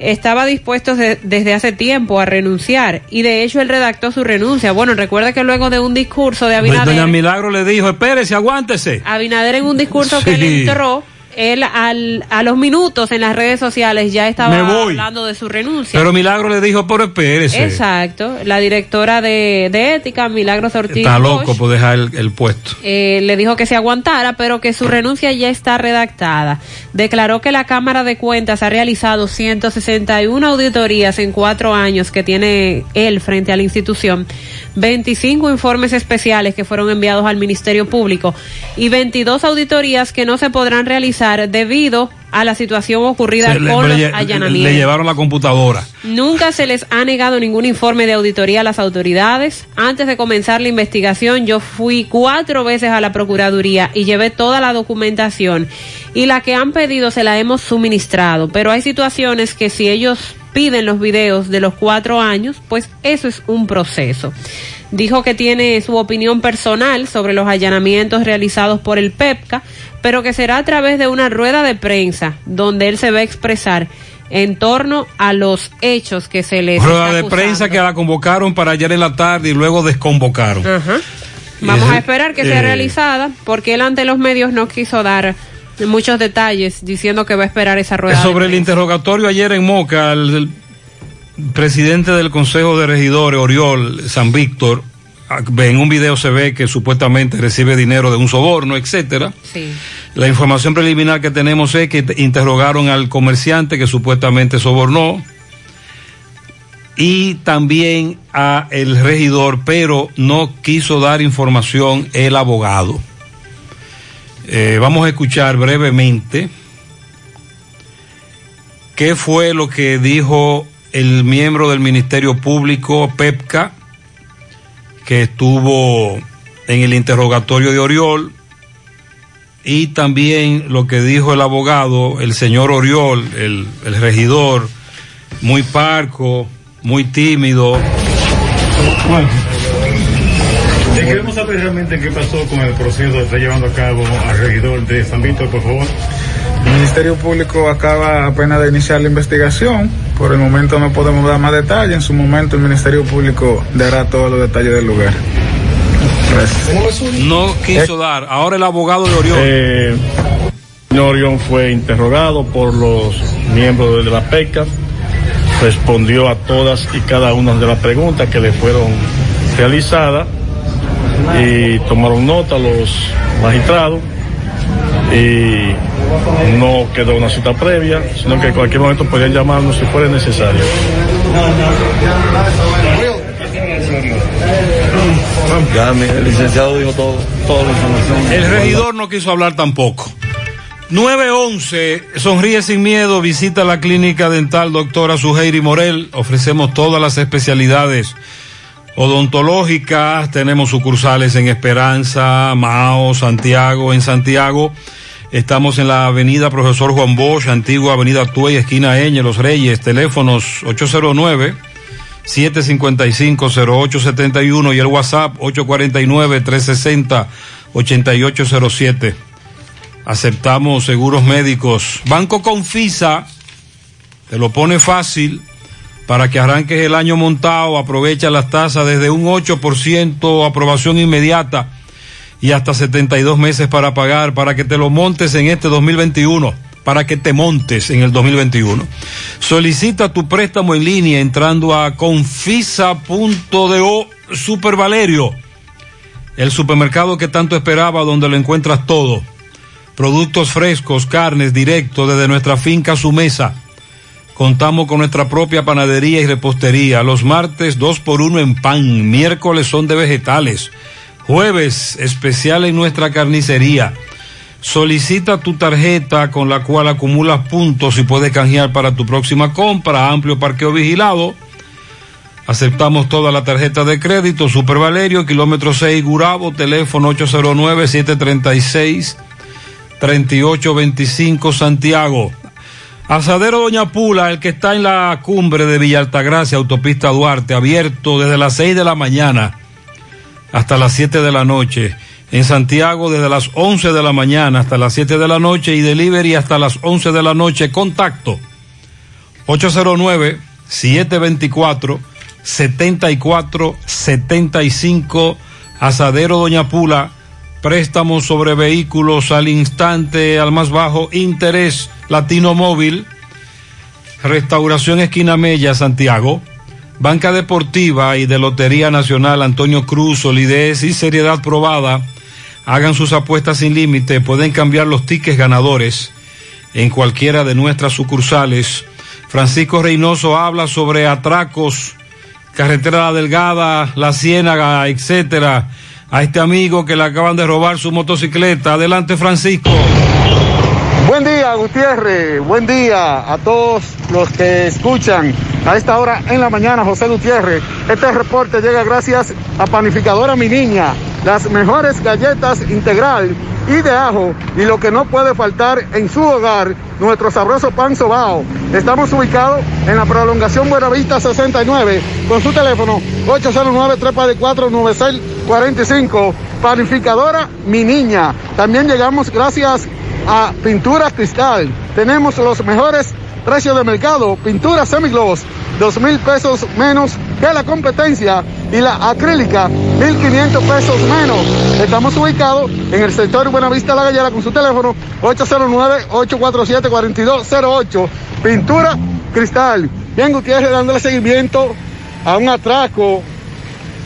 estaba dispuesto de- desde hace tiempo a renunciar y de hecho él redactó su renuncia. Bueno, recuerda que luego de un discurso de Doña Abinader, Milagro le dijo, espérese, aguántese. Abinader en un discurso que le entró, él al, a los minutos en las redes sociales ya estaba hablando de su renuncia. Pero Milagro le dijo, pero espérese. Exacto, la directora de, de ética, Milagros Ortiz. Está Bosch, loco por dejar el, el puesto. eh, le dijo que se aguantara, pero que su renuncia ya está redactada. Declaró que la Cámara de Cuentas ha realizado 161 auditorías en cuatro años que tiene él frente a la institución, 25 informes especiales que fueron enviados al Ministerio Público y 22 auditorías que no se podrán realizar debido a la situación ocurrida le- con le, los lle- allanamientos. le llevaron la computadora. Nunca se les ha negado ningún informe de auditoría a las autoridades. Antes de comenzar la investigación, yo fui cuatro veces a la Procuraduría y llevé toda la documentación. Y la que han pedido se la hemos suministrado. Pero hay situaciones que si ellos piden los videos de los cuatro años, pues eso es un proceso. Dijo que tiene su opinión personal sobre los allanamientos realizados por el PEPCA, pero que será a través de una rueda de prensa donde él se va a expresar en torno a los hechos que se les Rueda de prensa que la convocaron para ayer en la tarde y luego desconvocaron. Ajá. Vamos a esperar que sea eh, realizada porque él ante los medios no quiso dar muchos detalles diciendo que va a esperar esa rueda. Sobre el interrogatorio ayer en Moca, el, el presidente del Consejo de Regidores, Oriol San Víctor, ah, en un video se ve que supuestamente recibe dinero de un soborno, etcétera. Sí. La información preliminar que tenemos es que te- interrogaron al comerciante que supuestamente sobornó y también a el regidor, pero no quiso dar información el abogado. Eh, vamos a escuchar brevemente qué fue lo que dijo el miembro del Ministerio Público, PEPCA, que estuvo en el interrogatorio de Oriol, y también lo que dijo el abogado, el señor Oriol, el, el regidor, muy parco, muy tímido. Eh, queremos saber realmente qué pasó con el proceso que está llevando a cabo al regidor de San Víctor, por favor. El Ministerio Público acaba apenas de iniciar la investigación. Por el momento no podemos dar más detalles. En su momento el Ministerio Público dará todos los detalles del lugar. Gracias. No quiso dar. Ahora el abogado de Oriol. Eh, señor Orión fue interrogado por los miembros de la PECA, respondió a todas y cada una de las preguntas que le fueron realizadas y tomaron nota los magistrados y no quedó una cita previa, sino que en cualquier momento podían llamarnos si fuera necesario. Ya, mi- el licenciado dijo todo, toda la información. El regidor no quiso hablar tampoco. 911, sonríe sin miedo, visita la clínica dental doctora Suheiri Morel. Ofrecemos todas las especialidades odontológicas. Tenemos sucursales en Esperanza, Mao, Santiago. En Santiago, Estamos en la avenida Profesor Juan Bosch, antigua avenida Tuey, esquina Eñe, Los Reyes, teléfonos 809-755-0871 y el WhatsApp 849-360-8807. Aceptamos seguros médicos. Banco Confisa, te lo pone fácil para que arranques el año montado, aprovecha las tasas desde un 8%, aprobación inmediata y hasta 72 meses para pagar, para que te lo montes en este 2021, para que te montes en el 2021. Solicita tu préstamo en línea entrando a confisa.do Super Valerio, el supermercado que tanto esperaba donde lo encuentras todo. Productos frescos, carnes directos desde nuestra finca a su mesa. Contamos con nuestra propia panadería y repostería. Los martes dos por uno en pan, miércoles son de vegetales. Jueves especial en nuestra carnicería. Solicita tu tarjeta con la cual acumulas puntos y puedes canjear para tu próxima compra. Amplio parqueo vigilado. Aceptamos toda la tarjeta de crédito. Super Valerio, kilómetro 6, Gurabo, teléfono 809-736-3825, Santiago. Asadero Doña Pula, el que está en la cumbre de Villa Altagracia, autopista Duarte, abierto desde las 6 de la mañana hasta las 7 de la noche. En Santiago desde las 11 de la mañana hasta las 7 de la noche y delivery hasta las 11 de la noche. Contacto 809-724-7475 Asadero Doña Pula. Préstamos sobre vehículos al instante, al más bajo interés. Latino Móvil. Restauración Esquina Mella, Santiago. Banca Deportiva y de Lotería Nacional Antonio Cruz, solidez y seriedad probada. Hagan sus apuestas sin límite, pueden cambiar los tickets ganadores en cualquiera de nuestras sucursales. Francisco Reynoso habla sobre atracos, carretera La delgada, la ciénaga, etcétera. A este amigo que le acaban de robar su motocicleta. Adelante, Francisco. Buen día, Gutiérrez. Buen día a todos los que escuchan a esta hora en la mañana, José Gutiérrez. Este reporte llega gracias a Panificadora Mi Niña, las mejores galletas integral y de ajo y lo que no puede faltar en su hogar, nuestro sabroso pan sobao. Estamos ubicados en la prolongación Buenavista 69 con su teléfono 809-344-9645. Panificadora Mi Niña. También llegamos gracias a Pinturas Cristal. Tenemos los mejores precios de mercado. Pintura semigloss, dos mil pesos menos que la competencia. Y la acrílica, mil quinientos pesos menos. Estamos ubicados en el sector Buenavista La Gallera con su teléfono 809-847-4208. Pintura Cristal. Bien, Gutiérrez dándole seguimiento a un atraco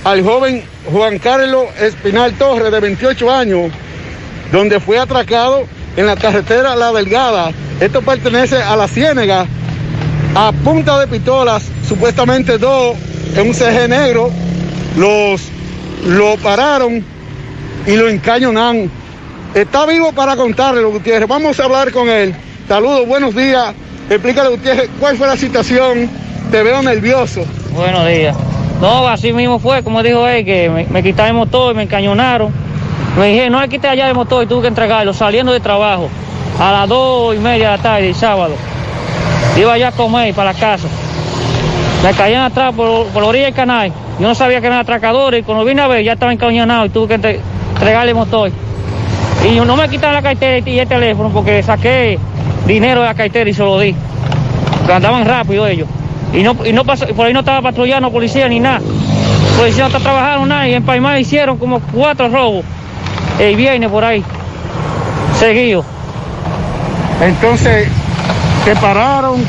al joven Juan Carlos Espinal Torres, de 28 años, donde fue atracado en la carretera La Delgada. Esto pertenece a la Ciénega, a punta de pistolas, supuestamente dos en un CG negro, los lo pararon y lo encañonan. Está vivo para contarle, Gutiérrez. Vamos a hablar con él. Saludos, buenos días. Explícale, Gutiérrez, cuál fue la situación. Te veo nervioso. Buenos días. No, así mismo fue, como dijo él, que me, me quitaron el y me encañonaron. Me dije, no le quité allá el motor y tuve que entregarlo saliendo de trabajo a las dos y media de la tarde, el sábado. Iba allá a comer para la casa. Me caían atrás por, por la orilla del canal. Yo no sabía que eran atracadores y cuando vine a ver ya estaba encañonado y tuve que entre, entregarle el motor. Y no me quitaron la cartera y el teléfono porque saqué dinero de la cartera y se lo di. Porque andaban rápido ellos. Y no, y no pasó, por ahí no estaba patrullando policía ni nada. Policía no está trabajando nada y en Paimán hicieron como cuatro robos el viernes por ahí, seguido. Entonces, te pararon.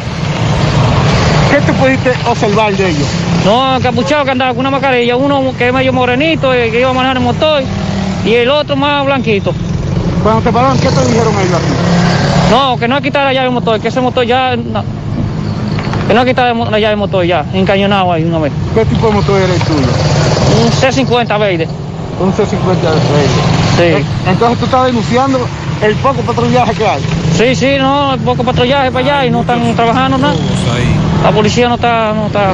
¿Qué te pudiste observar de ellos? No, capuchado que andaba con una mascarilla, uno que es medio morenito, eh, que iba a manejar el motor, y el otro más blanquito. Cuando te pararon, ¿qué te dijeron ellos aquí? No, que no quitar la llave del motor, que ese motor ya... no, que no quitar la llave del motor ya, encañonado ahí una vez. ¿Qué tipo de motor era el tuyo? Un C50 verde. Un C50 verde. Sí. Entonces tú estás denunciando el poco patrullaje que hay. Sí, sí, no, el poco patrullaje para allá y no están trabajando nada. La policía no está, no está.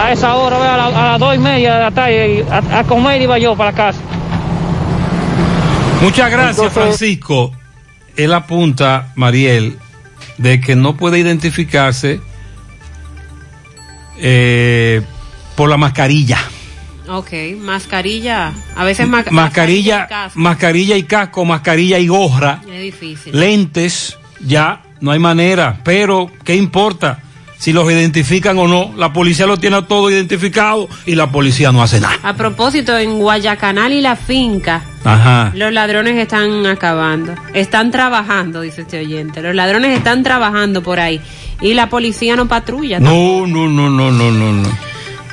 A esa hora, ve, a, la- a las dos y media de la tarde, a, a comer iba yo para la casa. Muchas gracias, Entonces- Francisco. él apunta, Mariel, de que no puede identificarse eh, por la mascarilla. Ok, mascarilla. A veces ma- Mascarilla, y mascarilla y casco, mascarilla y gorra, Es difícil. lentes, ya no hay manera. Pero, ¿qué importa? Si los identifican o no, la policía lo tiene todo identificado y la policía no hace nada. A propósito, en Guayacanal y la finca, Ajá. los ladrones están acabando. Están trabajando, dice este oyente. Los ladrones están trabajando por ahí. Y la policía no patrulla. No, no, no, no, no, no, no.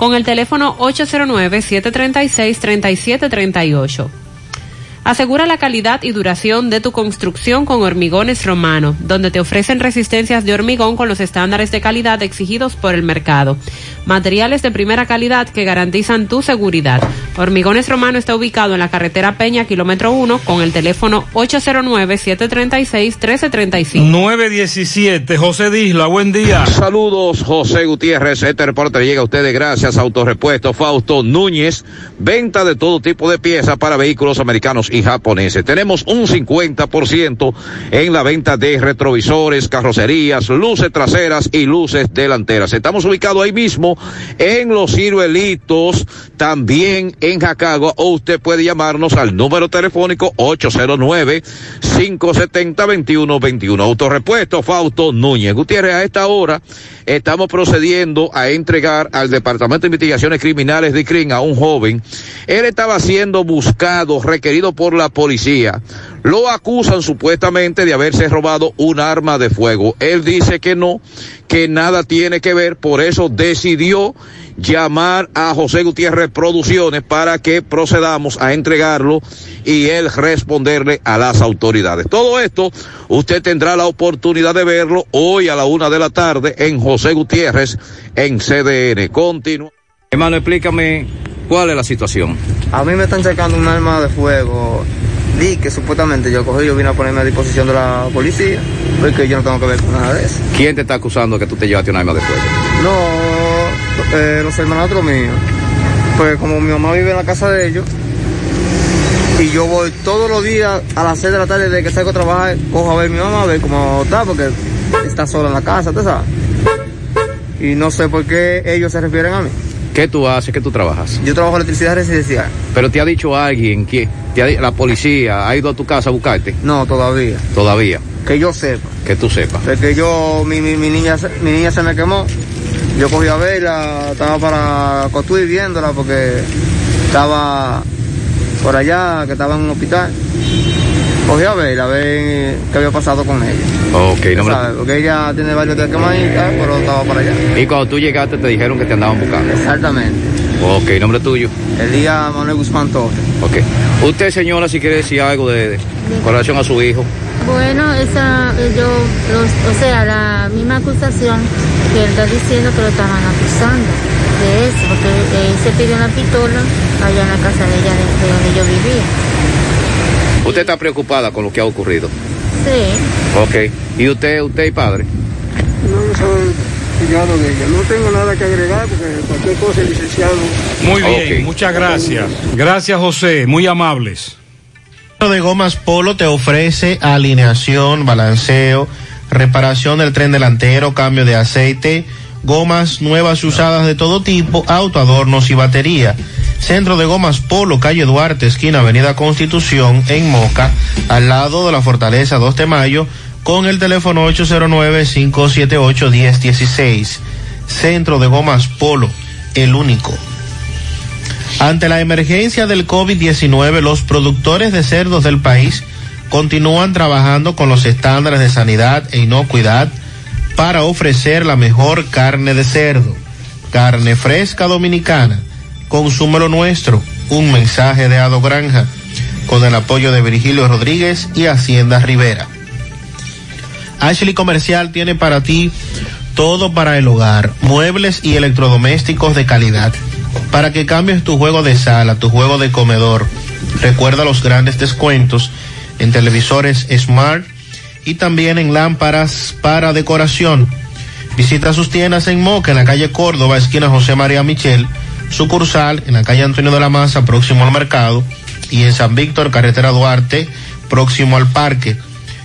con el teléfono 809-736-3738. Asegura la calidad y duración de tu construcción con Hormigones Romano, donde te ofrecen resistencias de hormigón con los estándares de calidad exigidos por el mercado. Materiales de primera calidad que garantizan tu seguridad. Hormigones Romano está ubicado en la carretera Peña, kilómetro 1, con el teléfono 809-736-1335. 917, José Disla, buen día. Saludos, José Gutiérrez. Este reporte llega a ustedes gracias a Autorepuesto Fausto Núñez. Venta de todo tipo de piezas para vehículos americanos y japoneses. Tenemos un 50% en la venta de retrovisores, carrocerías, luces traseras y luces delanteras. Estamos ubicados ahí mismo en Los Ciruelitos, también en Jacagua, o usted puede llamarnos al número telefónico 809-570-2121. Autorepuesto Fausto Núñez. Gutiérrez, a esta hora estamos procediendo a entregar al Departamento de Investigaciones Criminales de CRIM a un joven. Él estaba siendo buscado, requerido por la policía. Lo acusan supuestamente de haberse robado un arma de fuego. Él dice que no, que nada tiene que ver, por eso decidió llamar a José Gutiérrez Producciones para que procedamos a entregarlo y él responderle a las autoridades. Todo esto usted tendrá la oportunidad de verlo hoy a la una de la tarde en José Gutiérrez en CDN. Continúa. Hermano, explícame cuál es la situación. A mí me están sacando un arma de fuego. Di que supuestamente yo cogí, yo vine a ponerme a disposición de la policía, porque yo no tengo que ver con nada de eso. ¿Quién te está acusando de que tú te llevaste un arma de fuego? No, eh, los hermanastros míos. Pues como mi mamá vive en la casa de ellos, y yo voy todos los días a las 6 de la tarde de que salgo a trabajar, cojo a ver a mi mamá, a ver cómo está, porque está sola en la casa, ¿tú sabes? Y no sé por qué ellos se refieren a mí. ¿Qué tú haces? ¿Qué tú trabajas? Yo trabajo en electricidad residencial. Pero te ha dicho alguien que la policía ha ido a tu casa a buscarte. No, todavía. Todavía. Que yo sepa. Que tú sepas. Porque yo, mi, mi, mi niña, mi niña se me quemó. Yo cogí a verla, estaba para construir viéndola porque estaba por allá, que estaba en un hospital. Cogí a verla, a ver qué había pasado con ella. Ok, no me- ¿Sabes? Porque ella tiene varios días quemaditas, pero estaba para allá. Y cuando tú llegaste te dijeron que te andaban buscando. Exactamente. Ok, nombre tuyo. El día Manuel Guzmán Torres. Ok. Usted, señora, si quiere decir algo de, de- con relación a su hijo. Bueno, esa, eh, yo, los- o sea, la misma acusación que él está diciendo que lo estaban acusando de eso, porque él se pidió una pistola allá en la casa de ella, de, de donde yo vivía. Usted está preocupada con lo que ha ocurrido. Sí. Ok. ¿Y usted, usted y padre? No, soy cuñado de ella. No tengo nada que agregar porque cualquier cosa el licenciado. Muy bien, muchas gracias. Gracias, José, muy amables. de Gomas Polo te ofrece alineación, balanceo, reparación del tren delantero, cambio de aceite, gomas nuevas y usadas de todo tipo, autoadornos y batería. Centro de Gomas Polo, calle Duarte, esquina Avenida Constitución, en Moca, al lado de la Fortaleza 2 de Mayo, con el teléfono 809-578-1016. Centro de Gomas Polo, el único. Ante la emergencia del COVID-19, los productores de cerdos del país continúan trabajando con los estándares de sanidad e inocuidad para ofrecer la mejor carne de cerdo. Carne fresca dominicana. Consúmelo nuestro. Un mensaje de Ado Granja con el apoyo de Virgilio Rodríguez y Hacienda Rivera. Ashley Comercial tiene para ti todo para el hogar, muebles y electrodomésticos de calidad. Para que cambies tu juego de sala, tu juego de comedor. Recuerda los grandes descuentos en televisores Smart y también en lámparas para decoración. Visita sus tiendas en Moca, en la calle Córdoba, esquina José María Michel, sucursal en la calle Antonio de la Maza, próximo al mercado, y en San Víctor, carretera Duarte, próximo al parque.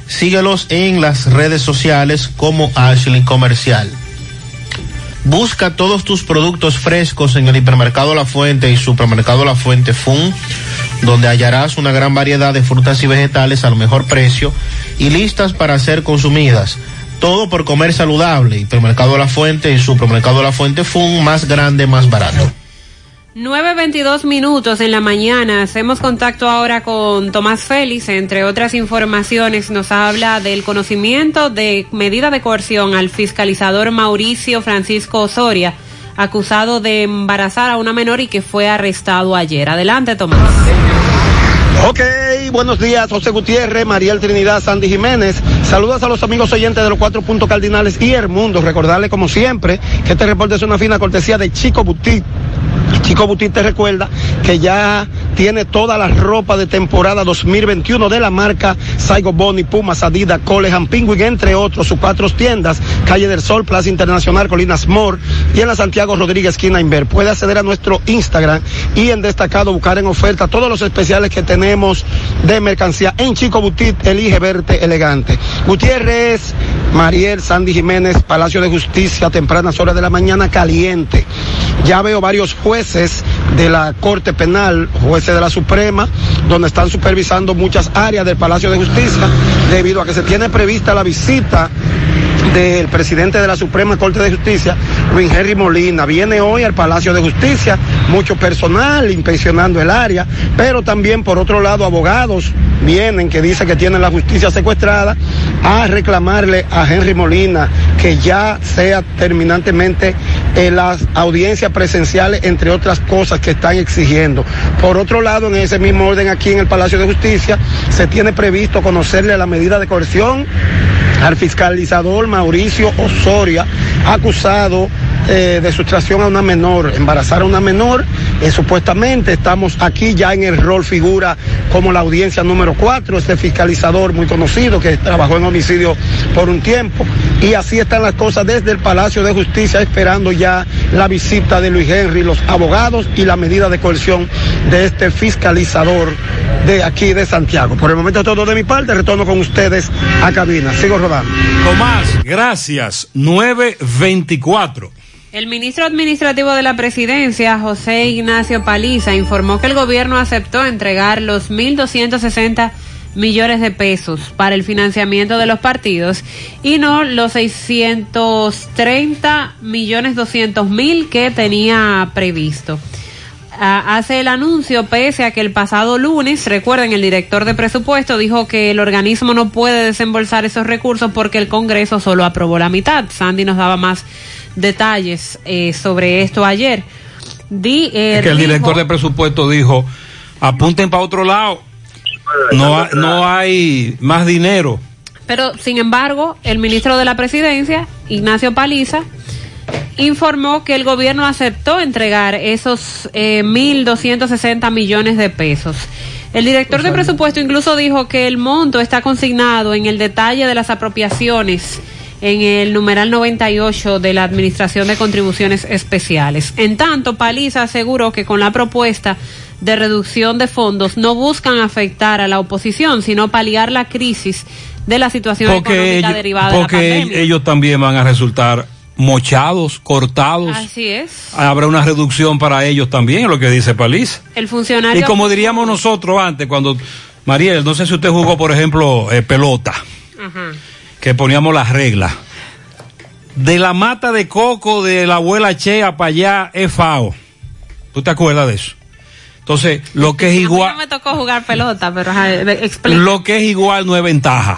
Síguelos en las redes sociales como Ashley Comercial. Busca todos tus productos frescos en el hipermercado La Fuente y supermercado La Fuente Fun, donde hallarás una gran variedad de frutas y vegetales al mejor precio y listas para ser consumidas. Todo por comer saludable. Hipermercado La Fuente y supermercado La Fuente Fun, más grande, más barato. 9.22 minutos en la mañana. Hacemos contacto ahora con Tomás Félix. Entre otras informaciones, nos habla del conocimiento de medida de coerción al fiscalizador Mauricio Francisco Osoria, acusado de embarazar a una menor y que fue arrestado ayer. Adelante, Tomás. Ok, buenos días, José Gutiérrez, Mariel Trinidad, Sandy Jiménez. Saludos a los amigos oyentes de los cuatro puntos cardinales y el mundo. Recordarles, como siempre, que este reporte es una fina cortesía de Chico Butit. Chico Butit te recuerda que ya tiene toda la ropa de temporada 2021 de la marca Saigo Boni, Pumas, Adidas, Colehan, Penguin, entre otros, sus cuatro tiendas, Calle del Sol, Plaza Internacional, Colinas Mor y en la Santiago Rodríguez, esquina Inver. Puede acceder a nuestro Instagram y en destacado buscar en oferta todos los especiales que tenemos de mercancía en Chico Butit, elige verte elegante. Gutiérrez, Mariel, Sandy Jiménez, Palacio de Justicia, tempranas horas de la mañana, caliente. Ya veo varios jueces de la Corte Penal, jueces de la Suprema, donde están supervisando muchas áreas del Palacio de Justicia, debido a que se tiene prevista la visita del presidente de la Suprema Corte de Justicia, Luis Henry Molina. Viene hoy al Palacio de Justicia, mucho personal inspeccionando el área, pero también por otro lado abogados vienen que dicen que tienen la justicia secuestrada a reclamarle a Henry Molina que ya sea terminantemente en las audiencias presenciales, entre otras cosas que están exigiendo. Por otro lado, en ese mismo orden aquí en el Palacio de Justicia, se tiene previsto conocerle la medida de coerción al fiscalizador Mauricio Osoria, acusado eh, de sustracción a una menor, embarazar a una menor. Eh, supuestamente estamos aquí ya en el rol figura como la audiencia número 4, este fiscalizador muy conocido que trabajó en homicidio por un tiempo. Y así están las cosas desde el Palacio de Justicia esperando ya la visita de Luis Henry, los abogados y la medida de coerción de este fiscalizador de aquí de Santiago. Por el momento todo de mi parte, retorno con ustedes a cabina. Sigo rodando. Tomás, gracias. 924. El ministro administrativo de la presidencia, José Ignacio Paliza, informó que el gobierno aceptó entregar los 1.260 millones de pesos para el financiamiento de los partidos y no los 630 millones 200 mil que tenía previsto. Hace el anuncio pese a que el pasado lunes, recuerden, el director de presupuesto dijo que el organismo no puede desembolsar esos recursos porque el Congreso solo aprobó la mitad. Sandy nos daba más detalles eh, sobre esto ayer. Di, eh, Es que el dijo- director de presupuesto dijo, apunten para otro lado, no, ha- no hay más dinero. Pero, sin embargo, el ministro de la Presidencia, Ignacio Paliza, informó que el gobierno aceptó entregar esos eh, 1.260 millones de pesos. El director de presupuesto incluso dijo que el monto está consignado en el detalle de las apropiaciones en el numeral 98 de la Administración de Contribuciones Especiales. En tanto, Paliza aseguró que con la propuesta de reducción de fondos no buscan afectar a la oposición, sino paliar la crisis de la situación Porque, económica ellos, derivada de la porque pandemia. ellos también van a resultar mochados, cortados. Así es. Habrá una reducción para ellos también, es lo que dice Paliza. El funcionario. Y como diríamos nosotros antes, cuando, Mariel, no sé si usted jugó, por ejemplo, eh, pelota, Ajá. que poníamos las reglas. De la mata de coco de la abuela Chea para allá es FAO. ¿Tú te acuerdas de eso? Entonces, lo que es A mí igual, no me tocó jugar pelota, pero explica. lo que es igual no es ventaja.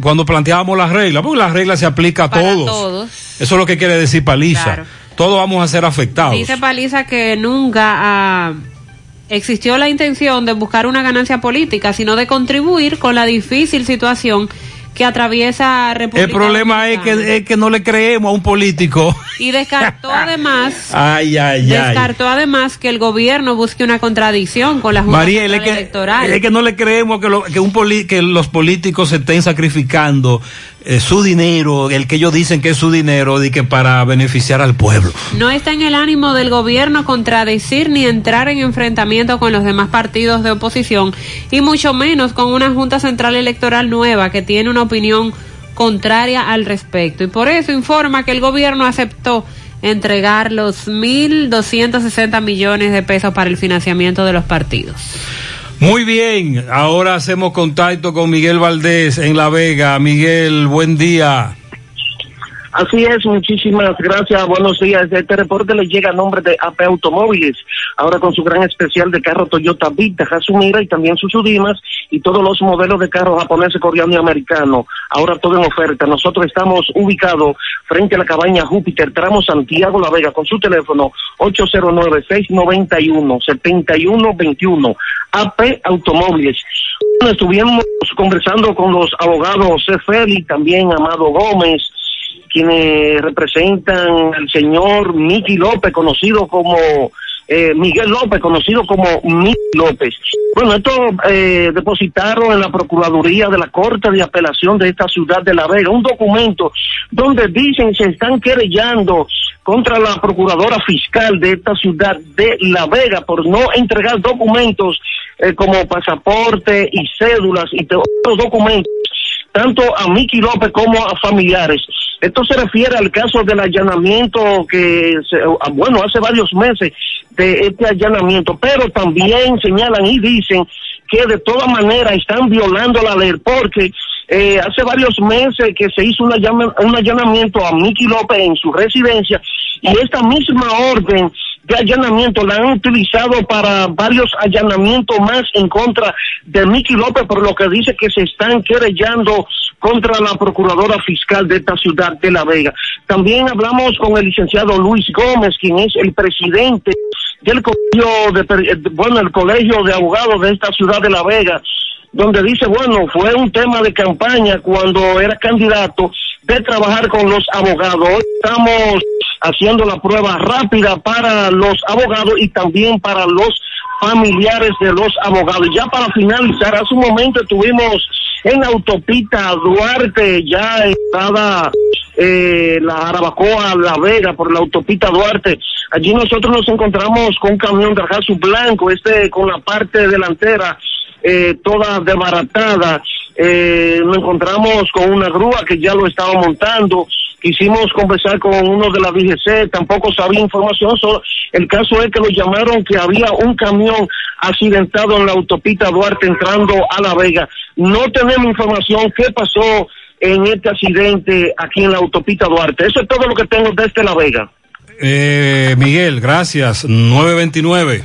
Cuando planteábamos las reglas, porque las reglas se aplica a todos. todos. Eso es lo que quiere decir Paliza. Claro. Todos vamos a ser afectados. Dice Paliza que nunca ah, existió la intención de buscar una ganancia política, sino de contribuir con la difícil situación que atraviesa República El problema es que, es que no le creemos a un político. y descartó además Ay, ay, ay. descartó además que el gobierno busque una contradicción con la Junta María, es Central que, Electoral. es que no le creemos que, lo- que, un poli- que los políticos se estén sacrificando eh, su dinero, el que ellos dicen que es su dinero, de que para beneficiar al pueblo. No está en el ánimo del gobierno contradecir ni entrar en enfrentamiento con los demás partidos de oposición y mucho menos con una Junta Central Electoral nueva que tiene una opinión contraria al respecto. Y por eso informa que el gobierno aceptó entregar los 1.260 millones de pesos para el financiamiento de los partidos. Muy bien, ahora hacemos contacto con Miguel Valdés en La Vega. Miguel, buen día. Así es, muchísimas gracias, buenos días. Este reporte le llega a nombre de AP Automóviles, ahora con su gran especial de carro Toyota Vita, Hasumira y también sus Udimas y todos los modelos de carro japonés, coreano y americano. Ahora todo en oferta. Nosotros estamos ubicados frente a la cabaña Júpiter, tramo Santiago La Vega, con su teléfono 809-691-7121. AP Automóviles. Bueno, estuvimos conversando con los abogados Cefeli, también Amado Gómez, quienes representan al señor Miki López, conocido como eh, Miguel López, conocido como Miki López. Bueno, esto eh, depositaron en la Procuraduría de la Corte de Apelación de esta ciudad de La Vega un documento donde dicen se están querellando contra la Procuradora Fiscal de esta ciudad de La Vega por no entregar documentos eh, como pasaporte y cédulas y otros documentos tanto a Miki López como a familiares. Esto se refiere al caso del allanamiento que, se- ah, bueno, hace varios meses de este allanamiento, pero también señalan y dicen que de todas maneras están violando la ley porque eh, hace varios meses que se hizo un, allama- un allanamiento a Miki López en su residencia y esta misma orden de allanamiento la han utilizado para varios allanamientos más en contra de Miki López, por lo que dice que se están querellando contra la procuradora fiscal de esta ciudad de La Vega. También hablamos con el licenciado Luis Gómez, quien es el presidente del colegio de, eh, bueno, el colegio de abogados de esta ciudad de La Vega, donde dice, bueno, fue un tema de campaña cuando era candidato de trabajar con los abogados. Hoy estamos haciendo la prueba rápida para los abogados y también para los familiares de los abogados. Ya para finalizar, hace un momento estuvimos en autopista Duarte, ya entrada eh, la Arabacoa, La Vega, por la autopista Duarte. Allí nosotros nos encontramos con un camión de Arjasu blanco, este con la parte delantera eh, toda desbaratada. Eh, nos encontramos con una grúa que ya lo estaba montando. Quisimos conversar con uno de la DGC, tampoco sabía información. solo- el caso es que lo llamaron que había un camión accidentado en la autopista Duarte entrando a La Vega. No tenemos información qué pasó en este accidente aquí en la autopista Duarte. Eso es todo lo que tengo desde La Vega. Eh, Miguel, gracias. 929.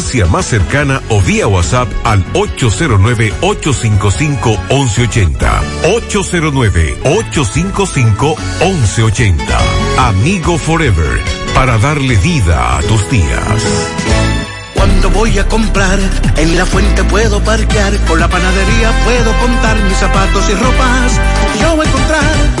más cercana o vía WhatsApp al 809-855-1180. 809-855-1180. Amigo Forever, para darle vida a tus días. Cuando voy a comprar, en la fuente puedo parquear, con la panadería puedo contar mis zapatos y ropas. Yo voy a encontrar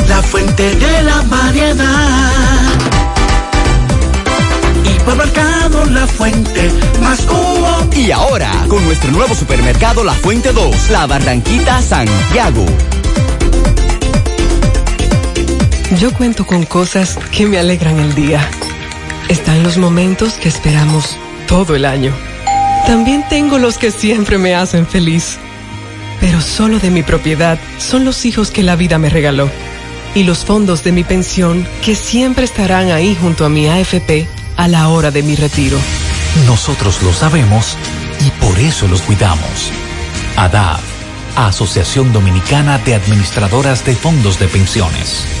la fuente de la variedad. Hipermercado La Fuente, más cubo. Y ahora, con nuestro nuevo supermercado La Fuente 2, La Barranquita, Santiago. Yo cuento con cosas que me alegran el día. Están los momentos que esperamos todo el año. También tengo los que siempre me hacen feliz. Pero solo de mi propiedad son los hijos que la vida me regaló. Y los fondos de mi pensión que siempre estarán ahí junto a mi AFP a la hora de mi retiro. Nosotros lo sabemos y por eso los cuidamos. ADAV, Asociación Dominicana de Administradoras de Fondos de Pensiones.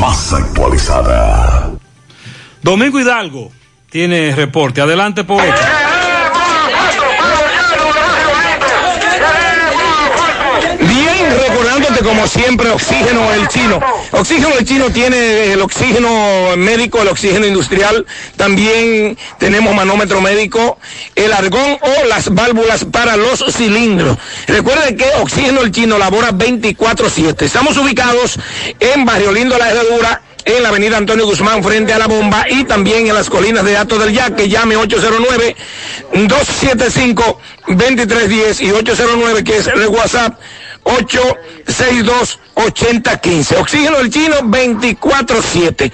más actualizada. Domingo Hidalgo tiene reporte. Adelante, poeta. Como siempre, oxígeno el chino. Oxígeno el chino tiene el oxígeno médico, el oxígeno industrial. También tenemos manómetro médico, el argón o las válvulas para los cilindros. Recuerden que oxígeno el chino labora 24-7. Estamos ubicados en Barrio Lindo, La Herradura, en la avenida Antonio Guzmán frente a la bomba y también en las colinas de Ato del Yaque. Llame 809-275-2310 y 809 que es el WhatsApp 862-8015. Oxígeno el chino 24-7.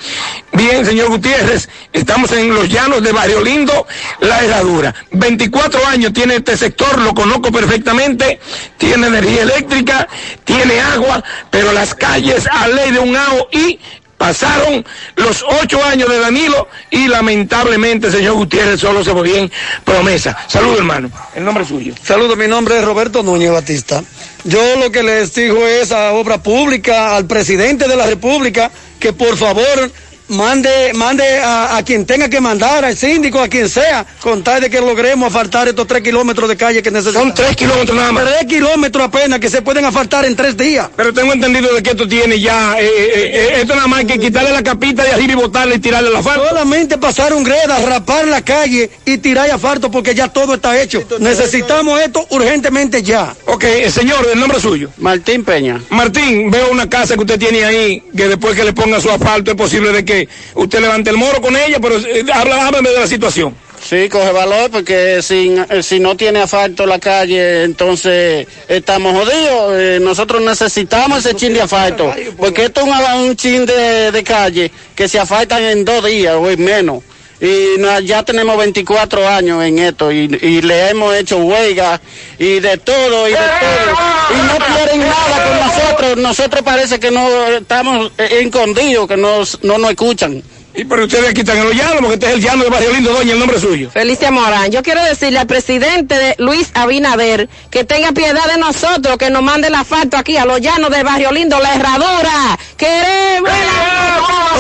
Bien, señor Gutiérrez, estamos en los llanos de Barrio Lindo, La Herradura. 24 años tiene este sector, lo conozco perfectamente, tiene energía eléctrica, tiene agua, pero las calles a ley de un AO y Pasaron los ocho años de Danilo y lamentablemente, señor Gutiérrez, solo se bien promesa. Saludos, hermano. El nombre es suyo. Saludos, mi nombre es Roberto Núñez Batista. Yo lo que les digo es a Obra Pública, al presidente de la República, que por favor mande, mande a, a quien tenga que mandar, al síndico, a quien sea, con tal de que logremos asfaltar estos tres kilómetros de calle que necesitamos. Son tres kilómetros nada más. Tres kilómetros apenas que se pueden asfaltar en tres días. Pero tengo entendido de que esto tiene ya, eh, eh, eh, esto nada más hay que quitarle la capita de arriba y botarle y tirarle la falta. Solamente pasar un greda, rapar la calle y tirar asfalto porque ya todo está hecho. Necesitamos esto urgentemente ya. Ok, señor, el nombre suyo. Martín Peña. Martín, veo una casa que usted tiene ahí, que después que le ponga su asfalto es posible de que usted levante el moro con ella, pero eh, habla, háblame de la situación. Sí, coge valor porque si, eh, si no tiene asfalto la calle, entonces estamos jodidos. Eh, nosotros necesitamos ese chin de asfalto, porque esto es un, un chin de, calle que se asfaltan en dos días o en menos. Y ya tenemos 24 años en esto y, y le hemos hecho huelga y de todo y de todo. Y no quieren nada con nosotros. Nosotros parece que no estamos eh, escondidos, que nos, no nos escuchan. Y pero ustedes aquí están en los llanos, porque este es el llano de Barrio Lindo, doña, el nombre suyo. Felicia Morán, yo quiero decirle al presidente de Luis Abinader que tenga piedad de nosotros, que nos mande el asfalto aquí a los llanos de Barrio Lindo, la herradura. Queremos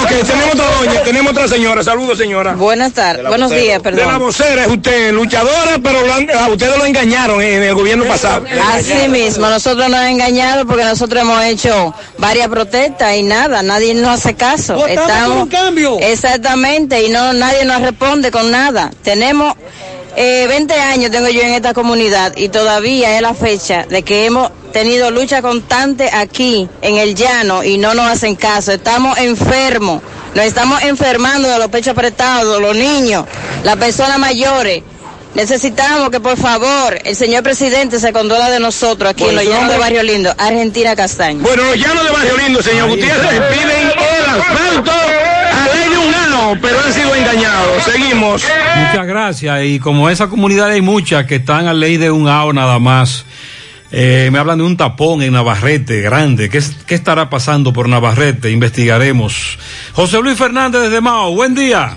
Ok, tenemos otra doña, tenemos otra señora. Saludos, señora. Buenas tardes, buenos días, De la perdón. vocera es usted, luchadora, pero lo han- a ustedes lo engañaron en el gobierno pasado. Así mismo, nosotros nos han engañado porque nosotros hemos hecho varias protestas y nada, nadie nos hace caso. Votamos por un cambio. Exactamente, y no nadie nos responde con nada. Tenemos eh, 20 años tengo yo en esta comunidad y todavía es la fecha de que hemos tenido lucha constante aquí en el llano y no nos hacen caso. Estamos enfermos, nos estamos enfermando de los pechos apretados, los niños, las personas mayores. Necesitamos que por favor el señor presidente se condola de nosotros aquí en Bueno, los llanos de. Barrio Lindo, Argentina Castaño. Bueno, los llanos de Barrio Lindo, señor Gutiérrez, piden el asfalto a ley de un ano, pero han sido engañados. Seguimos. Muchas gracias. Y como esa comunidad hay muchas que están a ley de un AO nada más. Eh, me hablan de un tapón en Navarrete grande. ¿Qué, ¿Qué estará pasando por Navarrete? Investigaremos. José Luis Fernández desde Mao, buen día.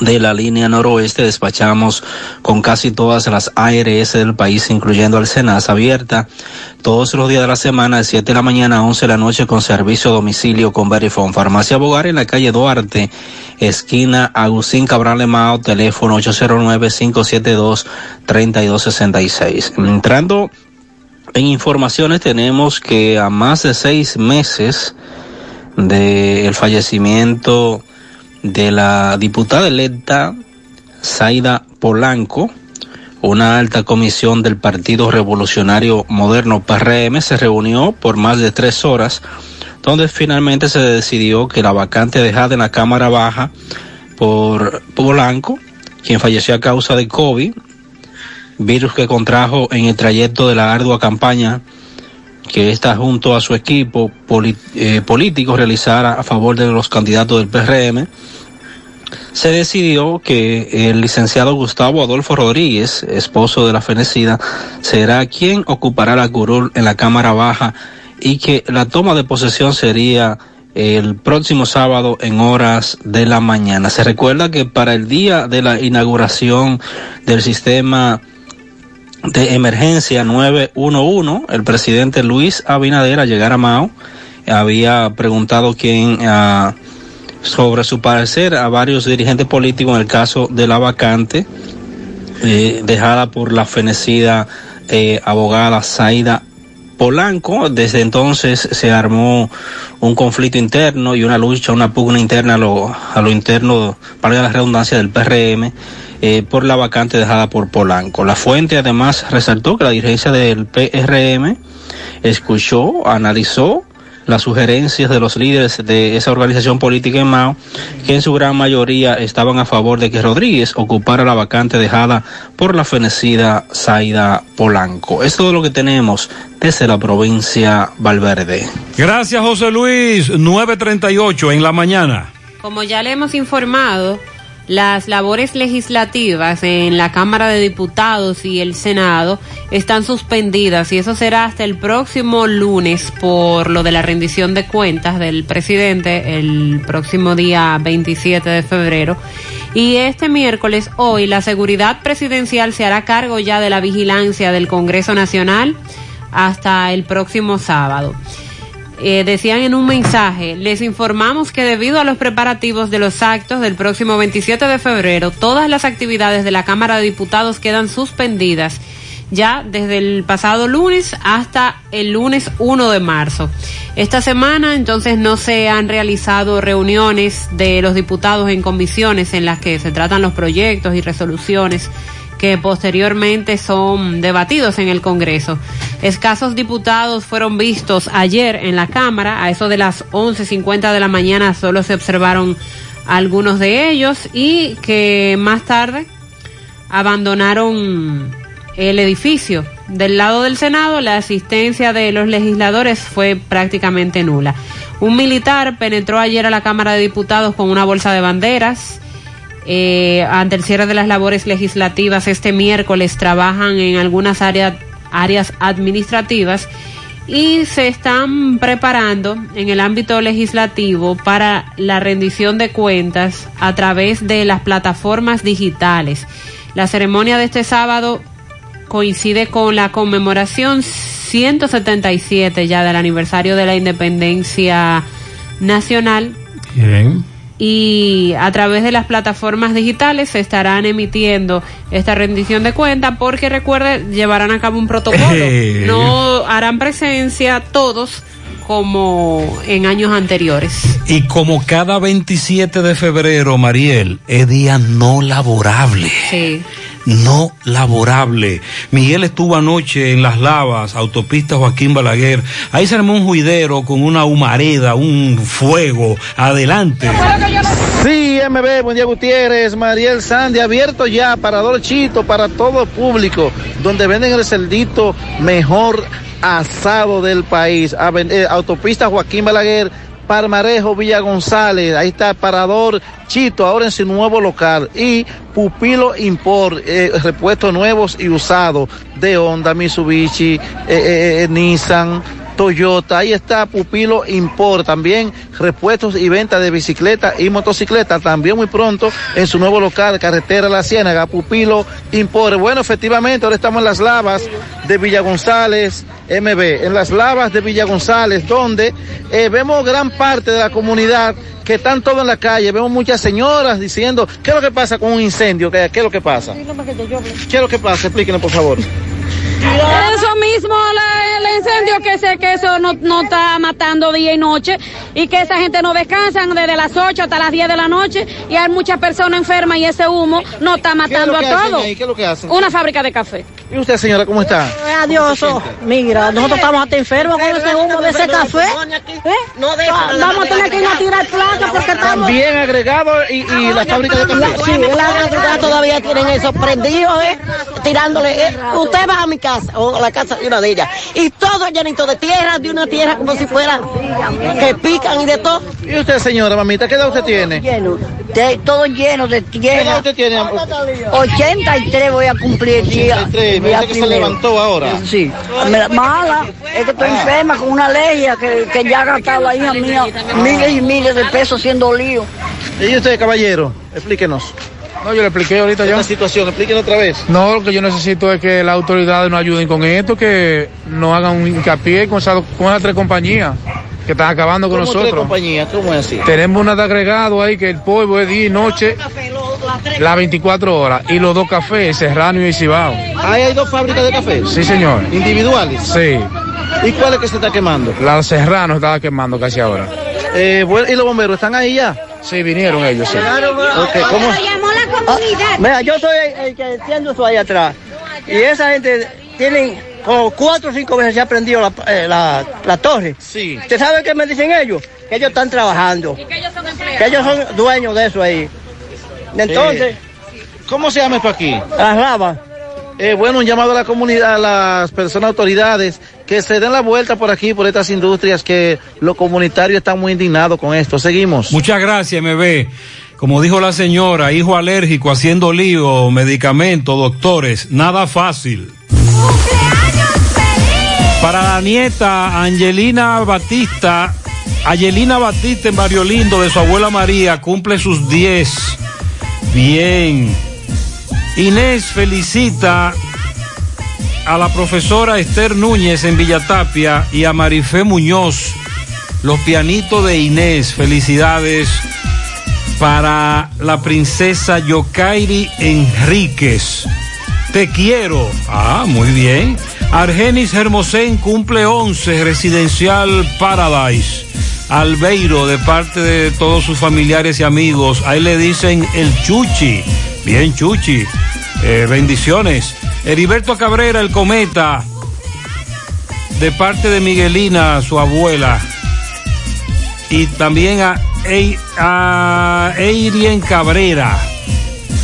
de la línea noroeste despachamos con casi todas las ARS del país, incluyendo al Senas, abierta todos los días de la semana, de 7 de la mañana a 11 de la noche, con servicio a domicilio con Verifone. Farmacia Bogar en la calle Duarte, esquina Agustín Cabral Lemao, teléfono 809-572-3266. Entrando en informaciones, tenemos que a más de seis meses del fallecimiento de la diputada electa Zaida Polanco, una alta comisión del Partido Revolucionario Moderno PRM se reunió por más de tres horas, donde finalmente se decidió que la vacante dejada en la Cámara Baja por Polanco, quien falleció a causa de COVID, virus que contrajo en el trayecto de la ardua campaña que está junto a su equipo eh, político realizara a favor de los candidatos del PRM, se decidió que el licenciado Gustavo Adolfo Rodríguez, esposo de la fenecida, será quien ocupará la curul en la Cámara Baja y que la toma de posesión sería el próximo sábado en horas de la mañana. Se recuerda que para el día de la inauguración del sistema de emergencia 911, el presidente Luis Abinader al llegar a Mao había preguntado quién ah, sobre su parecer a varios dirigentes políticos en el caso de la vacante eh, dejada por la fenecida eh, abogada Zaida Polanco. Desde entonces se armó un conflicto interno y una lucha, una pugna interna a lo, a lo interno, para la redundancia del PRM, eh, por la vacante dejada por Polanco. La fuente además resaltó que la dirigencia del PRM escuchó, analizó las sugerencias de los líderes de esa organización política en Mao, que en su gran mayoría estaban a favor de que Rodríguez ocupara la vacante dejada por la fenecida Zaida Polanco. Es todo lo que tenemos desde la provincia Valverde. Gracias, José Luis. 938 en la mañana. Como ya le hemos informado, las labores legislativas en la Cámara de Diputados y el Senado están suspendidas y eso será hasta el próximo lunes por lo de la rendición de cuentas del presidente el próximo día 27 de febrero. Y este miércoles, hoy, la seguridad presidencial se hará cargo ya de la vigilancia del Congreso Nacional hasta el próximo sábado. Eh, decían en un mensaje, les informamos que debido a los preparativos de los actos del próximo 27 de febrero, todas las actividades de la Cámara de Diputados quedan suspendidas ya desde el pasado lunes hasta el lunes 1 de marzo. Esta semana entonces no se han realizado reuniones de los diputados en comisiones en las que se tratan los proyectos y resoluciones que posteriormente son debatidos en el Congreso. Escasos diputados fueron vistos ayer en la Cámara, a eso de las 11.50 de la mañana solo se observaron algunos de ellos y que más tarde abandonaron el edificio. Del lado del Senado, la asistencia de los legisladores fue prácticamente nula. Un militar penetró ayer a la Cámara de Diputados con una bolsa de banderas eh, ante el cierre de las labores legislativas este miércoles trabajan en algunas áreas, áreas administrativas y se están preparando en el ámbito legislativo para la rendición de cuentas a través de las plataformas digitales. La ceremonia de este sábado coincide con la conmemoración 177 ya del aniversario de la independencia nacional. Bien y a través de las plataformas digitales se estarán emitiendo esta rendición de cuenta porque recuerde llevarán a cabo un protocolo eh. no harán presencia todos como en años anteriores y como cada 27 de febrero Mariel es día no laborable sí no laborable. Miguel estuvo anoche en Las Lavas, autopista Joaquín Balaguer. Ahí se armó un juidero con una humareda, un fuego. Adelante. Sí, MB, buen día Gutiérrez, Mariel Sandy, abierto ya, Parador Chito para todo el público, donde venden el celdito mejor asado del país. Eh, autopista Joaquín Balaguer, Palmarejo, Villa González, ahí está Parador Chito, ahora en su nuevo local. Y Pupilo Import, eh, repuestos nuevos y usados de Honda, Mitsubishi, eh, eh, Nissan. Toyota, ahí está Pupilo Import, también repuestos y venta de bicicleta y motocicleta, también muy pronto en su nuevo local, carretera La Ciénaga, Pupilo Import. Bueno, efectivamente, ahora estamos en las lavas de Villa González, MB, en las lavas de Villa González, donde eh, vemos gran parte de la comunidad que están todos en la calle, vemos muchas señoras diciendo, ¿qué es lo que pasa con un incendio? ¿Qué, qué es lo que pasa? ¿Qué es lo que pasa? Explíquenos, por favor. Eso mismo, la- el incendio que se que eso no, no está matando día y noche y que esa gente no descansan desde las 8 hasta las 10 de la noche y hay muchas personas enfermas y ese humo no está ¿Qué es matando lo que a todos. ¿Qué es lo que hacen? Una fábrica de café. ¿Y usted, señora, cómo está? Adiós, oh, mira, nosotros estamos hasta enfermos con ese humo de ese café. ¿Eh? Ah, Vamos a tener que ir a tirar placa porque estamos... También agregado y, y la fábrica de café. Sí, la todavía tienen eso prendido, ¿eh? Tirándole. ¿eh? Usted va a mi casa, o a la casa de una de ellas, y todo llenito de tierra, de una tierra como si fuera que pican y de todo. ¿Y usted, señora, mamita, qué edad usted tiene? Lleno, de- todo lleno de ¿Qué edad tierra. usted tiene? 83 voy a cumplir el día. 83, me dice que se levantó ahora. Sí, mala, es que estoy Ah. enferma con una alergia que, que ya ha gastado la hija mía miles y miles de pesos siendo lío. ¿Y usted, caballero? Explíquenos. No, yo le expliqué ahorita ya. Esta situación, explíquenos otra vez. No, lo que yo necesito es que las autoridades nos ayuden con esto, que nos hagan un hincapié con, esa- con esas tres compañías que están acabando con ¿Cómo tres nosotros. compañías? ¿Cómo es así? Tenemos una de agregado ahí que el polvo es día y noche, las 24 horas, y los dos cafés, Serrano y Cibao. Ahí hay dos fábricas de café. Sí, señor. ¿Individuales? Sí. ¿Y cuál es que se está quemando? La Serrano estaba quemando casi ahora. Eh, bueno, ¿Y los bomberos están ahí ya? Sí, vinieron ellos, sí. ¿cómo? Ah, mira, yo soy el, el que entiendo eso ahí atrás. Y esa gente tienen como cuatro o cinco veces se ha prendido la, eh, la, la torre. Sí. ¿Usted sabe qué me dicen ellos? Que ellos están trabajando. Que ellos son dueños de eso ahí. Entonces, Eh, ¿Cómo se llama esto aquí? las lavas. Eh, bueno, un llamado a la comunidad, a las personas autoridades, que se den la vuelta por aquí, por estas industrias, que los comunitarios están muy indignados con esto. Seguimos. Muchas gracias, MB. Como dijo la señora, hijo alérgico, haciendo lío, medicamentos, doctores, nada fácil. Para la nieta Angelina Batista, Angelina Batista en Barrio Lindo de su abuela María, cumple sus 10. Bien. Inés felicita a la profesora Esther Núñez en Villatapia y a Marifé Muñoz, los pianitos de Inés. Felicidades para la princesa Yokairi Enríquez. Te quiero. Ah, muy bien. Argenis Hermosén cumple 11, residencial Paradise. Albeiro, de parte de todos sus familiares y amigos. Ahí le dicen el Chuchi. Bien, Chuchi. Eh, bendiciones. Heriberto Cabrera, el cometa. De parte de Miguelina, su abuela. Y también a, Ei- a Eirien Cabrera.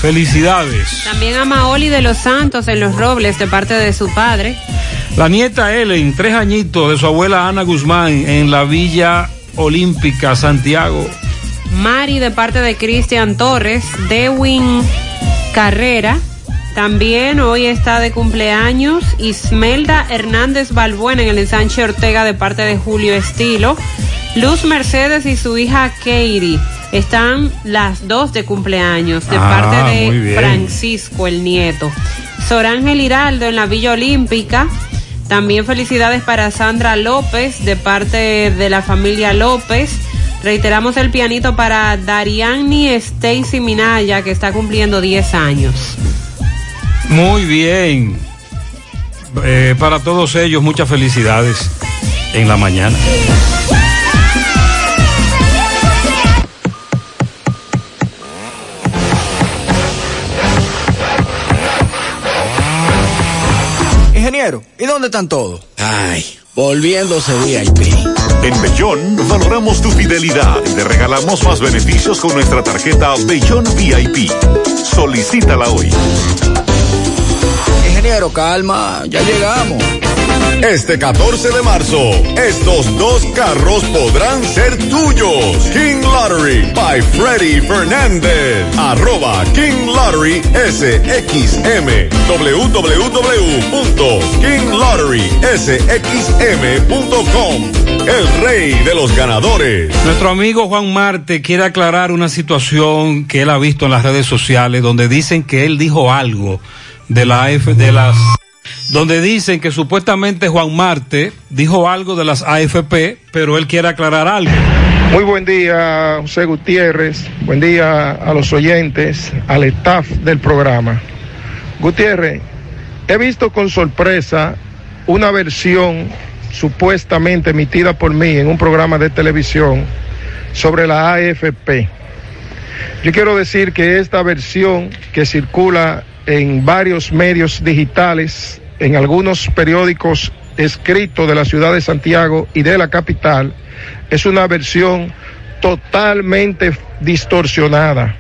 Felicidades. También a Maoli de los Santos en Los Robles de parte de su padre. La nieta Ellen, tres añitos de su abuela Ana Guzmán en la Villa Olímpica, Santiago. Mari de parte de Cristian Torres. Dewin Carrera. También hoy está de cumpleaños Ismelda Hernández Balbuena en el ensanche Ortega de parte de Julio Estilo. Luz Mercedes y su hija Katie. Están las dos de cumpleaños de Ah, parte de. Francisco, el nieto. Sorángel Hiraldo en la Villa Olímpica. También felicidades para Sandra López de parte de la familia López. Reiteramos el pianito para Dariani Stacy Minaya que está cumpliendo 10 años. Muy bien. Eh, para todos ellos, muchas felicidades en la mañana. Ingeniero, ¿y dónde están todos? Ay, volviéndose VIP. En Bellón valoramos tu fidelidad y te regalamos más beneficios con nuestra tarjeta Bellón VIP. Solicítala hoy. Ingeniero, calma, ya llegamos. Este 14 de marzo, estos dos carros podrán ser tuyos. King Lottery by Freddy Fernández. Arroba King Lottery SXM. www.kinglotterysxm.com. El rey de los ganadores. Nuestro amigo Juan Marte quiere aclarar una situación que él ha visto en las redes sociales donde dicen que él dijo algo de la AF, de las donde dicen que supuestamente Juan Marte dijo algo de las AFP, pero él quiere aclarar algo. Muy buen día, José Gutiérrez. Buen día a los oyentes, al staff del programa. Gutiérrez, he visto con sorpresa una versión supuestamente emitida por mí en un programa de televisión sobre la AFP. Yo quiero decir que esta versión que circula en varios medios digitales, en algunos periódicos escritos de la ciudad de Santiago y de la capital, es una versión totalmente distorsionada.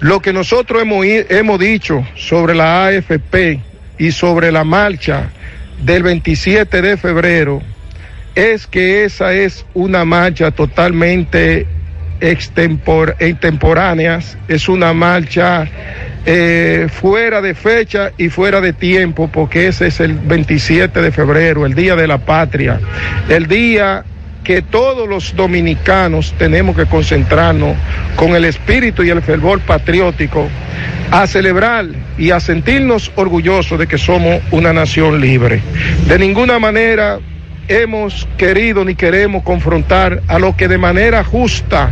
Lo que nosotros hemos, hemos dicho sobre la AFP y sobre la marcha del 27 de febrero es que esa es una marcha totalmente extempor extemporáneas, es una marcha eh, fuera de fecha y fuera de tiempo, porque ese es el 27 de febrero, el Día de la Patria, el día que todos los dominicanos tenemos que concentrarnos con el espíritu y el fervor patriótico a celebrar y a sentirnos orgullosos de que somos una nación libre. De ninguna manera hemos querido ni queremos confrontar a lo que de manera justa,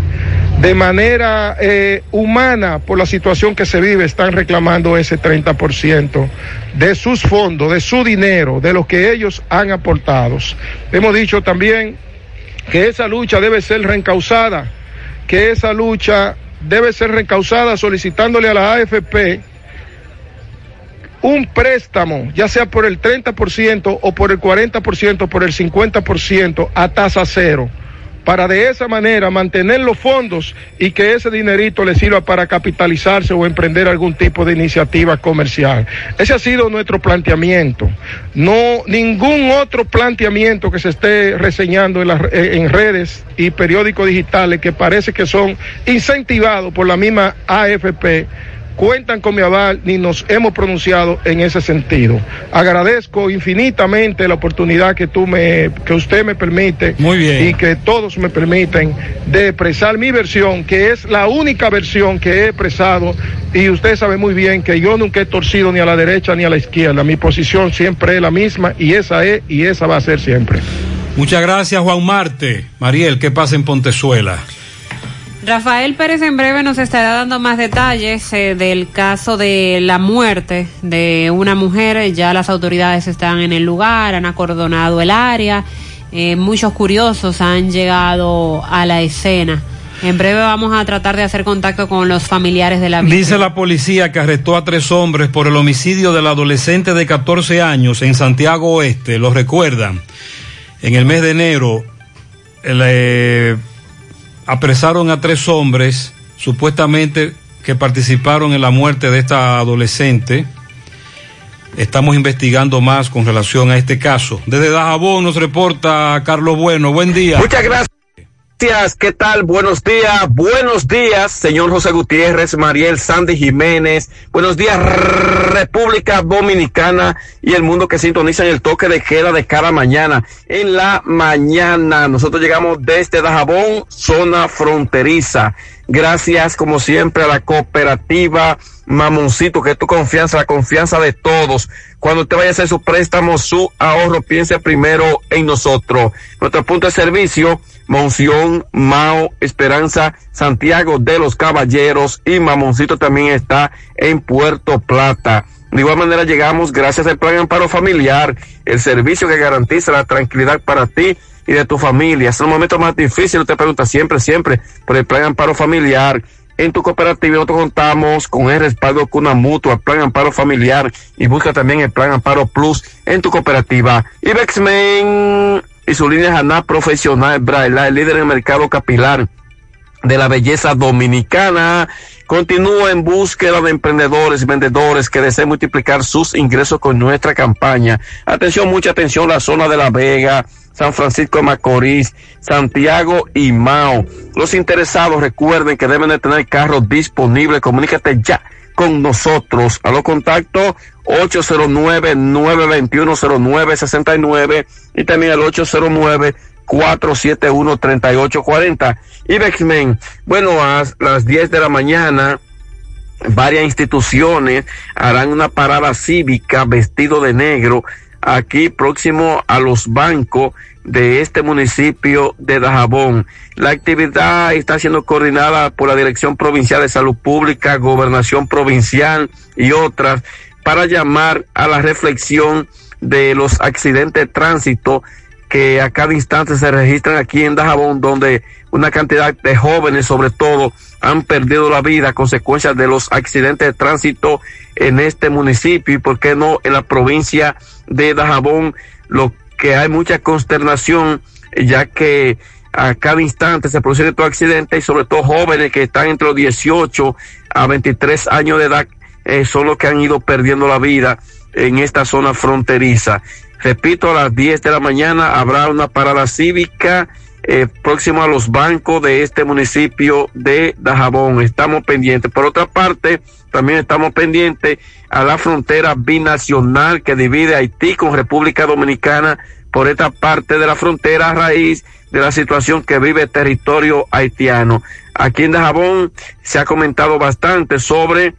de manera eh, humana, por la situación que se vive, están reclamando ese 30% de sus fondos, de su dinero, de lo que ellos han aportado. Hemos dicho también que esa lucha debe ser reencausada, que esa lucha debe ser reencausada solicitándole a la AFP un préstamo, ya sea por el 30% o por el 40%, por el 50% a tasa cero, para de esa manera mantener los fondos y que ese dinerito le sirva para capitalizarse o emprender algún tipo de iniciativa comercial. Ese ha sido nuestro planteamiento. No ningún otro planteamiento que se esté reseñando en, las, en redes y periódicos digitales que parece que son incentivados por la misma AFP cuentan con mi aval ni nos hemos pronunciado en ese sentido. Agradezco infinitamente la oportunidad que tú me, que usted me permite Muy bien. y que todos me permiten de expresar mi versión, que es la única versión que he expresado y usted sabe muy bien que yo nunca he torcido ni a la derecha ni a la izquierda. Mi posición siempre es la misma y esa es y esa va a ser siempre. Muchas gracias Juan Marte. Mariel, ¿qué pasa en Pontezuela? Rafael Pérez en breve nos estará dando más detalles eh, del caso de la muerte de una mujer. Ya las autoridades están en el lugar, han acordonado el área. Eh, muchos curiosos han llegado a la escena. En breve vamos a tratar de hacer contacto con los familiares de la víctima. Dice la policía que arrestó a tres hombres por el homicidio del adolescente de 14 años en Santiago Oeste. ¿Lo recuerdan? En el mes de enero, el, eh, apresaron a tres hombres supuestamente que participaron en la muerte de esta adolescente. Estamos investigando más con relación a este caso. Desde Dajabón nos reporta Carlos Bueno. Buen día. Muchas gracias. ¿Qué tal? Buenos días, buenos días, señor José Gutiérrez, Mariel Sandy Jiménez. Buenos días, República Dominicana y el mundo que sintoniza en el toque de queda de cada mañana. En la mañana, nosotros llegamos desde Dajabón, zona fronteriza. Gracias, como siempre, a la cooperativa Mamoncito, que es tu confianza, la confianza de todos. Cuando usted vaya a hacer su préstamo, su ahorro, piense primero en nosotros. Nuestro punto de servicio, Monción, Mao, Esperanza, Santiago de los Caballeros y Mamoncito también está en Puerto Plata. De igual manera llegamos gracias al Plan Amparo Familiar, el servicio que garantiza la tranquilidad para ti y de tu familia. Es el momento más difícil, usted pregunta siempre, siempre por el Plan Amparo Familiar. En tu cooperativa nosotros contamos con el respaldo con una mutua, Plan Amparo Familiar y busca también el Plan Amparo Plus en tu cooperativa. Ibexmen y su línea Haná Profesional Braille, el líder en el mercado capilar de la belleza dominicana. Continúa en búsqueda de emprendedores y vendedores que deseen multiplicar sus ingresos con nuestra campaña. Atención, mucha atención, la zona de La Vega, San Francisco de Macorís, Santiago y Mao. Los interesados recuerden que deben de tener carros disponibles. Comunícate ya con nosotros. A los contactos 809-921-0969 y también al 809 471-3840. Y Bexmen, bueno, a las 10 de la mañana, varias instituciones harán una parada cívica vestido de negro aquí próximo a los bancos de este municipio de Dajabón. La actividad está siendo coordinada por la Dirección Provincial de Salud Pública, Gobernación Provincial y otras para llamar a la reflexión de los accidentes de tránsito que a cada instante se registran aquí en Dajabón, donde una cantidad de jóvenes, sobre todo, han perdido la vida a consecuencia de los accidentes de tránsito en este municipio y, por qué no, en la provincia de Dajabón, lo que hay mucha consternación, ya que a cada instante se producen estos accidentes y sobre todo jóvenes que están entre los 18 a 23 años de edad eh, son los que han ido perdiendo la vida en esta zona fronteriza. Repito, a las 10 de la mañana habrá una parada cívica eh, próximo a los bancos de este municipio de Dajabón. Estamos pendientes. Por otra parte, también estamos pendientes a la frontera binacional que divide Haití con República Dominicana por esta parte de la frontera a raíz de la situación que vive el territorio haitiano. Aquí en Dajabón se ha comentado bastante sobre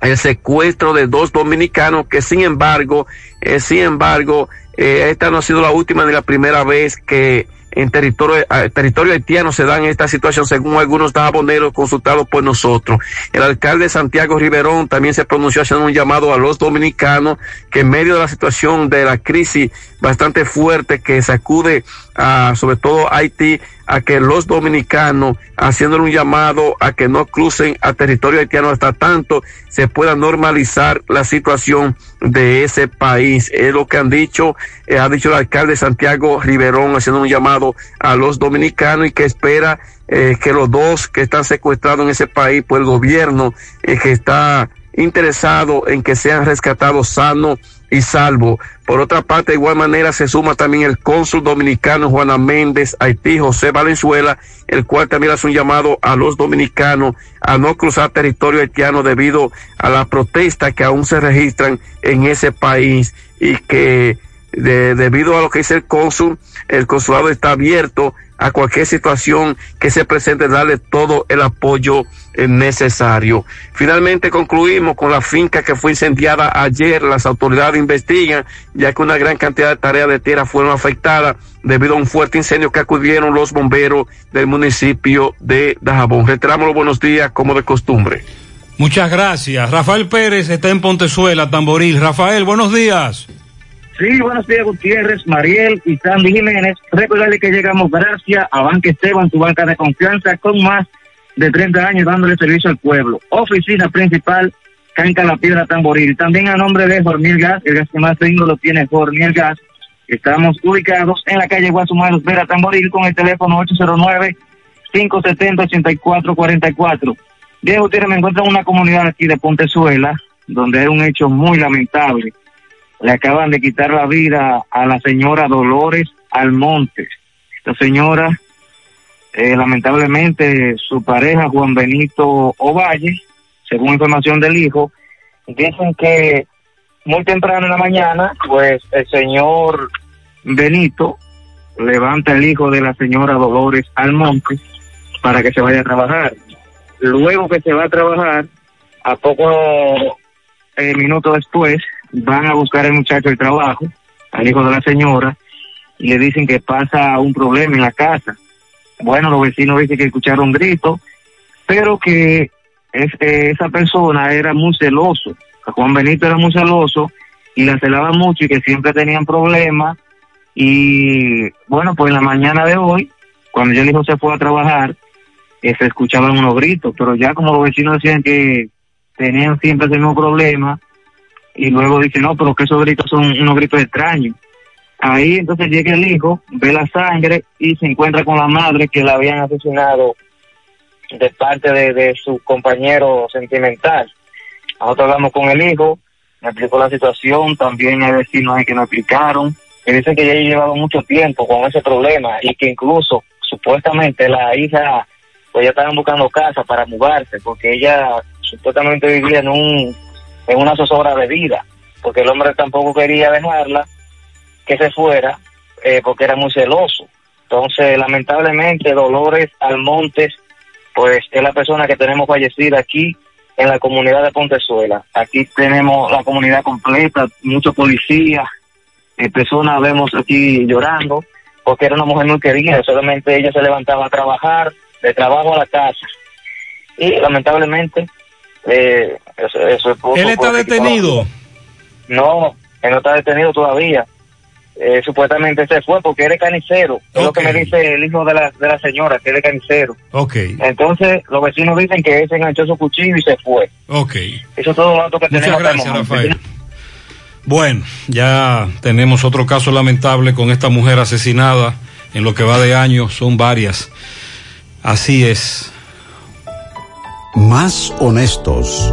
el secuestro de dos dominicanos que sin embargo, eh, sin embargo, eh, esta no ha sido la última ni la primera vez que en territorio, eh, territorio haitiano se dan esta situación según algunos daboneros consultados por nosotros. El alcalde Santiago Riverón también se pronunció haciendo un llamado a los dominicanos que en medio de la situación de la crisis bastante fuerte que sacude a sobre todo Haití a que los dominicanos haciéndole un llamado a que no crucen a territorio haitiano hasta tanto se pueda normalizar la situación de ese país. Es lo que han dicho, eh, ha dicho el alcalde Santiago Riverón haciendo un llamado a los dominicanos y que espera eh, que los dos que están secuestrados en ese país, pues el gobierno eh, que está interesado en que sean rescatados sanos y salvo. Por otra parte, de igual manera se suma también el cónsul dominicano Juana Méndez, Haití, José Valenzuela, el cual también hace un llamado a los dominicanos a no cruzar territorio haitiano debido a la protesta que aún se registran en ese país y que de, debido a lo que dice el cónsul, el consulado está abierto a cualquier situación que se presente, darle todo el apoyo eh, necesario. Finalmente concluimos con la finca que fue incendiada ayer. Las autoridades investigan, ya que una gran cantidad de tareas de tierra fueron afectadas debido a un fuerte incendio que acudieron los bomberos del municipio de Dajabón. Reiteramos los buenos días como de costumbre. Muchas gracias. Rafael Pérez está en Pontezuela, Tamboril. Rafael, buenos días. Sí, buenos días, Gutiérrez, Mariel y Sandy Jiménez. Recordarle que llegamos gracias a Banca Esteban, tu banca de confianza, con más de 30 años dándole servicio al pueblo. Oficina principal, Canca La Piedra Tamboril. También a nombre de Jorniel Gas, el gas que más tengo lo tiene Jorniel Gas. Estamos ubicados en la calle Guasumaros Vera Tamboril con el teléfono 809-570-8444. Bien, Gutiérrez, me encuentro en una comunidad aquí de Pontezuela, donde hay un hecho muy lamentable le acaban de quitar la vida a la señora Dolores Almonte. Esta señora, eh, lamentablemente, su pareja Juan Benito Ovalle, según información del hijo, dicen que muy temprano en la mañana, pues el señor Benito levanta el hijo de la señora Dolores Almonte para que se vaya a trabajar. Luego que se va a trabajar, a poco eh, minutos después, van a buscar al muchacho el trabajo, al hijo de la señora, y le dicen que pasa un problema en la casa. Bueno, los vecinos dicen que escucharon gritos, pero que es, esa persona era muy celoso. Juan Benito era muy celoso y la celaba mucho y que siempre tenían problemas. Y bueno, pues en la mañana de hoy, cuando ya el hijo se fue a trabajar, eh, se escuchaban unos gritos, pero ya como los vecinos decían que tenían siempre ese mismo problema, y luego dice, no, pero que esos gritos son unos gritos extraños. Ahí entonces llega el hijo, ve la sangre y se encuentra con la madre que la habían asesinado de parte de, de su compañero sentimental. Nosotros hablamos con el hijo, me explicó la situación, también hay vecinos que nos explicaron, y dicen que ya llevado mucho tiempo con ese problema y que incluso supuestamente la hija, pues ya estaban buscando casa para mudarse, porque ella supuestamente vivía en un en una zozobra de vida, porque el hombre tampoco quería dejarla que se fuera, eh, porque era muy celoso. Entonces, lamentablemente, Dolores Almontes, pues es la persona que tenemos fallecida aquí en la comunidad de Pontezuela. Aquí tenemos la comunidad completa, muchos policías, eh, personas vemos aquí llorando, porque era una mujer muy querida, solamente ella se levantaba a trabajar, de trabajo a la casa. Y lamentablemente, eh, eso, eso ¿Él está detenido? No, él no está detenido todavía. Eh, supuestamente se fue porque él es canicero. Es lo que me dice el hijo de la, de la señora, que él es canicero. Ok, Entonces, los vecinos dicen que él se enganchó su cuchillo y se fue. ok. Eso es todo lo que Muchas tenemos gracias. Rafael. Bueno, ya tenemos otro caso lamentable con esta mujer asesinada en lo que va de año, son varias. Así es. Más honestos.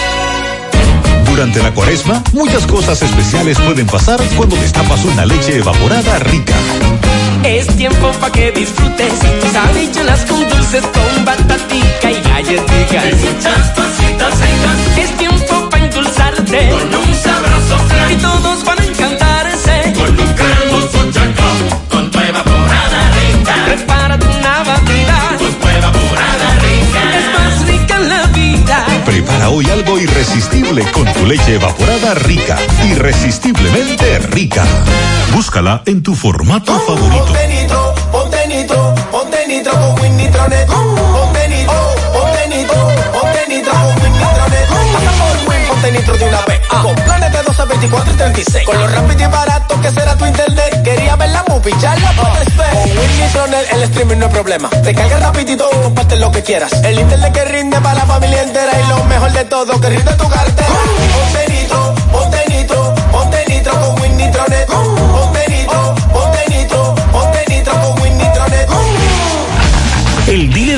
Durante la cuaresma, muchas cosas especiales pueden pasar cuando destapas una leche evaporada rica. Es tiempo pa' que disfrutes tus habichuelas con dulces, con batatica y galletitas. Y muchas cositas ricas. Es tiempo pa' endulzarte con un sabroso flan. Y todos van a encantarse Prepara hoy algo irresistible con tu leche evaporada rica. Irresistiblemente rica. Búscala en tu formato favorito. Ponte nitro, ponte nitro, ponte nitro con Win Nitronet. Ponte nitro, ponte nitro, ponte nitro con Win Nitronet. Pasa por Win, ponte nitro de una vez. Con planes de 12, 24 y 36. Con lo rápido y barato que será tu internet. Quería ver la movie, ya la puedes ver. Con Win Nitronet el streaming no es problema. Te carga rapidito y comparte lo que quieras. El internet que rinde para la familia entera. Y lo mejor de todo, que rinde tu cartera. Ponte nitro, ponte nitro, ponte nitro con Win Nitronet. Ponte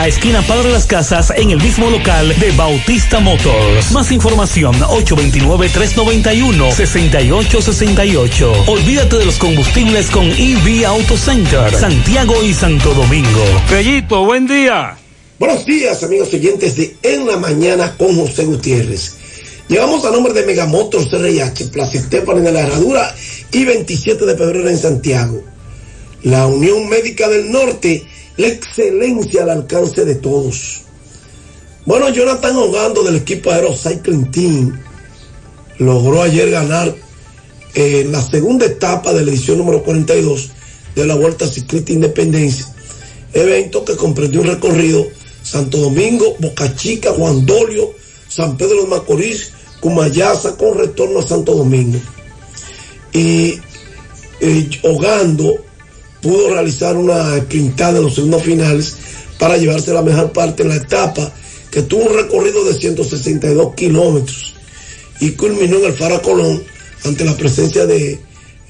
Adalá, esquina Padre Las Casas, en el mismo local de Bautista Motors. Más información 829-391-6868. Olvídate de los combustibles con EV Auto Center, Santiago y Santo Domingo. Bellito, buen día. Buenos días, amigos oyentes de En la Mañana con José Gutiérrez. Llevamos a nombre de Megamotor CRH, Plaza Estepan en la Herradura y 27 de febrero en Santiago. La Unión Médica del Norte, la excelencia al alcance de todos. Bueno, Jonathan Hogando del equipo Aero Cycling Team logró ayer ganar eh, la segunda etapa de la edición número 42 de la Vuelta Ciclista Independencia, evento que comprendió un recorrido Santo Domingo, Boca Chica, Juan Dolio, San Pedro de Macorís, Cumayasa con retorno a Santo Domingo. Y eh, Hogando pudo realizar una sprintada en los segundos finales para llevarse la mejor parte en la etapa que tuvo un recorrido de 162 kilómetros y culminó en el Fara Colón ante la presencia de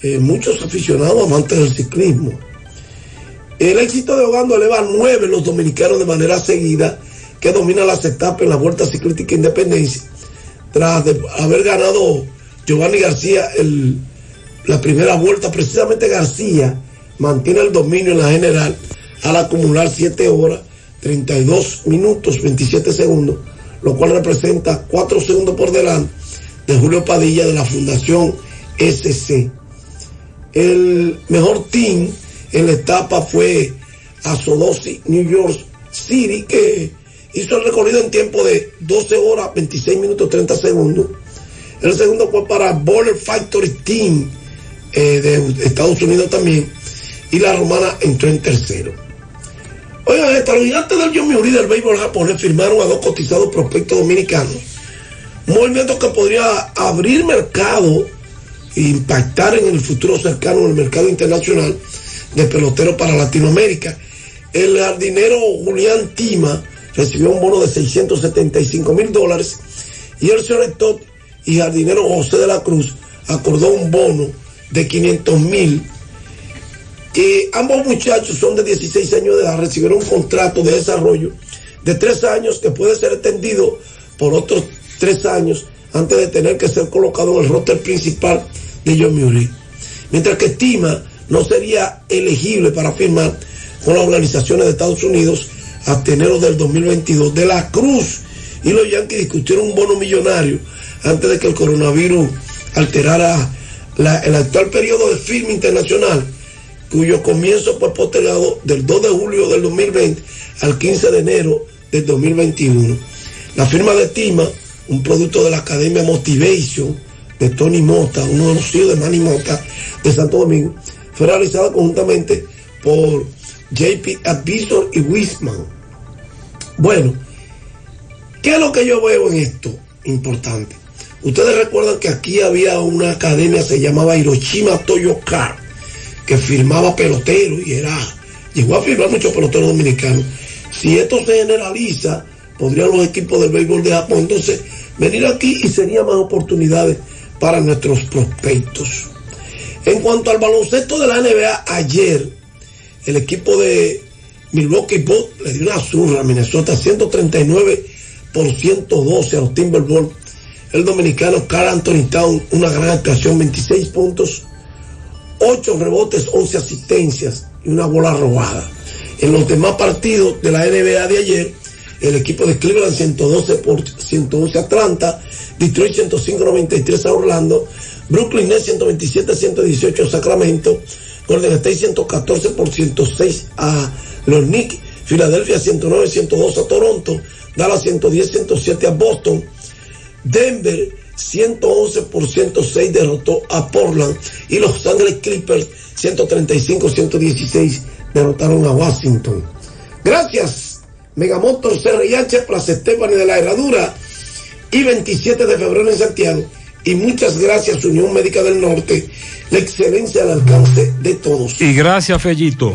eh, muchos aficionados amantes del ciclismo. El éxito de Hogando eleva nueve los dominicanos de manera seguida que dominan las etapas en la Vuelta Ciclística Independencia, tras haber ganado Giovanni García el, la primera vuelta, precisamente García mantiene el dominio en la general al acumular 7 horas, 32 minutos, 27 segundos, lo cual representa 4 segundos por delante de Julio Padilla de la Fundación SC. El mejor team en la etapa fue Asodosi New York City, que hizo el recorrido en tiempo de 12 horas, 26 minutos, 30 segundos. El segundo fue para Border Factory Team eh, de Estados Unidos también. Y la romana entró en tercero. Oigan, esta, los gigantes del Yomiuri del béisbol japonés firmaron a dos cotizados prospectos dominicanos. Un movimiento que podría abrir mercado e impactar en el futuro cercano en el mercado internacional de peloteros para Latinoamérica. El jardinero Julián Tima recibió un bono de 675 mil dólares y el señor y jardinero José de la Cruz acordó un bono de 500 mil. Que ambos muchachos son de 16 años de edad, recibieron un contrato de desarrollo de tres años que puede ser extendido por otros tres años antes de tener que ser colocado en el roster principal de John Murray. Mientras que Tima no sería elegible para firmar con las organizaciones de Estados Unidos hasta enero del 2022. De la Cruz y los Yankees discutieron un bono millonario antes de que el coronavirus alterara el actual periodo de firma internacional, cuyo comienzo fue postergado del 2 de julio del 2020 al 15 de enero del 2021. La firma de Tima, un producto de la Academia Motivation de Tony Mota, uno de los hijos de Manny Mota de Santo Domingo, fue realizada conjuntamente por JP Advisor y Wisman. Bueno, ¿qué es lo que yo veo en esto? Importante. Ustedes recuerdan que aquí había una academia, se llamaba Hiroshima Toyoka, que firmaba peloteros y era, llegó a firmar muchos peloteros dominicanos. Si esto se generaliza, podrían los equipos del béisbol de Japón entonces venir aquí y sería más oportunidades para nuestros prospectos. En cuanto al baloncesto de la NBA, ayer el equipo de Milwaukee Bucks le dio una zurra a Minnesota 139 por 112 a los Timberwolves el dominicano Carl Anthony Town, una gran actuación, 26 puntos, 8 rebotes, 11 asistencias y una bola robada. En los demás partidos de la NBA de ayer, el equipo de Cleveland 112 por 111 a Atlanta, Detroit 105-93 a Orlando, Brooklyn Nets 127-118 a Sacramento, Golden State 114 por 106 a los Knicks, Filadelfia 109-102 a Toronto, Dallas 110-107 a Boston, Denver 111 por 106 derrotó a Portland y los Ángeles Clippers 135-116 derrotaron a Washington. Gracias, Megamotor CRIH, Plaza Estefani de la Herradura y 27 de febrero en Santiago. Y muchas gracias, Unión Médica del Norte, la excelencia al alcance de todos. Y gracias, Fellito.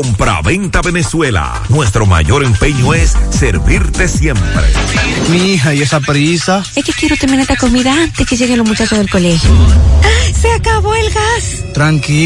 Compraventa Venezuela. Nuestro mayor empeño es servirte siempre. Mi hija, ¿y esa prisa? Es que quiero terminar esta comida antes que lleguen los muchachos del colegio. ¡Se acabó el gas! Tranquilo.